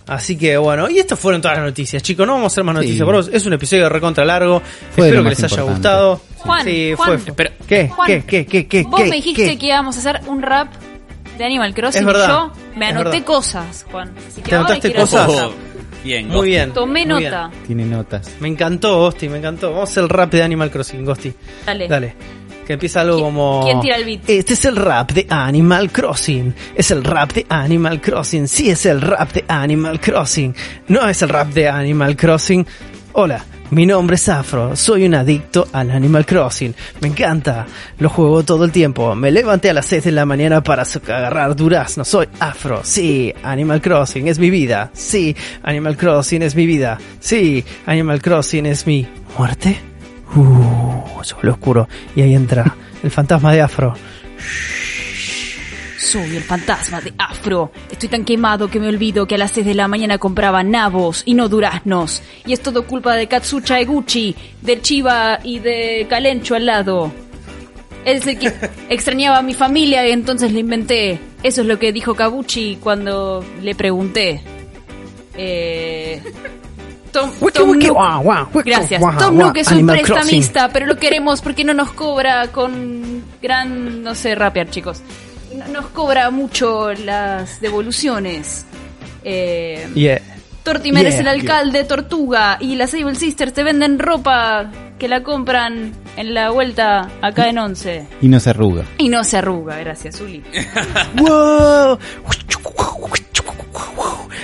Así que bueno, y estas fueron todas las noticias, chicos. No vamos a hacer más noticias por Es un episodio recontra largo. Espero que les haya gustado. Juan, sí, Juan, fue, Pero, ¿qué? ¿Qué? ¿Qué? ¿Qué? ¿Qué? Vos me dijiste que íbamos a hacer un rap de Animal Crossing. Es verdad, yo me anoté cosas, Juan. ¿Te anotaste cosas? Bien, muy bien. Tomé nota. Tiene notas. Me encantó, Gosti, me encantó. Vamos a hacer el rap de Animal Crossing, Gosti. Dale. Dale. Que empieza algo como. ¿Quién tira el beat? Este es el rap de Animal Crossing. Es el rap de Animal Crossing. Sí, es el rap de Animal Crossing. No es el rap de Animal Crossing. Hola, mi nombre es Afro, soy un adicto al Animal Crossing. Me encanta, lo juego todo el tiempo. Me levanté a las 6 de la mañana para agarrar durazno. Soy Afro, sí, Animal Crossing es mi vida. Sí, Animal Crossing es mi vida. Sí, Animal Crossing es mi muerte. Uh, sobre oscuro. Y ahí entra el fantasma de Afro. Soy el fantasma de Afro. Estoy tan quemado que me olvido que a las 6 de la mañana compraba nabos y no duraznos. Y es todo culpa de Katsucha Eguchi, del Chiva y de Calencho al lado. Es el que extrañaba a mi familia y entonces le inventé. Eso es lo que dijo Kabuchi cuando le pregunté. Eh... Tom, Nook. Gracias. Tom Nook es un prestamista, pero lo queremos porque no nos cobra con gran, no sé, rapear, chicos nos cobra mucho las devoluciones. Eh, Tortimer es el alcalde, Tortuga y las Evil Sisters te venden ropa que la compran en la vuelta acá en Once. Y no se arruga. Y no se arruga, gracias, Uli.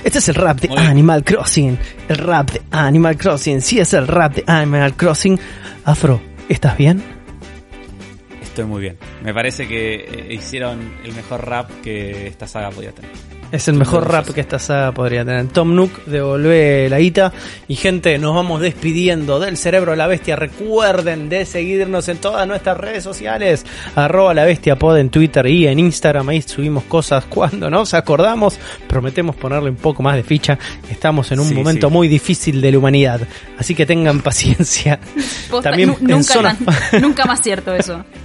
Este es el rap de Animal Crossing. El rap de Animal Crossing. Sí, es el rap de Animal Crossing. Afro, ¿estás bien? Estoy muy bien. Me parece que eh, hicieron el mejor rap que esta saga podía tener. Es el mejor rap que esta saga podría tener. Tom Nook devolve la guita. Y gente, nos vamos despidiendo del cerebro de la bestia. Recuerden de seguirnos en todas nuestras redes sociales. Arroba la bestia pod en Twitter y en Instagram. Ahí subimos cosas cuando nos acordamos. Prometemos ponerle un poco más de ficha. Estamos en un momento muy difícil de la humanidad. Así que tengan paciencia. También nunca, nunca más cierto eso.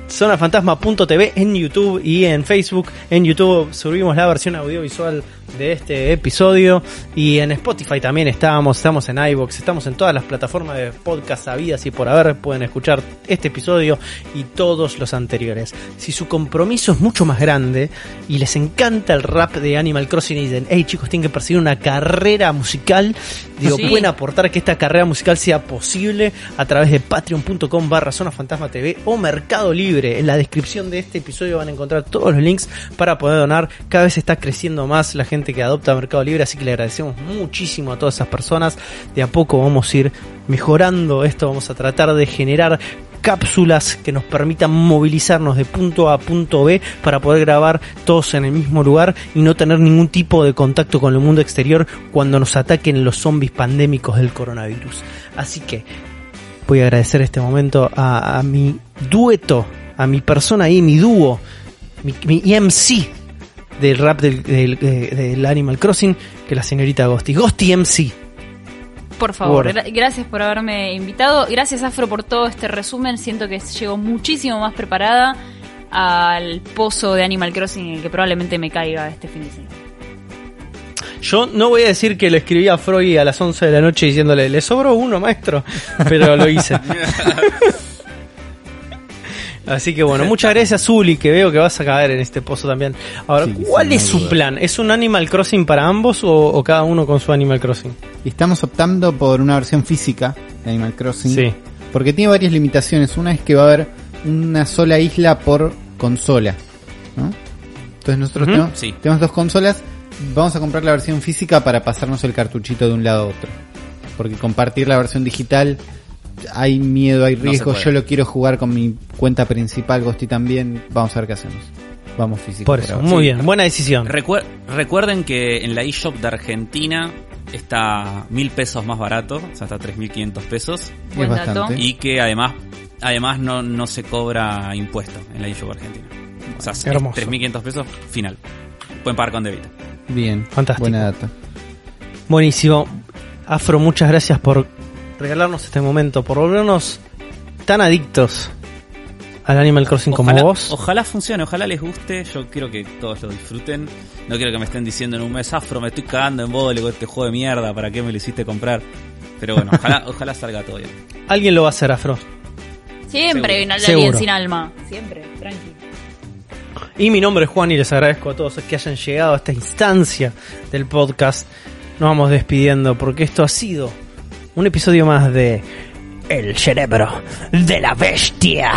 Zonafantasma.tv en YouTube y en Facebook. En YouTube subimos la versión audiovisual de este episodio y en Spotify también estamos, estamos en iBox, estamos en todas las plataformas de podcast sabidas y por haber pueden escuchar este episodio y todos los anteriores. Si su compromiso es mucho más grande y les encanta el rap de Animal Crossing y dicen, hey chicos, tienen que perseguir una carrera musical, digo, pueden aportar que esta carrera musical sea posible a través de patreon.com barra zona fantasma TV o Mercado Libre. En la descripción de este episodio van a encontrar todos los links para poder donar. Cada vez está creciendo más la gente que adopta Mercado Libre, así que le agradecemos muchísimo a todas esas personas. De a poco vamos a ir mejorando esto, vamos a tratar de generar cápsulas que nos permitan movilizarnos de punto A a punto B para poder grabar todos en el mismo lugar y no tener ningún tipo de contacto con el mundo exterior cuando nos ataquen los zombies pandémicos del coronavirus. Así que voy a agradecer este momento a, mi dueto, a mi persona ahí, mi dúo, mi, mi MC del rap del, Animal Crossing que la señorita Ghosty. Ghosty MC. Por favor, gracias por haberme invitado. Gracias Afro por todo este resumen. Siento que llego muchísimo más preparada al pozo de Animal Crossing en el que probablemente me caiga este fin de semana. Yo no voy a decir que lo escribí a Freud a las 11 de la noche diciéndole, le sobró uno, maestro, pero lo hice. Así que bueno, muchas gracias Zuli, que veo que vas a caer en este pozo también. Ahora, ¿cuál es su plan? ¿Es un Animal Crossing para ambos o, cada uno con su Animal Crossing? Estamos optando por una versión física de Animal Crossing. Sí. Porque tiene varias limitaciones. Una es que va a haber una sola isla por consola. Entonces nosotros tenemos, dos consolas. Vamos a comprar la versión física para pasarnos el cartuchito de un lado a otro. Porque compartir la versión digital hay miedo, hay riesgo, yo lo quiero jugar con mi cuenta principal, Ghosty también, vamos a ver qué hacemos. Vamos físico. Por eso, muy bien, buena decisión. recuerden que en la eShop de Argentina está mil pesos más barato, o sea, está 3.500 pesos. Es bastante. Y que además además no, no se cobra impuesto en la eShop argentina. O sea, 3.500 pesos final. Pueden pagar con débito. Bien, fantástico. Buena data. Buenísimo. Afro, muchas gracias por regalarnos este momento, por volvernos tan adictos al Animal Crossing como vos. Ojalá funcione, ojalá les guste. Yo quiero que todos lo disfruten. No quiero que me estén diciendo en un mes afro, me estoy cagando en vos, este juego de mierda, ¿para qué me lo hiciste comprar? Pero bueno, ojalá, ojalá salga todo bien. Alguien lo va a hacer, afro. Siempre, no alguien sin alma. Siempre, tranqui. Y mi nombre es Juan y les agradezco a todos que hayan llegado a esta instancia del podcast nos vamos despidiendo porque esto ha sido un episodio más de El cerebro de la bestia.